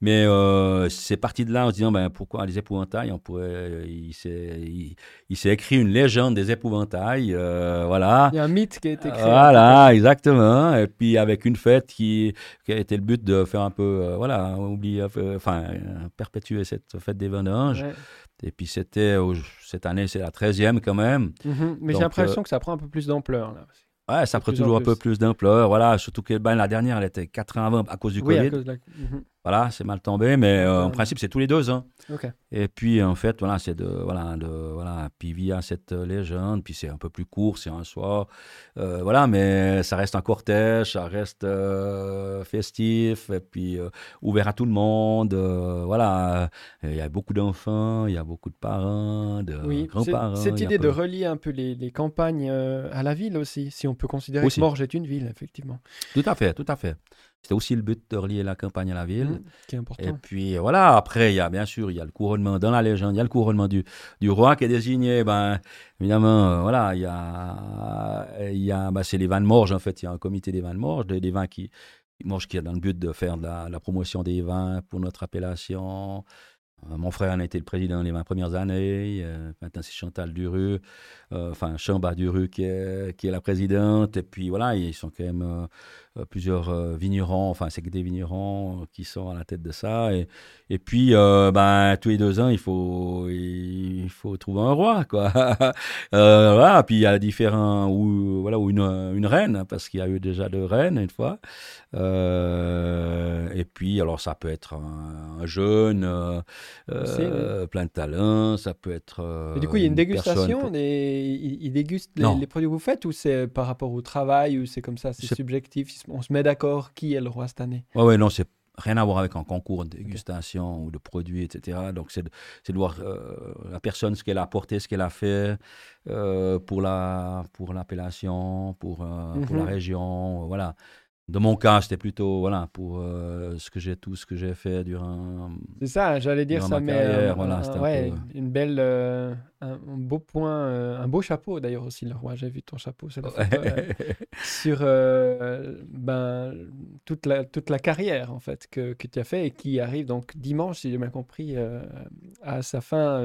Mais euh, c'est parti de là en se disant ben, pourquoi les épouvantails? On pourrait, il s'est écrit une légende des épouvantails. voilà. Il y a un mythe qui a été créé. Voilà, exactement. Et puis avec une fête qui, qui a été le but de faire un peu, voilà, oublier, enfin, perpétuer cette fête des vendanges. Et puis c'était, cette année, c'est la 13e quand même. Mhm. Mais j'ai l'impression que ça prend un peu plus d'ampleur là. Ouais, ça prend toujours un peu plus d'ampleur. Voilà, surtout que ben, la dernière, elle était 80 à cause du oui, Covid. À cause de la... Mhm. Voilà, c'est mal tombé, mais euh, en principe, c'est tous les deux ans. Et puis, en fait, voilà, c'est de, voilà, de, voilà, puis via cette légende, puis c'est un peu plus court, c'est un soir, euh, voilà, mais ça reste un cortège, ça reste euh, festif, et puis ouvert à tout le monde, voilà. Il y a beaucoup d'enfants, il y a beaucoup de parents, de grands-parents. Cette idée de relier un peu les, les campagnes à la ville aussi, si on peut considérer que Morges est une ville, effectivement. Tout à fait, tout à fait. C'était aussi le but de relier la campagne à la ville. Mmh, qui est important. Et puis voilà, après, il y a bien sûr, il y a le couronnement dans la légende, il y a le couronnement du, du roi qui est désigné. Ben, évidemment, euh, voilà, il y a, il y a ben, c'est les vins de Morges, en fait, il y a un comité des vins de Morges, des, des vins qui, Morges qui a dans le but de faire de la, la promotion des vins pour notre appellation. Euh, mon frère en a été le président les 20 premières années. Euh, maintenant, c'est Chantal Duru, euh, enfin Chamba Duru qui est, qui est la présidente. Et puis voilà, ils sont quand même plusieurs vignerons, enfin, c'est que des vignerons qui sont à la tête de ça. Et, et puis, ben, tous les deux ans, il faut, il faut trouver un roi, quoi. voilà, puis il y a différents, ou, voilà, ou une, une reine, parce qu'il y a eu déjà deux reines une fois. et puis, alors, ça peut être un, un jeune euh, plein de talent, ça peut être. Euh, du coup, il y a une dégustation, des... ils, dégustent les, produits que vous faites ou c'est par rapport au travail ou c'est comme ça, c'est subjectif, on se met d'accord qui est le roi cette année Ouais, ouais, non, c'est rien à voir avec un concours de dégustation ou de produits, etc. Donc, c'est de, de, voir euh, la personne, ce qu'elle a apporté, ce qu'elle a fait pour la pour l'appellation, pour, pour la mhm. région, voilà. Dans mon cas, c'était plutôt voilà pour euh, ce que j'ai tout ce que j'ai fait durant. C'est ça, j'allais dire ça, mais euh, voilà, ouais, une belle, euh, un, beau point, un beau chapeau d'ailleurs aussi le roi. J'ai vu ton chapeau, c'est sur ben toute la toute la carrière en fait que, que, tu as fait et qui arrive donc dimanche, si j'ai bien compris, à sa fin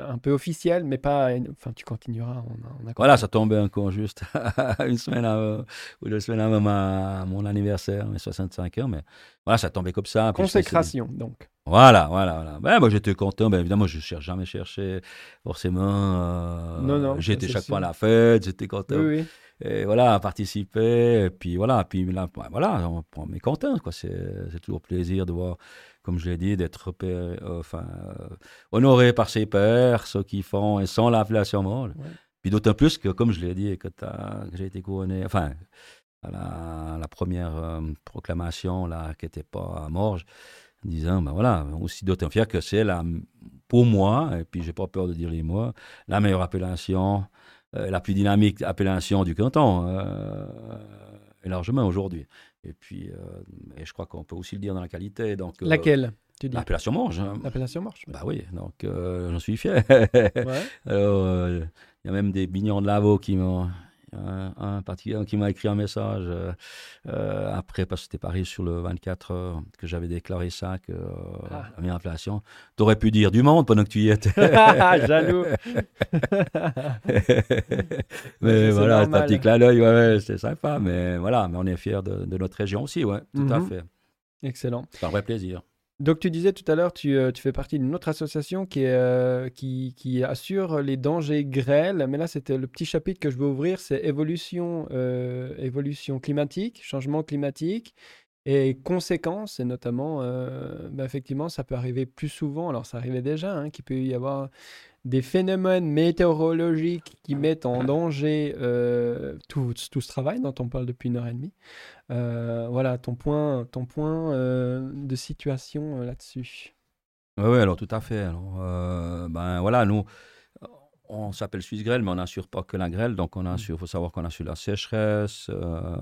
un peu officielle, mais pas. Enfin, tu continueras. On voilà, ça tombait encore juste une semaine ou deux semaines avant ma mon anniversaire, mes 65 ans, mais voilà, ça tombait comme ça. Consécration, donc. Voilà, voilà, voilà. Ben, moi, j'étais content. Ben, évidemment, je ne cherche jamais cherché, forcément. Euh, non, non. J'étais chaque fois à la fête, j'étais content. Oui, oui. Et voilà, participer. Et puis voilà, puis là, ben, voilà, on, est content, quoi. C'est toujours plaisir de voir, comme je l'ai dit, d'être euh, enfin, euh, honoré par ses pairs, ceux qui font, et sans l'appellation morale. Puis d'autant plus que, comme je l'ai dit, que, que j'ai été couronné, enfin, la, la première euh, proclamation là, qui n'était pas à Morges, disant, ben voilà, aussi d'autant fier que c'est la, pour moi, et puis j'ai pas peur de dire les mots, la meilleure appellation, euh, la plus dynamique appellation du canton, euh, largement aujourd'hui. Et puis, et je crois qu'on peut aussi le dire dans la qualité. Donc, Laquelle L'appellation Morges. Hein. L'appellation Morges. Bah oui, donc j'en suis fier. Il y a même des bignons de Lavaux qui m'ont un, particulier qui m'a écrit un message euh, euh, après, parce que c'était Paris sur le 24 heures, que j'avais déclaré ça, que ah. la meilleure inflation. Tu aurais pu dire du monde pendant que tu y étais. Jaloux. mais voilà, c'est un petit clin d'œil, ouais, c'est sympa. Mais voilà, mais on est fiers de, notre région aussi, ouais, tout à mhm. fait. Excellent. C'est un vrai plaisir. Donc tu disais tout à l'heure, tu, euh, fais partie d'une autre association euh, qui, assure les dangers grêles, mais là c'était le petit chapitre que je veux ouvrir, c'est évolution, euh, évolution climatique, changement climatique et conséquences, et notamment, bah, effectivement, ça peut arriver plus souvent, alors ça arrivait déjà, hein, qu'il peut y avoir des phénomènes météorologiques qui mettent en danger euh, tout, tout, ce travail dont on parle depuis une heure et demie. Euh, voilà, ton point, ton point euh, de situation là-dessus. Oui, ouais, alors tout à fait. Alors, ben voilà, nous, on s'appelle Suisse Grêle, mais on n'assure pas que la grêle. Donc, on assure, il faut savoir qu'on assure la sécheresse,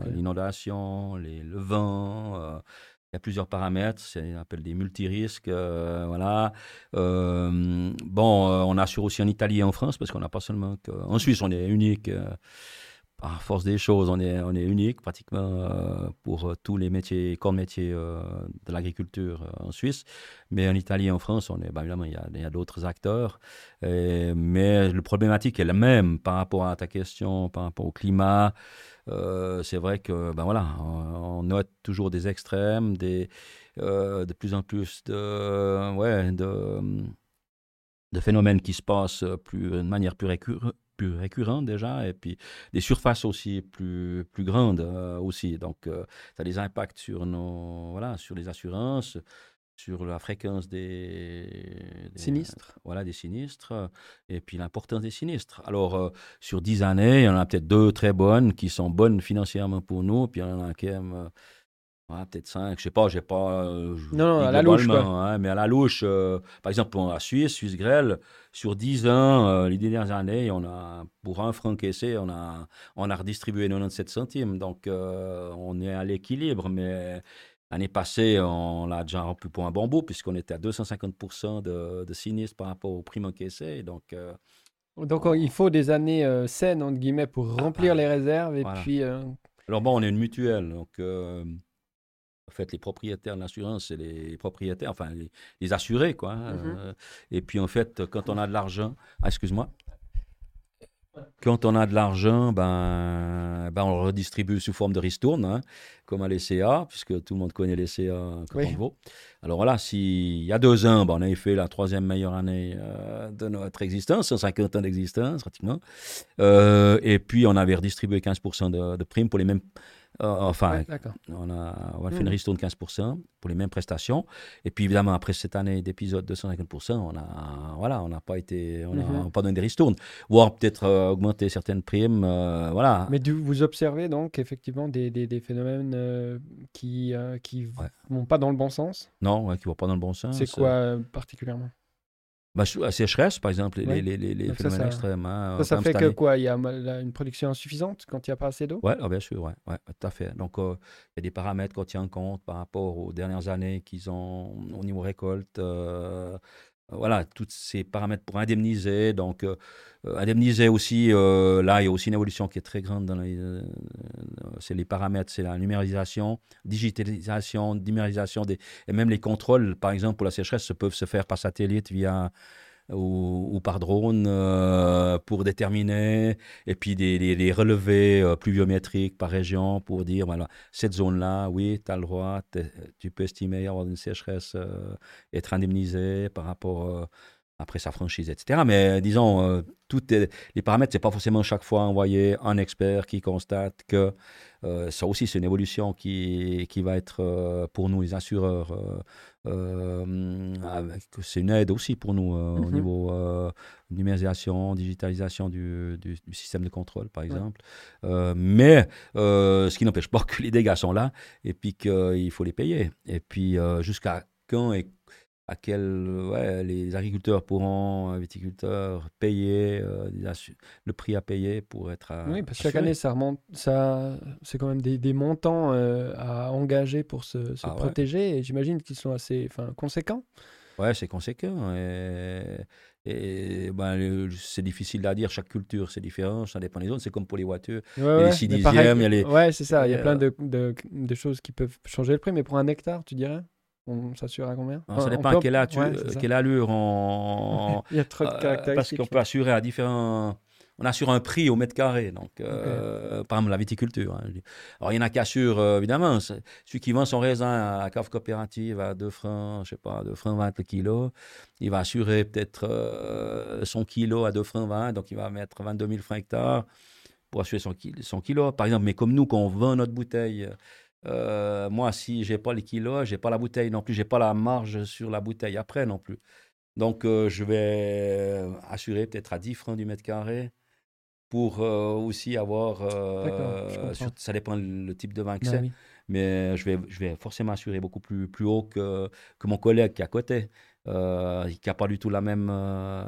l'inondation, le vent, il y a plusieurs paramètres, c'est appelle des multirisques, euh, voilà. Euh, bon, euh, on assure aussi en Italie et en France parce qu'on n'a pas seulement en Suisse, on est unique. par force des choses, on est on est unique pratiquement pour tous les métiers, corps métiers de l'agriculture en Suisse. Mais en Italie et en France, on est, bah, évidemment, il y a, d'autres acteurs. mais le problématique est la même par rapport à ta question, par rapport au climat. Euh, c'est vrai que ben voilà, on, note toujours des extrêmes, des, euh, de plus en plus de, ouais, de, de phénomènes qui se passent plus, de manière plus, plus récurrente déjà, et puis des surfaces aussi plus, plus grandes euh, aussi. Donc, ça a des impacts sur, nos, voilà, sur les assurances, sur la fréquence des, sinistres. Voilà, des sinistres, et puis l'importance des sinistres. Alors, euh, sur dix années, il y en a peut-être deux très bonnes qui sont bonnes financièrement pour nous, puis il y en a qui aiment, peut-être 5, je sais pas, j'ai pas. non, non, à la louche. Quoi. Hein, mais à la louche, par exemple, en Suisse, Suisse Grêle, sur 10 ans, les dernières années, on a, pour un franc caissé, on a, on a redistribué 97 centimes. Donc, on est à l'équilibre, mais L'année passée, on l'a déjà rempli pour un bon bout, puisqu'on était à 250% de, de, sinistres par rapport au prime encaissé. Donc, euh, donc il faut des années euh, saines, entre guillemets, pour ah, remplir les réserves. Et puis, euh, Alors bon, on est une mutuelle. Donc, en fait, les propriétaires de l'assurance, c'est les propriétaires, enfin, les, assurés, quoi. Hein, mm-hmm. et puis, en fait, quand on a de l'argent... Ah, excuse-moi. Quand on a de l'argent, ben, ben, on le redistribue sous forme de ristourne, hein, comme à l'ECA, puisque tout le monde connaît l'ECA vaut. Alors voilà, s'il y a deux ans, ben, on avait fait la troisième meilleure année euh, de notre existence, 150 ans d'existence pratiquement. Euh, et puis on avait redistribué 15% de, de primes pour les mêmes euh, enfin, on a, on a fait une ristourne de 15% pour les mêmes prestations. Et puis évidemment, après cette année d'épisode de 150%, on a, voilà, on n'a pas été, on n'a mhm. pas donné des ristournes, voire peut-être euh, augmenter certaines primes, euh, voilà. Mais vous observez donc effectivement des, des, des phénomènes qui qui vont pas dans le bon sens? Non, qui vont pas dans le bon sens. C'est quoi particulièrement? Bah, la sécheresse, par exemple, les, les, les, phénomènes extrêmes. Hein, ça, ça fait que quoi? Il y a une production insuffisante quand il n'y a pas assez d'eau? Oui, ah, bien sûr, ouais, ouais, tout à fait. Donc, euh, il y a des paramètres qu'on tient compte par rapport aux dernières années qu'ils ont au niveau récolte. Euh, voilà, tous ces paramètres pour indemniser. Donc, euh, euh, indemniser aussi, euh, là, il y a aussi une évolution qui est très grande. Dans c'est les paramètres, c'est la numérisation, digitalisation, numérisation des, et même les contrôles, par exemple, pour la sécheresse, peuvent se faire par satellite via ou, par drone euh, pour déterminer, et puis des, des, relevés euh, pluviométriques par région pour dire, voilà, cette zone-là, oui, tu as le droit, tu peux estimer avoir une sécheresse, euh, être indemnisé par rapport après sa franchise, etc. Mais disons, toutes les paramètres, c'est pas forcément chaque fois envoyer un expert qui constate que ça aussi, c'est une évolution qui, qui va être pour nous, les assureurs, c'est une aide aussi pour nous euh, au mhm. niveau euh, numérisation, digitalisation du, du, système de contrôle, par exemple. mais ce qui n'empêche pas que les dégâts sont là et puis qu'il faut les payer. Et puis jusqu'à quand et à quel ouais, les agriculteurs pourront, viticulteurs, payer euh, le prix à payer pour être. À, oui, parce que chaque année, ça remonte, ça, c'est quand même des, des montants euh, à engager pour se, se ah protéger. Et j'imagine qu'ils sont assez conséquents. Ouais, c'est conséquent. Et, et ben, c'est difficile à dire. Chaque culture, c'est différent. Ça dépend des zones. C'est comme pour les voitures. il y a les 6 dixièmes. Il y a les... Ouais, c'est ça. Il y a plein de, de, de, choses qui peuvent changer le prix. Mais pour un hectare, tu dirais? On s'assure à combien? Ça dépend à quelle, quelle, allure on. Il y a trop de euh, caractéristiques. parce qu'on peut assurer à différents. On assure un prix au mètre carré, donc euh, par exemple la viticulture. Hein, Alors il y en a qui assurent, euh, évidemment, celui qui vend son raisin à cave coopérative à 2 francs, je sais pas, 2 francs 20 le kilo, il va assurer peut-être son kilo à 2 francs 20, donc il va mettre 22 000 francs hectare pour assurer son, son kilo. Par exemple, mais comme nous, quand on vend notre bouteille euh, moi, si j'ai pas les kilos, j'ai pas la bouteille non plus, j'ai pas la marge sur la bouteille après non plus. Donc, euh, je vais assurer peut-être à 10 francs du mètre carré pour euh, aussi avoir. ça dépend le type de vin que bah c'est. Mais je vais, je vais forcément assurer beaucoup plus, plus haut que, que mon collègue qui est à côté. Euh, qui n'a pas du tout la même, euh,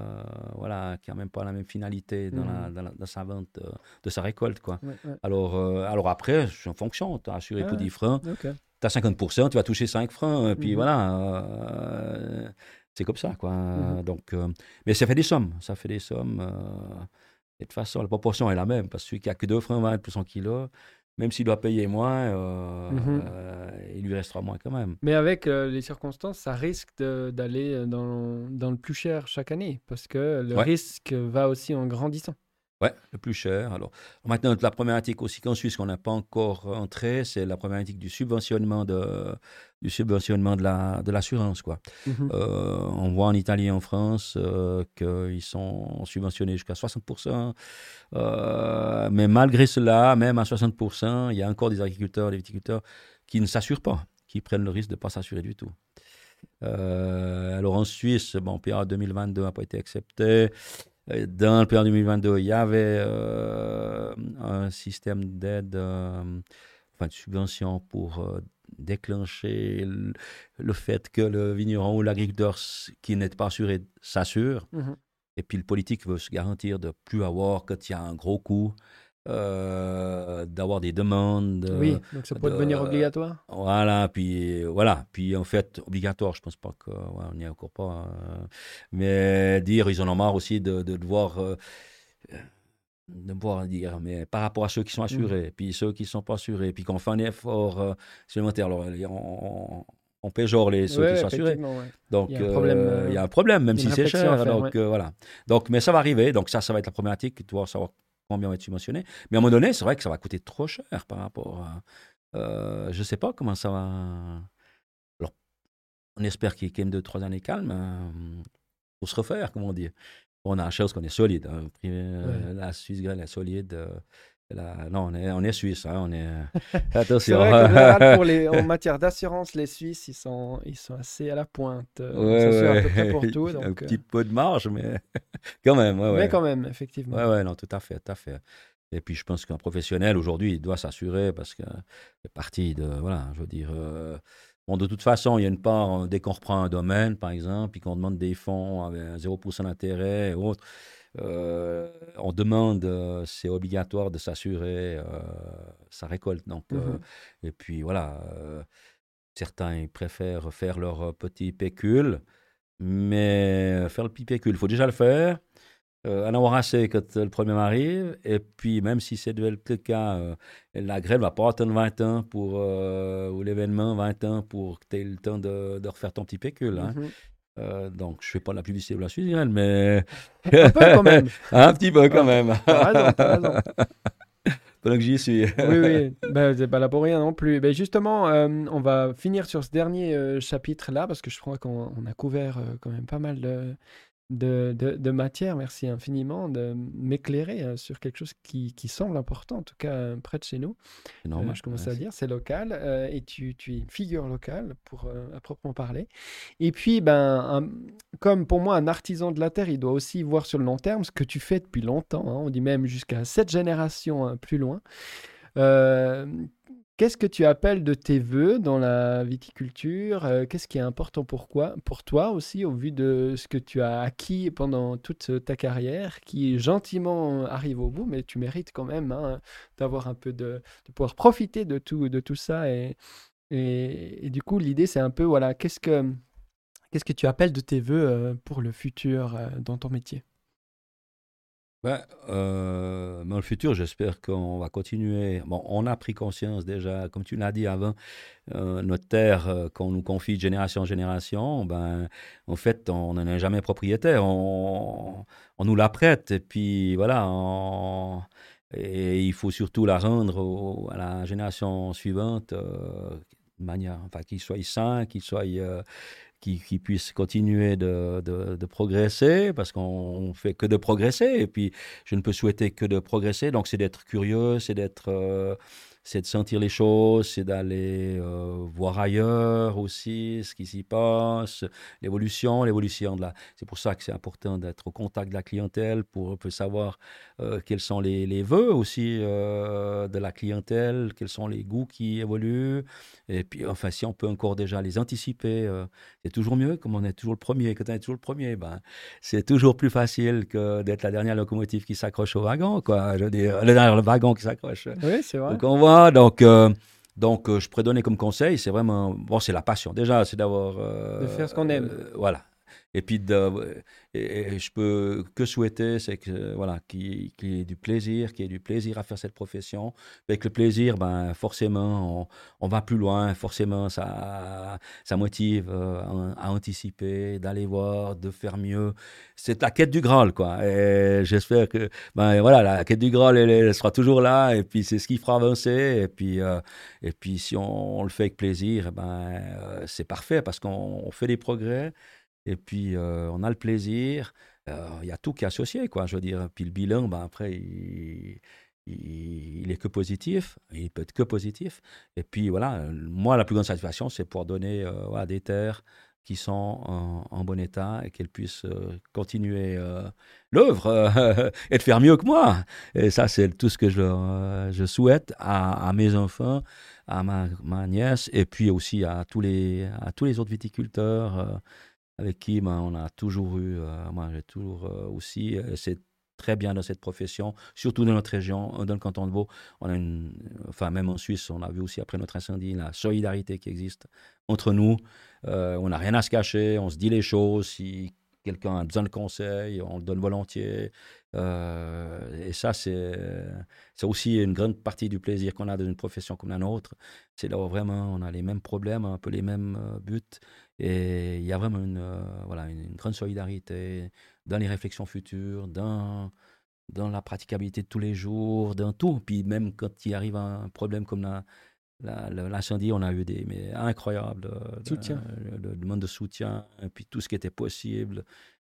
voilà, qui a même pas la même finalité dans, la, mmh. dans, sa vente euh, de sa récolte, quoi. Alors, alors après, en fonction, tu as assuré pour 10 francs, tu as 50%, tu vas toucher 5 francs, et puis mmh. voilà, c'est comme ça, quoi. Mmh. Donc, mais ça fait des sommes, ça fait des sommes. et de toute façon, la proportion est la même, parce que celui qui a que 2 francs 20 pour son kilo, même s'il doit payer moins, euh, mhm. euh, il lui restera moins quand même. Mais avec euh, les circonstances, ça risque d'aller dans, dans, le plus cher chaque année, parce que le risque va aussi en grandissant. Ouais, le plus cher. Alors, maintenant, la problématique aussi qu'en Suisse, qu'on n'a pas encore entré, c'est la problématique du subventionnement de, du subventionnement de la de l'assurance quoi. Mhm. Euh, on voit en Italie et en France euh, qu'ils sont subventionnés jusqu'à 60%. Euh, mais malgré cela, même à 60%, il y a encore des agriculteurs, des viticulteurs qui ne s'assurent pas, qui prennent le risque de ne pas s'assurer du tout. alors en Suisse, bon, PA 2022 n'a pas été accepté. Dans le PA 2022, il y avait un système d'aide, enfin de subvention pour déclencher le, fait que le vigneron ou l'agriculteur qui n'est pas assuré s'assure. Mhm. Et puis le politique veut se garantir de plus avoir, quand il y a un gros coup, euh, d'avoir des demandes. Oui, donc ça peut devenir obligatoire. Voilà, puis voilà, puis en fait obligatoire, je pense pas qu'on n'y est encore pas. Hein. mais dire ils en ont marre aussi de, de devoir euh, de dire, mais par rapport à ceux qui sont mmh. assurés, puis ceux qui ne sont pas assurés, puis qu'on fait un effort euh, supplémentaire, alors on, on, péjore les, ceux qui sont assurés. Donc, il y, a un problème, euh, il y a un problème même si c'est cher. donc, euh, voilà. Donc, mais ça va arriver. Donc, ça, ça va être la problématique, tu vas savoir combien va être subventionné. Mais à un moment donné, c'est vrai que ça va coûter trop cher par rapport à. je ne sais pas comment ça va. Alors, on espère qu'il y ait quand même deux, trois années calmes pour se refaire, comment dire on a la chose qu'on est solide. Hein. Euh, la Suisse est solide. Euh, non, on est, on est suisse. Hein, on est... Attention. vrai pour les, en matière d'assurance, les Suisses, ils sont, ils sont assez à la pointe. Euh, ouais, pour tout. Donc, Un petit peu de marge, mais quand même. mais quand même, effectivement. Oui, ouais, non, tout à fait, tout à fait. Et puis, je pense qu'un professionnel, aujourd'hui, il doit s'assurer parce que c'est parti de, voilà, je veux dire, Bon, de toute façon, il y a une part, euh, dès qu'on reprend un domaine, par exemple, puis qu'on demande des fonds avec 0% d'intérêt et autres, euh, on demande, euh, c'est obligatoire de s'assurer sa récolte. Donc, mmh et puis voilà, certains préfèrent faire leur petit pécule, mais faire le petit pécule, il faut déjà le faire euh, en avoir assez quand le premier arrive. Et puis, même si c'est le cas, euh, la grève va pas attendre 20 ans pour, euh, ou l'événement 20 ans pour que tu aies le temps de, de, refaire ton petit pécule. Hein. Mhm. Euh, donc, je fais pas la publicité de la Suisse, mais. Un peu quand même. Un petit peu quand même. raison, Pendant que j'y suis. oui, oui. Ben, c'est pas là pour rien non plus. Ben, justement, on va finir sur ce dernier chapitre-là, parce que je crois qu'on a couvert quand même pas mal de, de, de, matière. Merci infiniment de m'éclairer euh, sur quelque chose qui, qui, semble important, en tout cas euh, près de chez nous. Euh, je commence à dire, c'est local et tu, tu, es une figure locale pour à proprement parler. Et puis, ben, comme pour moi, un artisan de la terre, il doit aussi voir sur le long terme ce que tu fais depuis longtemps. Hein. on dit même jusqu'à sept générations hein, plus loin. Qu'est-ce que tu appelles de tes voeux dans la viticulture? Euh, Qu'est-ce qui est important pour, pour toi aussi, au vu de ce que tu as acquis pendant toute ta carrière, qui gentiment arrive au bout, mais tu mérites quand même hein, d'avoir un peu de, de pouvoir profiter de tout, de tout ça. Et, du coup, l'idée, c'est un peu, voilà, qu'est-ce que, qu'est-ce que tu appelles de tes voeux euh, pour le futur euh, dans ton métier? Ben, euh, dans le futur, j'espère qu'on va continuer. Bon, on a pris conscience déjà, comme tu l'as dit avant, euh, notre terre euh, qu'on nous confie de génération en génération, ben, en fait, on n'en est jamais propriétaire. On, on, nous la prête et puis voilà. et il faut surtout la rendre à la génération suivante de manière, enfin, qu'il soit sain, qu'il soit qui, puisse continuer de, progresser, parce qu'on fait que de progresser, et puis je ne peux souhaiter que de progresser, donc c'est d'être curieux, c'est d'être... Euh, c'est de sentir les choses, c'est d'aller euh, voir ailleurs aussi ce qui s'y passe, l'évolution, l'évolution de la. C'est pour ça que c'est important d'être au contact de la clientèle pour savoir euh, quels sont les, les vœux aussi euh, de la clientèle, quels sont les goûts qui évoluent. Et puis, enfin, si on peut encore déjà les anticiper, c'est toujours mieux, comme on est toujours le premier. Quand on est toujours le premier, ben, c'est toujours plus facile que d'être la dernière locomotive qui s'accroche au wagon, quoi. Je veux dire, le, le wagon qui s'accroche. Oui, c'est vrai. Donc, on voit donc, euh, donc euh, je pourrais donner comme conseil, c'est vraiment, bon, c'est la passion. Déjà, c'est d'avoir... Euh, de faire ce qu'on aime. voilà. Et puis, je peux que souhaiter, c'est voilà, qu'il y ait du plaisir, qu'il y ait du plaisir à faire cette profession. Avec le plaisir, ben forcément, on, on va plus loin. Forcément, ça, ça motive euh, à, anticiper, d'aller voir, de faire mieux. C'est la quête du Graal, quoi. Et j'espère que, ben voilà, la quête du Graal, elle, sera toujours là. Et puis, c'est ce qui fera avancer. Et puis, euh, et puis, si on, le fait avec plaisir, ben euh, c'est parfait parce qu'on fait des progrès. Et puis, euh, on a le plaisir. Euh, il y a tout qui est associé, quoi. Je veux dire, puis le bilan, ben, après, il, il, est que positif. Il peut être que positif. Et puis, voilà, moi, la plus grande satisfaction, c'est pour donner euh, des terres qui sont en, bon état et qu'elles puissent continuer l'œuvre et de faire mieux que moi. Et ça, c'est tout ce que je, je souhaite à, à, mes enfants, à ma, ma, nièce et puis aussi à tous les, à tous les autres viticulteurs avec qui ben, on a toujours eu, moi j'ai toujours aussi, c'est très bien dans cette profession, surtout dans notre région, euh, dans le canton de Vaud. Enfin, même en Suisse, on a vu aussi après notre incendie la solidarité qui existe entre nous. Euh, on n'a rien à se cacher, on se dit les choses. Si quelqu'un a besoin de conseils, on le donne volontiers. Euh, et ça, c'est aussi une grande partie du plaisir qu'on a dans une profession comme la nôtre. C'est là où vraiment on a les mêmes problèmes, un peu les mêmes buts. Et il y a vraiment une, voilà, une grande solidarité dans les réflexions futures, dans, dans la praticabilité de tous les jours, dans tout. Puis même quand il arrive un problème comme la, l'incendie, on a eu des mais incroyables euh, soutien. Le, demande de soutien, et puis tout ce qui était possible.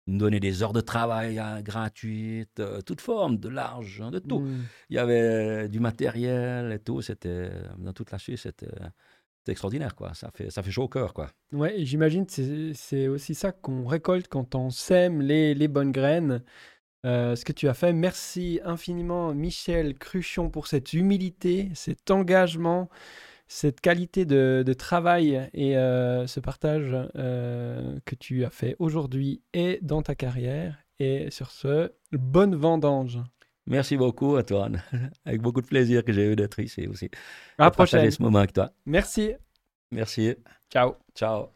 Nous donner des heures de travail hein, gratuites, euh, toute forme, de l'argent, de tout. Mmh. Il y avait du matériel et tout. C'était dans toute la Suisse, c'était c'est extraordinaire, quoi. Ça fait, ça fait chaud au cœur, quoi. Ouais, j'imagine que c'est aussi ça qu'on récolte quand on sème les, bonnes graines. Euh, ce que tu as fait. Merci infiniment, Michel Cruchon, pour cette humilité, cet engagement, cette qualité de, de travail et euh, ce partage euh, que tu as fait aujourd'hui et dans ta carrière. Et sur ce, bonne vendange. Merci beaucoup, Antoine. Avec beaucoup de plaisir que j'ai eu d'être ici aussi. À la prochaine. ce moment avec toi. Merci. Merci. Ciao. Ciao.